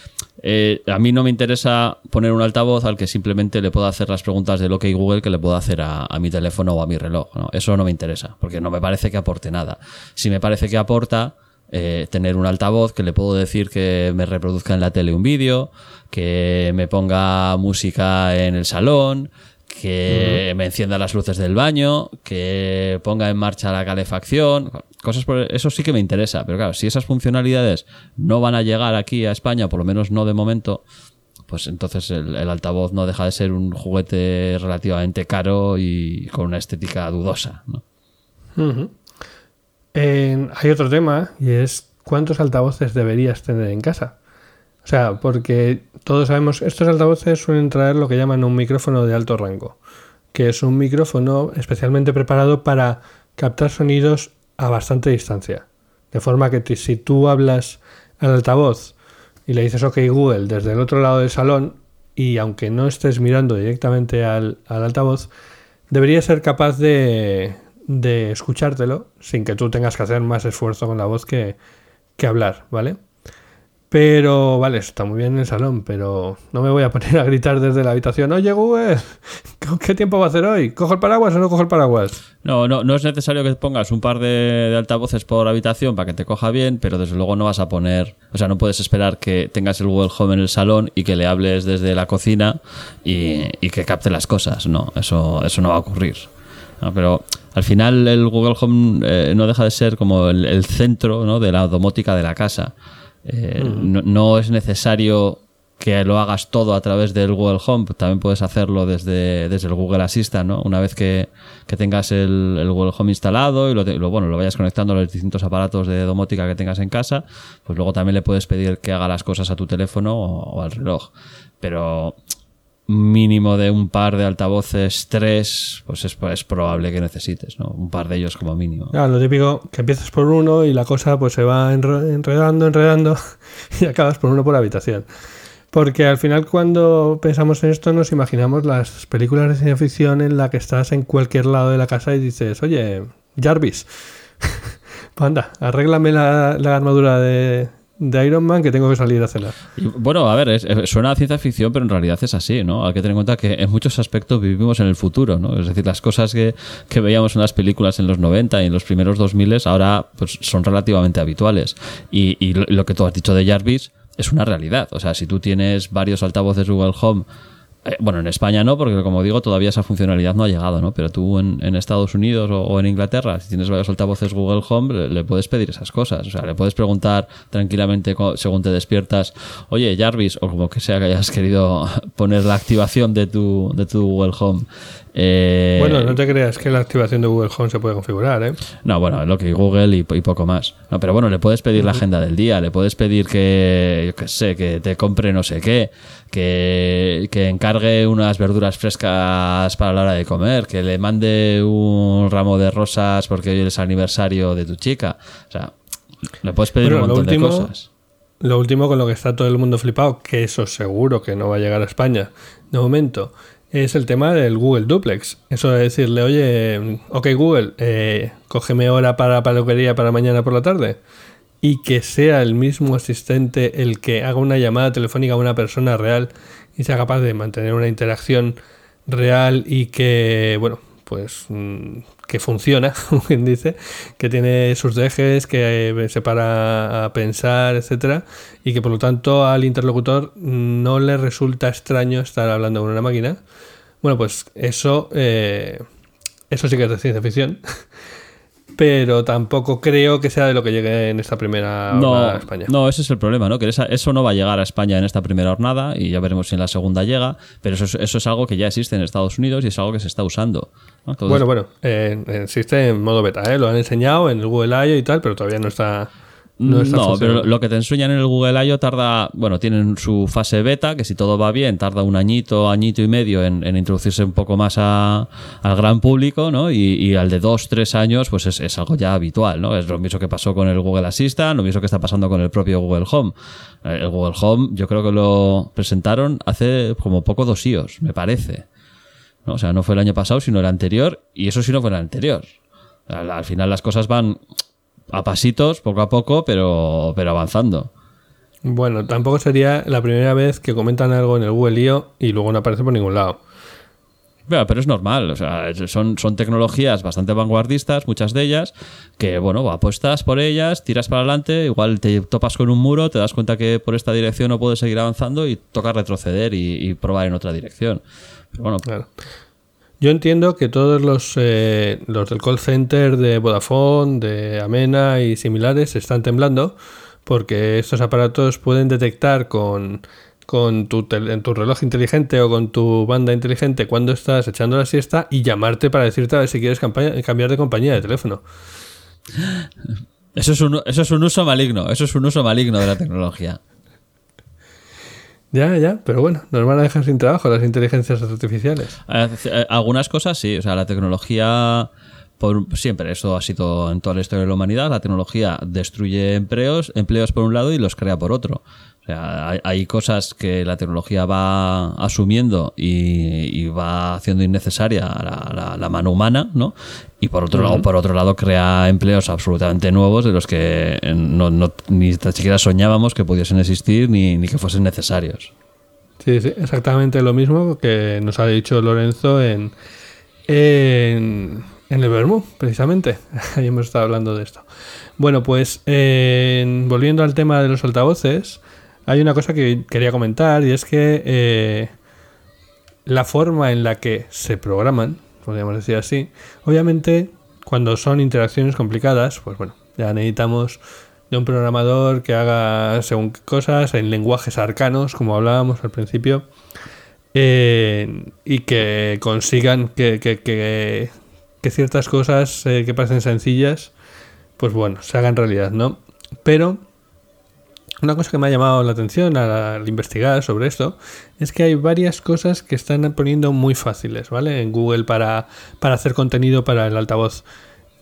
eh, a mí no me interesa poner un altavoz al que simplemente le pueda hacer las preguntas de lo que Google que le puedo hacer a, a, mi teléfono o a mi reloj. ¿no? Eso no me interesa, porque no me parece que aporte nada. Si me parece que aporta, eh, tener un altavoz que le puedo decir que me reproduzca en la tele un vídeo, que me ponga música en el salón, que uh -huh. me encienda las luces del baño, que ponga en marcha la calefacción, cosas por eso sí que me interesa, pero claro, si esas funcionalidades no van a llegar aquí a España, por lo menos no de momento, pues entonces el, el altavoz no deja de ser un juguete relativamente caro y con una estética dudosa, ¿no? Uh -huh. Hay otro tema y es cuántos altavoces deberías tener en casa. O sea, porque todos sabemos, estos altavoces suelen traer lo que llaman un micrófono de alto rango, que es un micrófono especialmente preparado para captar sonidos a bastante distancia. De forma que si tú hablas al altavoz y le dices OK Google desde el otro lado del salón, y aunque no estés mirando directamente al, al altavoz, debería ser capaz de, de escuchártelo sin que tú tengas que hacer más esfuerzo con la voz que, que hablar, ¿vale? Pero, vale, está muy bien en el salón, pero no me voy a poner a gritar desde la habitación, oye Google, [laughs] ¿qué tiempo va a hacer hoy? ¿Cojo el paraguas o no cojo el paraguas? No, no, no es necesario que pongas un par de, altavoces por habitación para que te coja bien, pero desde luego no vas a poner, o sea, no puedes esperar que tengas el Google Home en el salón y que le hables desde la cocina y, y que capte las cosas, no, eso, eso no va a ocurrir. No, pero al final el Google Home eh, no deja de ser como el, el centro ¿no? de la domótica de la casa. Eh, mm. no, no, es necesario que lo hagas todo a través del Google Home, también puedes hacerlo desde, desde el Google Assistant, ¿no? Una vez que, que tengas el, el, Google Home instalado y lo, lo, bueno, lo vayas conectando a los distintos aparatos de domótica que tengas en casa, pues luego también le puedes pedir que haga las cosas a tu teléfono o, o al reloj. Pero mínimo de un par de altavoces, tres, pues es, es, probable que necesites, ¿no? Un par de ellos como mínimo. Claro, lo típico, que empiezas por uno y la cosa pues se va enredando, enredando [laughs] y acabas por uno por habitación. Porque al final cuando pensamos en esto nos imaginamos las películas de ciencia ficción en la que estás en cualquier lado de la casa y dices, oye, Jarvis, [laughs] pues anda, arréglame la, la armadura de, de Iron Man que tengo que salir a cenar. Bueno, a ver, suena a ciencia ficción, pero en realidad es así, ¿no? Hay que tener en cuenta que en muchos aspectos vivimos en el futuro, ¿no? Es decir, las cosas que, que veíamos en las películas en los 90 y en los primeros 2000 ahora pues, son relativamente habituales. Y, y lo que tú has dicho de Jarvis es una realidad. O sea, si tú tienes varios altavoces Google Home eh, bueno, en España no, porque como digo, todavía esa funcionalidad no ha llegado, ¿no? Pero tú en, en Estados Unidos o, en Inglaterra, si tienes varios altavoces Google Home, le, le puedes pedir esas cosas. O sea, le puedes preguntar tranquilamente según te despiertas, oye, Jarvis, o como que sea que hayas querido [laughs] poner la activación de tu, de tu Google Home. Eh, Bueno, no te creas que la activación de Google Home se puede configurar, ¿eh? no, bueno, lo que Google y, y poco más. No, pero bueno, le puedes pedir la agenda del día, le puedes pedir que, yo qué sé, que te compre no sé qué, que, que encargue unas verduras frescas para la hora de comer, que le mande un ramo de rosas porque hoy es aniversario de tu chica. O sea, le puedes pedir Bueno, un montón último- de cosas. Lo último con lo que está todo el mundo flipado, que eso seguro que no va a llegar a España de momento, es el tema del Google Duplex. Eso de decirle, oye, ok Google, eh, cógeme hora para peluquería para mañana por la tarde. Y que sea el mismo asistente el que haga una llamada telefónica a una persona real y sea capaz de mantener una interacción real y que, bueno, pues mm, que funciona, [laughs] como quien dice, que tiene sus dejes, que eh, se para a pensar, etcétera, y que por lo tanto al interlocutor no le resulta extraño estar hablando con una máquina. Bueno, pues eso, eh, eso sí que es de ciencia ficción. [laughs] Pero tampoco creo que sea de lo que llegue en esta primera No, jornada a España. no, ese es el problema, ¿no? Que esa- eso no va a llegar a España en esta primera jornada y ya veremos si en la segunda llega, pero eso es, eso es algo que ya existe en Estados Unidos y es algo que se está usando. ¿no? Entonces- Bueno, bueno, eh, existe en modo beta, ¿eh? lo han enseñado en el Google I.O. y tal, pero todavía no está. No, pero lo que te enseñan en el Google I.O. tarda, bueno, tienen su fase beta, que si todo va bien, tarda un añito, añito y medio en, en introducirse un poco más a- al gran público, ¿no? Y, y al de dos, tres años, pues es, es algo ya habitual, ¿no? Es lo mismo que pasó con el Google Assistant, lo mismo que está pasando con el propio Google Home. Eh, El Google Home, yo creo que lo presentaron hace como poco dos iOS, me parece. ¿no? O sea, no fue el año pasado, sino el anterior, y eso sí no fue el anterior. Al, al final las cosas van a pasitos, poco a poco, pero, pero avanzando. Bueno, tampoco sería la primera vez que comentan algo en el Google I.O. y luego no aparece por ningún lado. Pero es normal, o sea, son, son tecnologías bastante vanguardistas, muchas de ellas, que bueno, apuestas por ellas, tiras para adelante, igual te topas con un muro, te das cuenta que por esta dirección no puedes seguir avanzando y toca retroceder y, y probar en otra dirección. Pero bueno, Claro. Yo entiendo que todos los, eh, los del call center de Vodafone, de Amena y similares están temblando porque estos aparatos pueden detectar con, con tu, en tu reloj inteligente o con tu banda inteligente cuando estás echando la siesta y llamarte para decirte a ver si quieres cambiar de compañía de teléfono. eso es, un, eso es un uso maligno, eso es un uso maligno de la tecnología. Ya, ya, pero bueno, nos van a dejar sin trabajo las inteligencias artificiales. Eh, eh, Algunas cosas sí, o sea, la tecnología, por, siempre, eso ha sido en toda la historia de la humanidad, la tecnología destruye empleos, empleos por un lado y los crea por otro. Sea, hay, hay cosas que la tecnología va asumiendo y, y va haciendo innecesaria la, la- la mano humana, ¿no? Y por otro lado, por otro lado, crea empleos absolutamente nuevos de los que eh, no, no- ni tan siquiera soñábamos que pudiesen existir ni, ni que fuesen necesarios. Sí, sí, exactamente lo mismo que nos ha dicho Lorenzo en, en, en el Bermú, precisamente. [laughs] Ahí hemos estado hablando de esto. Bueno, pues en- volviendo al tema de los altavoces, hay una cosa que quería comentar y es que eh, la forma en la que se programan, podríamos decir así, obviamente cuando son interacciones complicadas, pues bueno, ya necesitamos de un programador que haga según qué cosas en lenguajes arcanos, como hablábamos al principio, eh, y que consigan que, que- que- que ciertas cosas eh, que parecen sencillas, pues bueno, se hagan realidad, ¿no? Pero una cosa que me ha llamado la atención al, investigar sobre esto es que hay varias cosas que están poniendo muy fáciles, ¿vale? En Google para, para hacer contenido para el altavoz.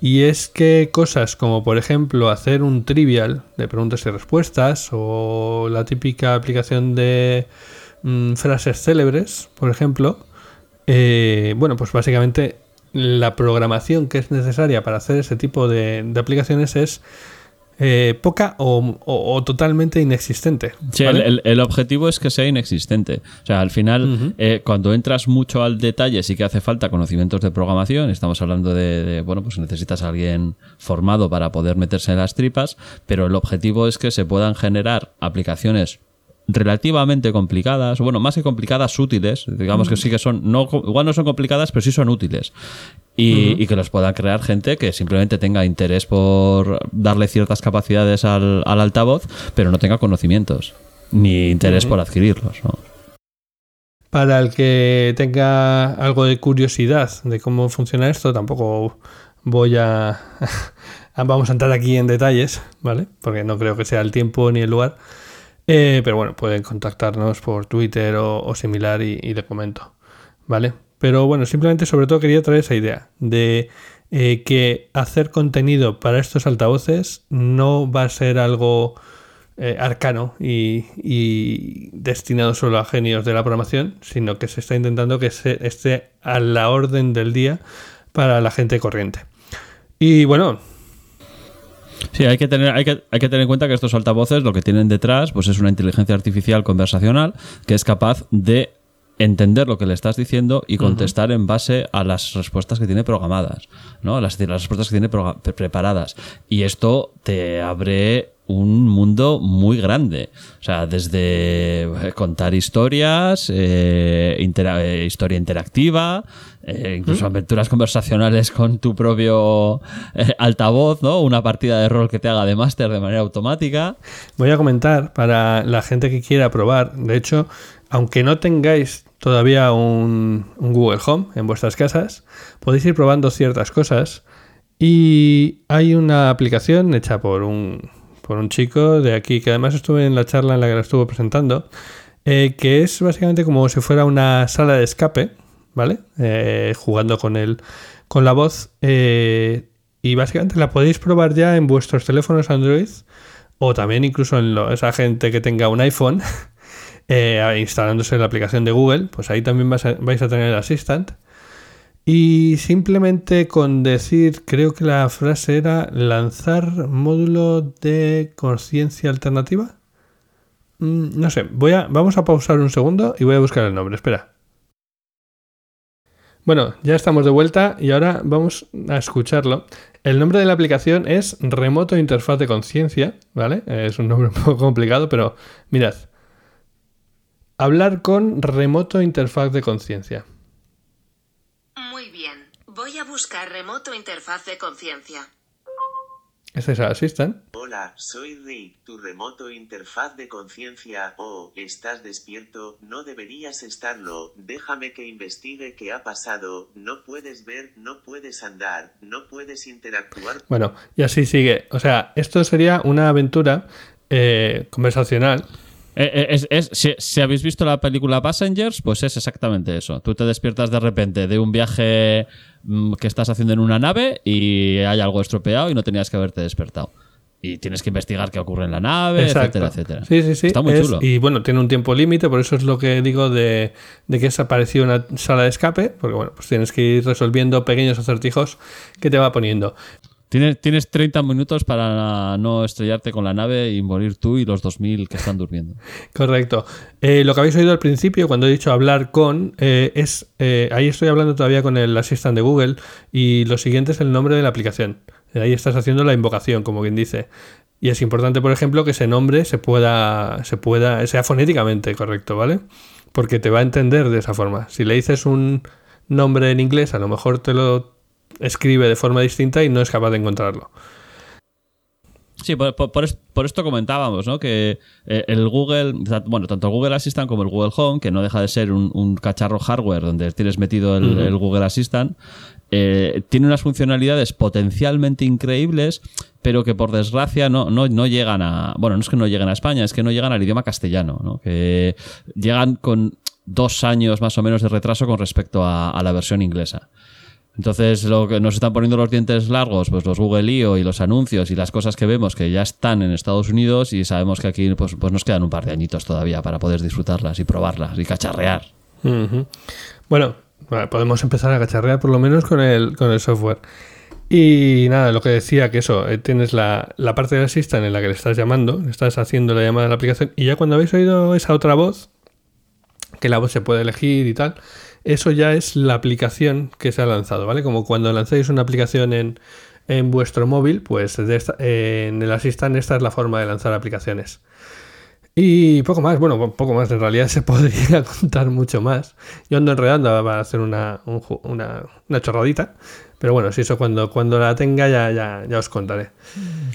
Y es que cosas como, por ejemplo, hacer un trivial de preguntas y respuestas o la típica aplicación de mm, frases célebres, por ejemplo, eh, bueno, pues básicamente la programación que es necesaria para hacer ese tipo de aplicaciones es eh, poca o, o- o totalmente inexistente. Sí, ¿vale? el, el- el objetivo es que sea inexistente. O sea, al final, eh, cuando entras mucho al detalle, sí que hace falta conocimientos de programación. Estamos hablando de, de, bueno, pues necesitas a alguien formado para poder meterse en las tripas, pero el objetivo es que se puedan generar aplicaciones relativamente complicadas, bueno, más que complicadas, útiles, digamos que sí que son, no, igual no son complicadas, pero sí son útiles. Y, que los puedan crear gente que simplemente tenga interés por darle ciertas capacidades al, al altavoz, pero no tenga conocimientos, ni interés por adquirirlos. ¿no? Para el que tenga algo de curiosidad de cómo funciona esto, tampoco voy [laughs] a... Vamos a entrar aquí en detalles, ¿vale? Porque no creo que sea el tiempo ni el lugar. Eh, pero bueno, pueden contactarnos por Twitter o, similar y, y le comento, ¿vale? Pero bueno, simplemente sobre todo quería traer esa idea de eh, que hacer contenido para estos altavoces no va a ser algo eh, arcano y, y destinado solo a genios de la programación, sino que se está intentando que se, esté a la orden del día para la gente corriente. Y bueno, Sí, hay que, tener, hay, que, hay que tener en cuenta que estos altavoces lo que tienen detrás pues es una inteligencia artificial conversacional que es capaz de entender lo que le estás diciendo y contestar en base a las respuestas que tiene programadas, ¿no? Las, las respuestas que tiene pre- preparadas. Y esto te abre un mundo muy grande. O sea, desde eh, contar historias, eh, intera- eh, historia interactiva, eh, incluso aventuras conversacionales con tu propio altavoz, ¿no? Una partida de rol que te haga de máster de manera automática. Voy a comentar para la gente que quiera probar. De hecho, aunque no tengáis todavía un, Google Home en vuestras casas, podéis ir probando ciertas cosas. Y hay una aplicación hecha por un, por un chico de aquí, que además estuve en la charla en la que la estuvo presentando, eh, que es básicamente como si fuera una sala de escape, ¿vale? Eh, jugando con el, con la voz. eh, y básicamente la podéis probar ya en vuestros teléfonos Android o también incluso en esa gente que tenga un iPhone [laughs] eh, instalándose la aplicación de Google, pues ahí también vais a tener el Assistant. Y simplemente con decir, creo que la frase era lanzar módulo de conciencia alternativa. Mm, no sé, voy a, vamos a pausar un segundo y voy a buscar el nombre, espera. Bueno, ya estamos de vuelta y ahora vamos a escucharlo. El nombre de la aplicación es Remoto Interfaz de Conciencia, ¿vale? Es un nombre un poco complicado, pero mirad. Hablar con Remoto Interfaz de Conciencia. Muy bien. Voy a buscar remoto interfaz de conciencia. Este es el Assistant. Hola, soy Ri, tu remoto interfaz de conciencia. Oh, ¿estás despierto? No deberías estarlo. Déjame que investigue qué ha pasado. No puedes ver, no puedes andar, no puedes interactuar. Bueno, y así sigue. O sea, esto sería una aventura eh, conversacional. Eh, eh, es- es- si, si habéis visto la película Passengers, pues es exactamente eso. Tú te despiertas de repente de un viaje mm, que estás haciendo en una nave y hay algo estropeado y no tenías que haberte despertado. Y tienes que investigar qué ocurre en la nave, Exacto. etcétera, etcétera. Sí, sí, sí. Está muy Es- chulo. Y bueno, tiene un tiempo límite, por eso es lo que digo de, de que es aparecido una sala de escape, porque bueno, pues tienes que ir resolviendo pequeños acertijos que te va poniendo. Tienes, tienes 30 minutos para no estrellarte con la nave y morir tú y los 2000 que están durmiendo. [laughs] Correcto. Eh, lo que habéis oído al principio, cuando he dicho hablar con, eh, es. eh, ahí estoy hablando todavía con el Assistant de Google y lo siguiente es el nombre de la aplicación. Ahí estás haciendo la invocación, como quien dice. Y es importante, por ejemplo, que ese nombre se pueda, se pueda, sea fonéticamente correcto, ¿vale? Porque te va a entender de esa forma. Si le dices un nombre en inglés, a lo mejor te lo escribe de forma distinta y no es capaz de encontrarlo. Sí, por, por- por es- por esto comentábamos, ¿no? Que eh, el Google, bueno, tanto el Google Assistant como el Google Home, que no deja de ser un, un cacharro hardware donde tienes metido el, Google Assistant, eh, tiene unas funcionalidades potencialmente increíbles, pero que por desgracia no, no, no llegan a. Bueno, no es que no lleguen a España, es que no llegan al idioma castellano, ¿no? Que llegan con dos años más o menos de retraso con respecto a, a la versión inglesa. Entonces, lo que nos están poniendo los dientes largos, pues los Google I.O. y los anuncios y las cosas que vemos que ya están en Estados Unidos y sabemos que aquí pues, pues nos quedan un par de añitos todavía para poder disfrutarlas y probarlas y cacharrear. Bueno, podemos empezar a cacharrear por lo menos con el, con el software. Y nada, lo que decía que eso, eh, tienes la, la parte del Assistant en la que le estás llamando, estás haciendo la llamada a la aplicación y ya cuando habéis oído esa otra voz, que la voz se puede elegir y tal, eso ya es la aplicación que se ha lanzado, ¿vale? Como cuando lancéis una aplicación en, en vuestro móvil, pues de esta- eh, en el Assistant esta es la forma de lanzar aplicaciones. Y poco más, bueno, poco más, en realidad [laughs] se podría contar mucho más. Yo ando enredando para hacer una, un una, una chorradita, pero bueno, si eso cuando, cuando la tenga ya, ya, ya os contaré.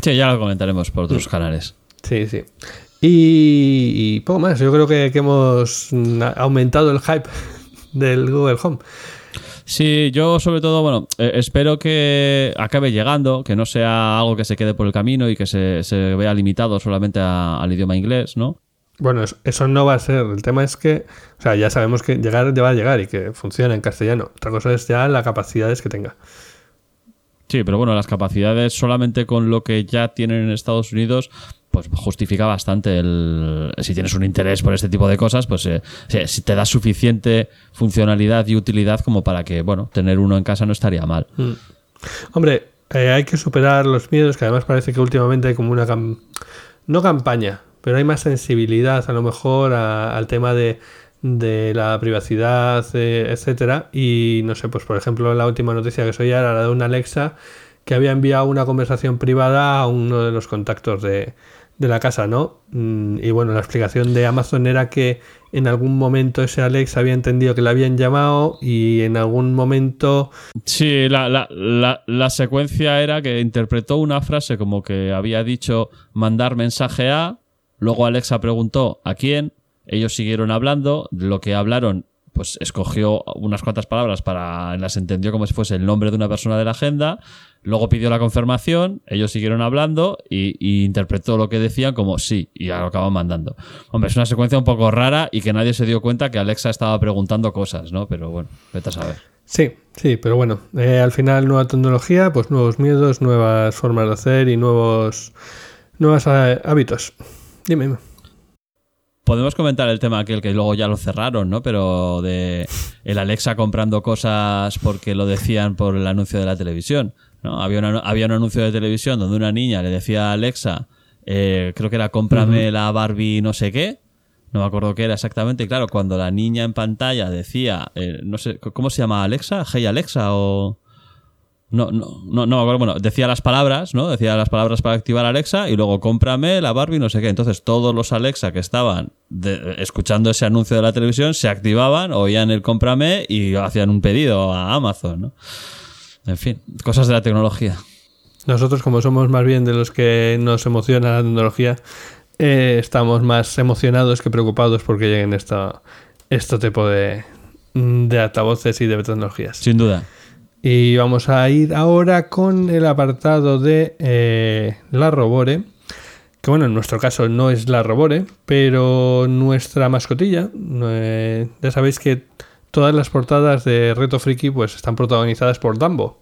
Sí, ya lo comentaremos por otros canales. Sí, sí. Y, y poco más, yo creo que, que hemos aumentado el hype [laughs] del Google Home. Sí, yo sobre todo, bueno, eh, espero que acabe llegando, que no sea algo que se quede por el camino y que se, se vea limitado solamente a- al idioma inglés, ¿no? Bueno, eso, eso no va a ser. El tema es que, o sea, ya sabemos que llegar ya va a llegar y que funciona en castellano. Otra cosa es ya las capacidades que tenga. Sí, pero bueno, las capacidades solamente con lo que ya tienen en Estados Unidos, pues justifica bastante el... Si tienes un interés por este tipo de cosas, pues eh, si- te da suficiente funcionalidad y utilidad como para que, bueno, tener uno en casa no estaría mal. Mm. Hombre, eh, hay que superar los miedos, que además parece que últimamente hay como una... cam- no campaña, pero hay más sensibilidad a lo mejor a- al tema de, de la privacidad, eh, etcétera. Y no sé, pues por ejemplo, la última noticia que soy era la de una Alexa que había enviado una conversación privada a uno de los contactos de, de la casa, ¿no? Mm, Y bueno, la explicación de Amazon era que en algún momento ese Alexa había entendido que le habían llamado y en algún momento Sí, la, la, la, la secuencia era que interpretó una frase como que había dicho mandar mensaje a, luego Alexa preguntó a quién, ellos siguieron hablando, lo que hablaron, pues escogió unas cuantas palabras para, las entendió como si fuese el nombre de una persona de la agenda, luego pidió la confirmación, ellos siguieron hablando y, y interpretó lo que decían como sí, y ya lo acaban mandando. Hombre, es una secuencia un poco rara y que nadie se dio cuenta que Alexa estaba preguntando cosas, ¿no? Pero bueno, vete a saber. Sí, sí, pero bueno, eh, al final nueva tecnología, pues nuevos miedos, nuevas formas de hacer y nuevos nuevos eh, hábitos. Dime, dime. Podemos comentar el tema aquel que luego ya lo cerraron, ¿no? Pero de el Alexa comprando cosas porque lo decían por el anuncio de la televisión, ¿no? Había, una- había un anuncio de televisión donde una niña le decía a Alexa, eh, creo que era cómprame la Barbie no sé qué, no me acuerdo qué era exactamente, y claro, cuando la niña en pantalla decía, eh, no sé, ¿cómo se llama Alexa? Hey Alexa o... No, no, no, no me acuerdo. Bueno, decía las palabras, ¿no? Decía las palabras para activar Alexa y luego cómprame la Barbie, no sé qué. Entonces todos los Alexa que estaban de- escuchando ese anuncio de la televisión se activaban, oían el cómprame y hacían un pedido a Amazon, ¿no? En fin, cosas de la tecnología. Nosotros, como somos más bien de los que nos emociona la tecnología, eh, estamos más emocionados que preocupados porque lleguen esta, este tipo de, de altavoces y de tecnologías. Sin duda. Y vamos a ir ahora con el apartado de eh, la Robore. Que bueno, en nuestro caso no es la Robore, pero nuestra mascotilla. eh, ya sabéis que todas las portadas de Reto Friki pues están protagonizadas por Dumbo.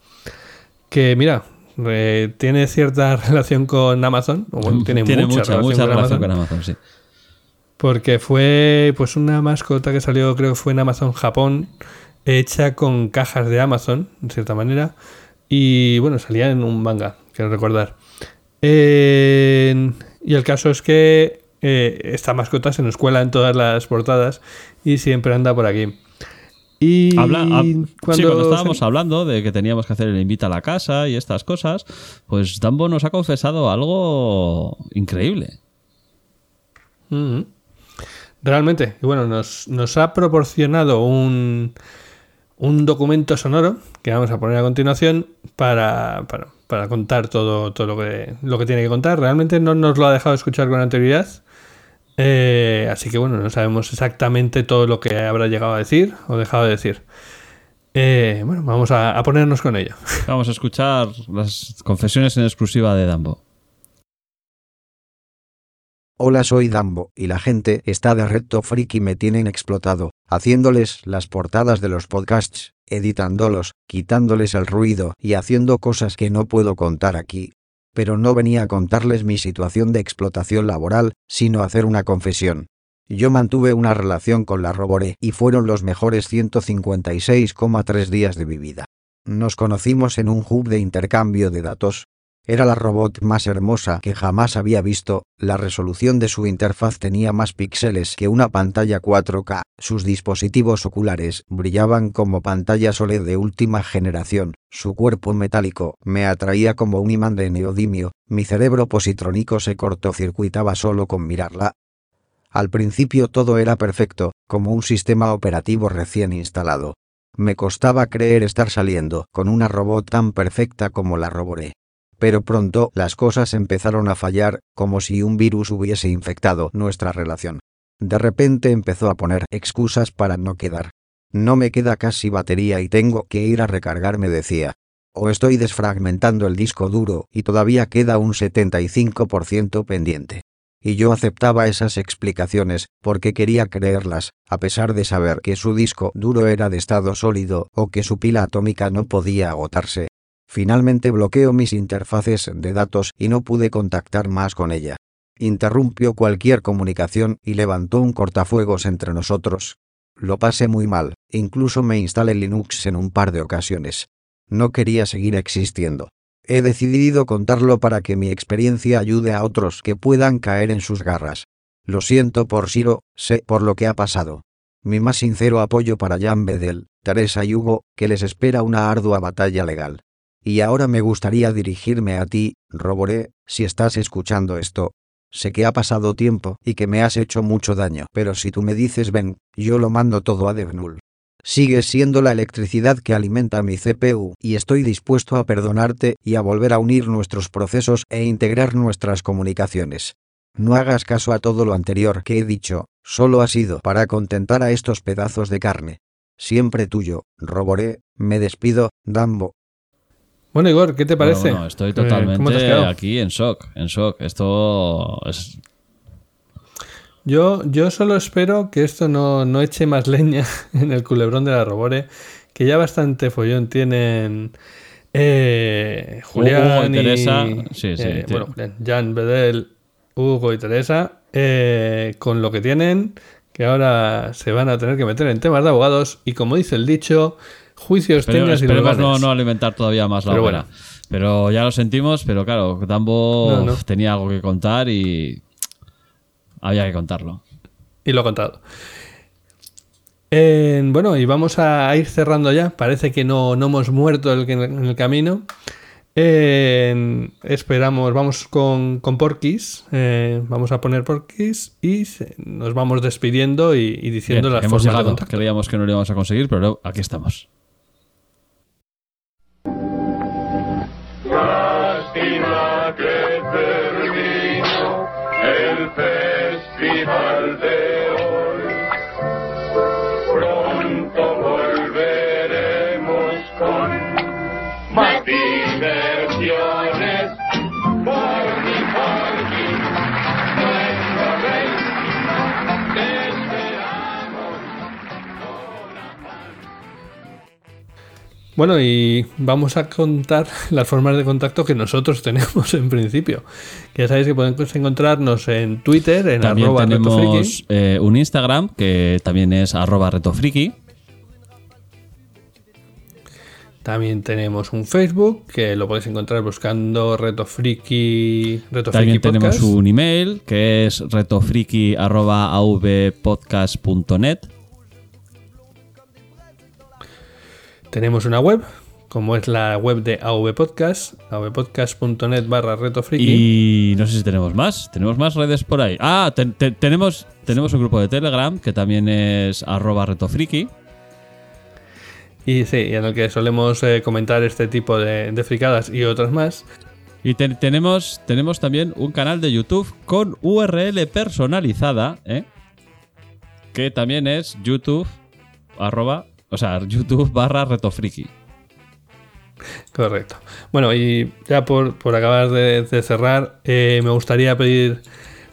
Que mira, eh, tiene cierta [laughs] relación con Amazon. O bueno, tiene, mucha, relación, mucha con, relación Amazon, con Amazon, sí. Porque fue pues una mascota que salió, creo que fue en Amazon Japón, hecha con cajas de Amazon, de cierta manera. Y bueno, salía en un manga, quiero recordar. En- y el caso es que eh, esta mascota se nos cuela en todas las portadas y siempre anda por aquí. Y Habla- hab- sí, cuando se- estábamos hablando de que teníamos que hacer el invita a la casa y estas cosas, pues Dumbo nos ha confesado algo increíble. Realmente, y bueno, nos, nos ha proporcionado un, un documento sonoro que vamos a poner a continuación para, para, para contar todo, todo lo, que, lo que tiene que contar. Realmente no nos lo ha dejado escuchar con anterioridad. Eh, así que bueno, no sabemos exactamente todo lo que habrá llegado a decir o dejado de decir. Eh, bueno, vamos a, a ponernos con ello. [laughs] Vamos a escuchar las confesiones en exclusiva de Dumbo. Hola soy Dambo, y la gente está de Reto Freak y me tienen explotado, haciéndoles las portadas de los podcasts, editándolos, quitándoles el ruido y haciendo cosas que no puedo contar aquí. Pero no venía a contarles mi situación de explotación laboral, sino hacer una confesión. Yo mantuve una relación con la Robore y fueron los mejores 156,3 días de mi vida. Nos conocimos en un hub de intercambio de datos. Era la robot más hermosa que jamás había visto, la resolución de su interfaz tenía más píxeles que una pantalla 4K, sus dispositivos oculares brillaban como pantallas OLED de última generación, su cuerpo metálico me atraía como un imán de neodimio, mi cerebro positrónico se cortocircuitaba solo con mirarla. Al principio todo era perfecto, como un sistema operativo recién instalado. Me costaba creer estar saliendo con una robot tan perfecta como la Roboré. Pero pronto las cosas empezaron a fallar, como si un virus hubiese infectado nuestra relación. De repente empezó a poner excusas para no quedar. No me queda casi batería y tengo que ir a recargarme, decía. O estoy desfragmentando el disco duro y todavía queda un 75% pendiente. Y yo aceptaba esas explicaciones, porque quería creerlas, a pesar de saber que su disco duro era de estado sólido o que su pila atómica no podía agotarse. Finalmente bloqueó mis interfaces de datos y no pude contactar más con ella. Interrumpió cualquier comunicación y levantó un cortafuegos entre nosotros. Lo pasé muy mal, incluso me instalé Linux en un par de ocasiones. No quería seguir existiendo. He decidido contarlo para que mi experiencia ayude a otros que puedan caer en sus garras. Lo siento por Siro, sé por lo que ha pasado. Mi más sincero apoyo para Jan Bedel, Teresa y Hugo, que les espera una ardua batalla legal. Y ahora me gustaría dirigirme a ti, Roboré, si estás escuchando esto. Sé que ha pasado tiempo y que me has hecho mucho daño, pero si tú me dices ven, yo lo mando todo a Devnul. Sigues siendo la electricidad que alimenta mi CPU y estoy dispuesto a perdonarte y a volver a unir nuestros procesos e integrar nuestras comunicaciones. No hagas caso a todo lo anterior que he dicho, solo ha sido para contentar a estos pedazos de carne. Siempre tuyo, Roboré, me despido, Dambo. Bueno, Igor, ¿qué te parece? Bueno, bueno, estoy ¿cómo te has totalmente aquí en shock, en shock. Esto es Yo, yo solo espero que esto no, no eche más leña [laughs] en el culebrón de la Robore, que ya bastante follón tienen eh, Julián Hugo y Teresa, sí, sí, eh, tío. bueno, Jan, Bedel, Hugo y Teresa, eh, con lo que tienen, que ahora se van a tener que meter en temas de abogados y como dice el dicho, juicios Esperemos, tengas y esperemos no, no alimentar todavía más la Pero bueno. Pero ya lo sentimos, pero claro, No, no. tenía algo que contar y había que contarlo. Y lo he contado. Eh, bueno, y vamos a ir cerrando ya. Parece que no, no hemos muerto el- en el camino. Eh, esperamos, vamos con, con Porquis. eh, vamos a poner Porquis y se- nos vamos despidiendo y, y diciendo Bien, las hemos formas de llegado. contacto. Creíamos que no lo íbamos a conseguir, pero aquí estamos. Diversiones. Porky, Porky, nuestro rey, te esperamos. Bueno, y vamos a contar [laughs] las formas de contacto que nosotros [laughs] tenemos en principio. Que ya sabéis que pueden encontrarnos en Twitter, en También arroba retofriki. tenemos eh, un Instagram que también es arroba retofriki. También tenemos un Facebook que lo podéis encontrar buscando Reto Friki, Reto También Friki tenemos Podcast. un email que es retofriki.avpodcast.net. Tenemos una web, como es la web de AV Podcast, avpodcast.net barra Reto Friki. Y no sé si tenemos más. ¿Tenemos más redes por ahí? Ah, te- te- tenemos, tenemos un grupo de Telegram que también es arroba retofriki. Y sí, en el que solemos eh, comentar este tipo de, de fricadas y otras más. Y te- tenemos, tenemos también un canal de YouTube con URL personalizada, ¿eh? que también es YouTube arroba, o sea, YouTube barra retofriki. Correcto. Bueno, y ya por, por acabar de, de cerrar, eh, me gustaría pedir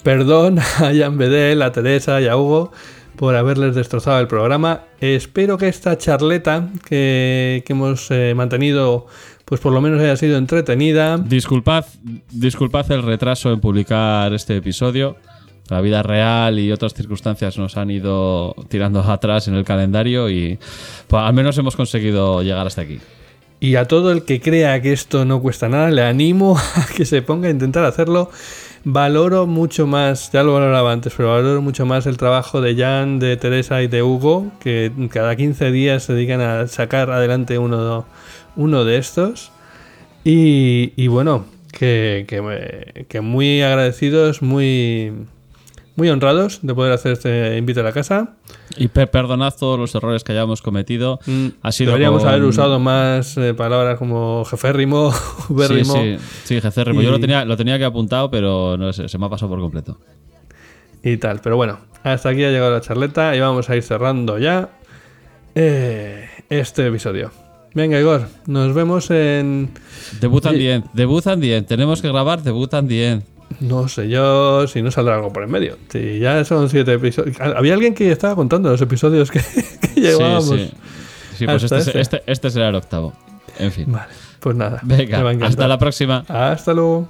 perdón [laughs] a Jan Bedel, a Teresa y a Hugo por haberles destrozado el programa. Espero que esta charleta que, que hemos eh, mantenido, pues por lo menos haya sido entretenida. Disculpad, disculpad el retraso en publicar este episodio. La vida real y otras circunstancias nos han ido tirando atrás en el calendario y pues, al menos hemos conseguido llegar hasta aquí. Y a todo el que crea que esto no cuesta nada, le animo [laughs] a que se ponga a intentar hacerlo. Valoro mucho más, ya lo valoraba antes, pero valoro mucho más el trabajo de Jan, de Teresa y de Hugo, que cada 15 días se dedican a sacar adelante uno, uno de estos. Y, bueno, que, que, que muy agradecidos, muy, muy honrados de poder hacer este invito a la casa. Y per- perdonad todos los errores que hayamos cometido. Ha sido Mm, Deberíamos con- haber usado más eh, palabras como jeférrimo, [laughs] Sí, ubérrimo. sí, sí, jeférrimo. Yo Y- lo tenía, lo tenía que apuntado, pero no sé, se me ha pasado por completo. y tal. Pero bueno, hasta aquí ha llegado la charleta y vamos a ir cerrando ya eh, este episodio. Venga, Igor, nos vemos en. Debut and the End, Debut and the End. Tenemos que grabar Debut and the End. No sé yo si no saldrá algo por en medio. Si ya son siete episodios. Había alguien que estaba contando los episodios que, [laughs] que llevábamos. Sí, sí. Sí, pues este, este. este, este será el octavo. En fin. Vale, pues nada. Venga, hasta la próxima. Hasta luego.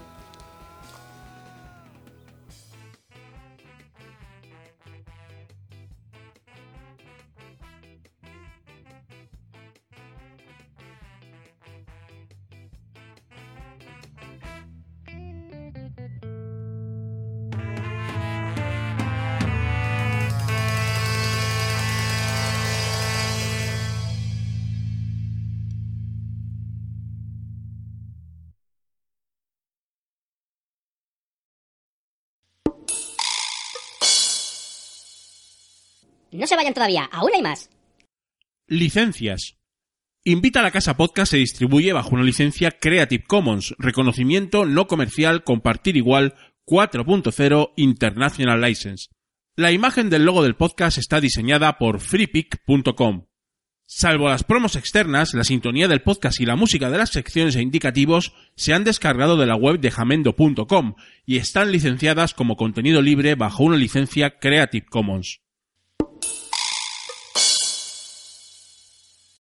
Se vayan todavía, aún hay más. Licencias. Invita a la Casa Podcast se distribuye bajo una licencia Creative Commons, reconocimiento no comercial, compartir igual 4.0 International License. La imagen del logo del podcast está diseñada por freepic.com. Salvo las promos externas, la sintonía del podcast y la música de las secciones e indicativos se han descargado de la web de jamendo.com y están licenciadas como contenido libre bajo una licencia Creative Commons.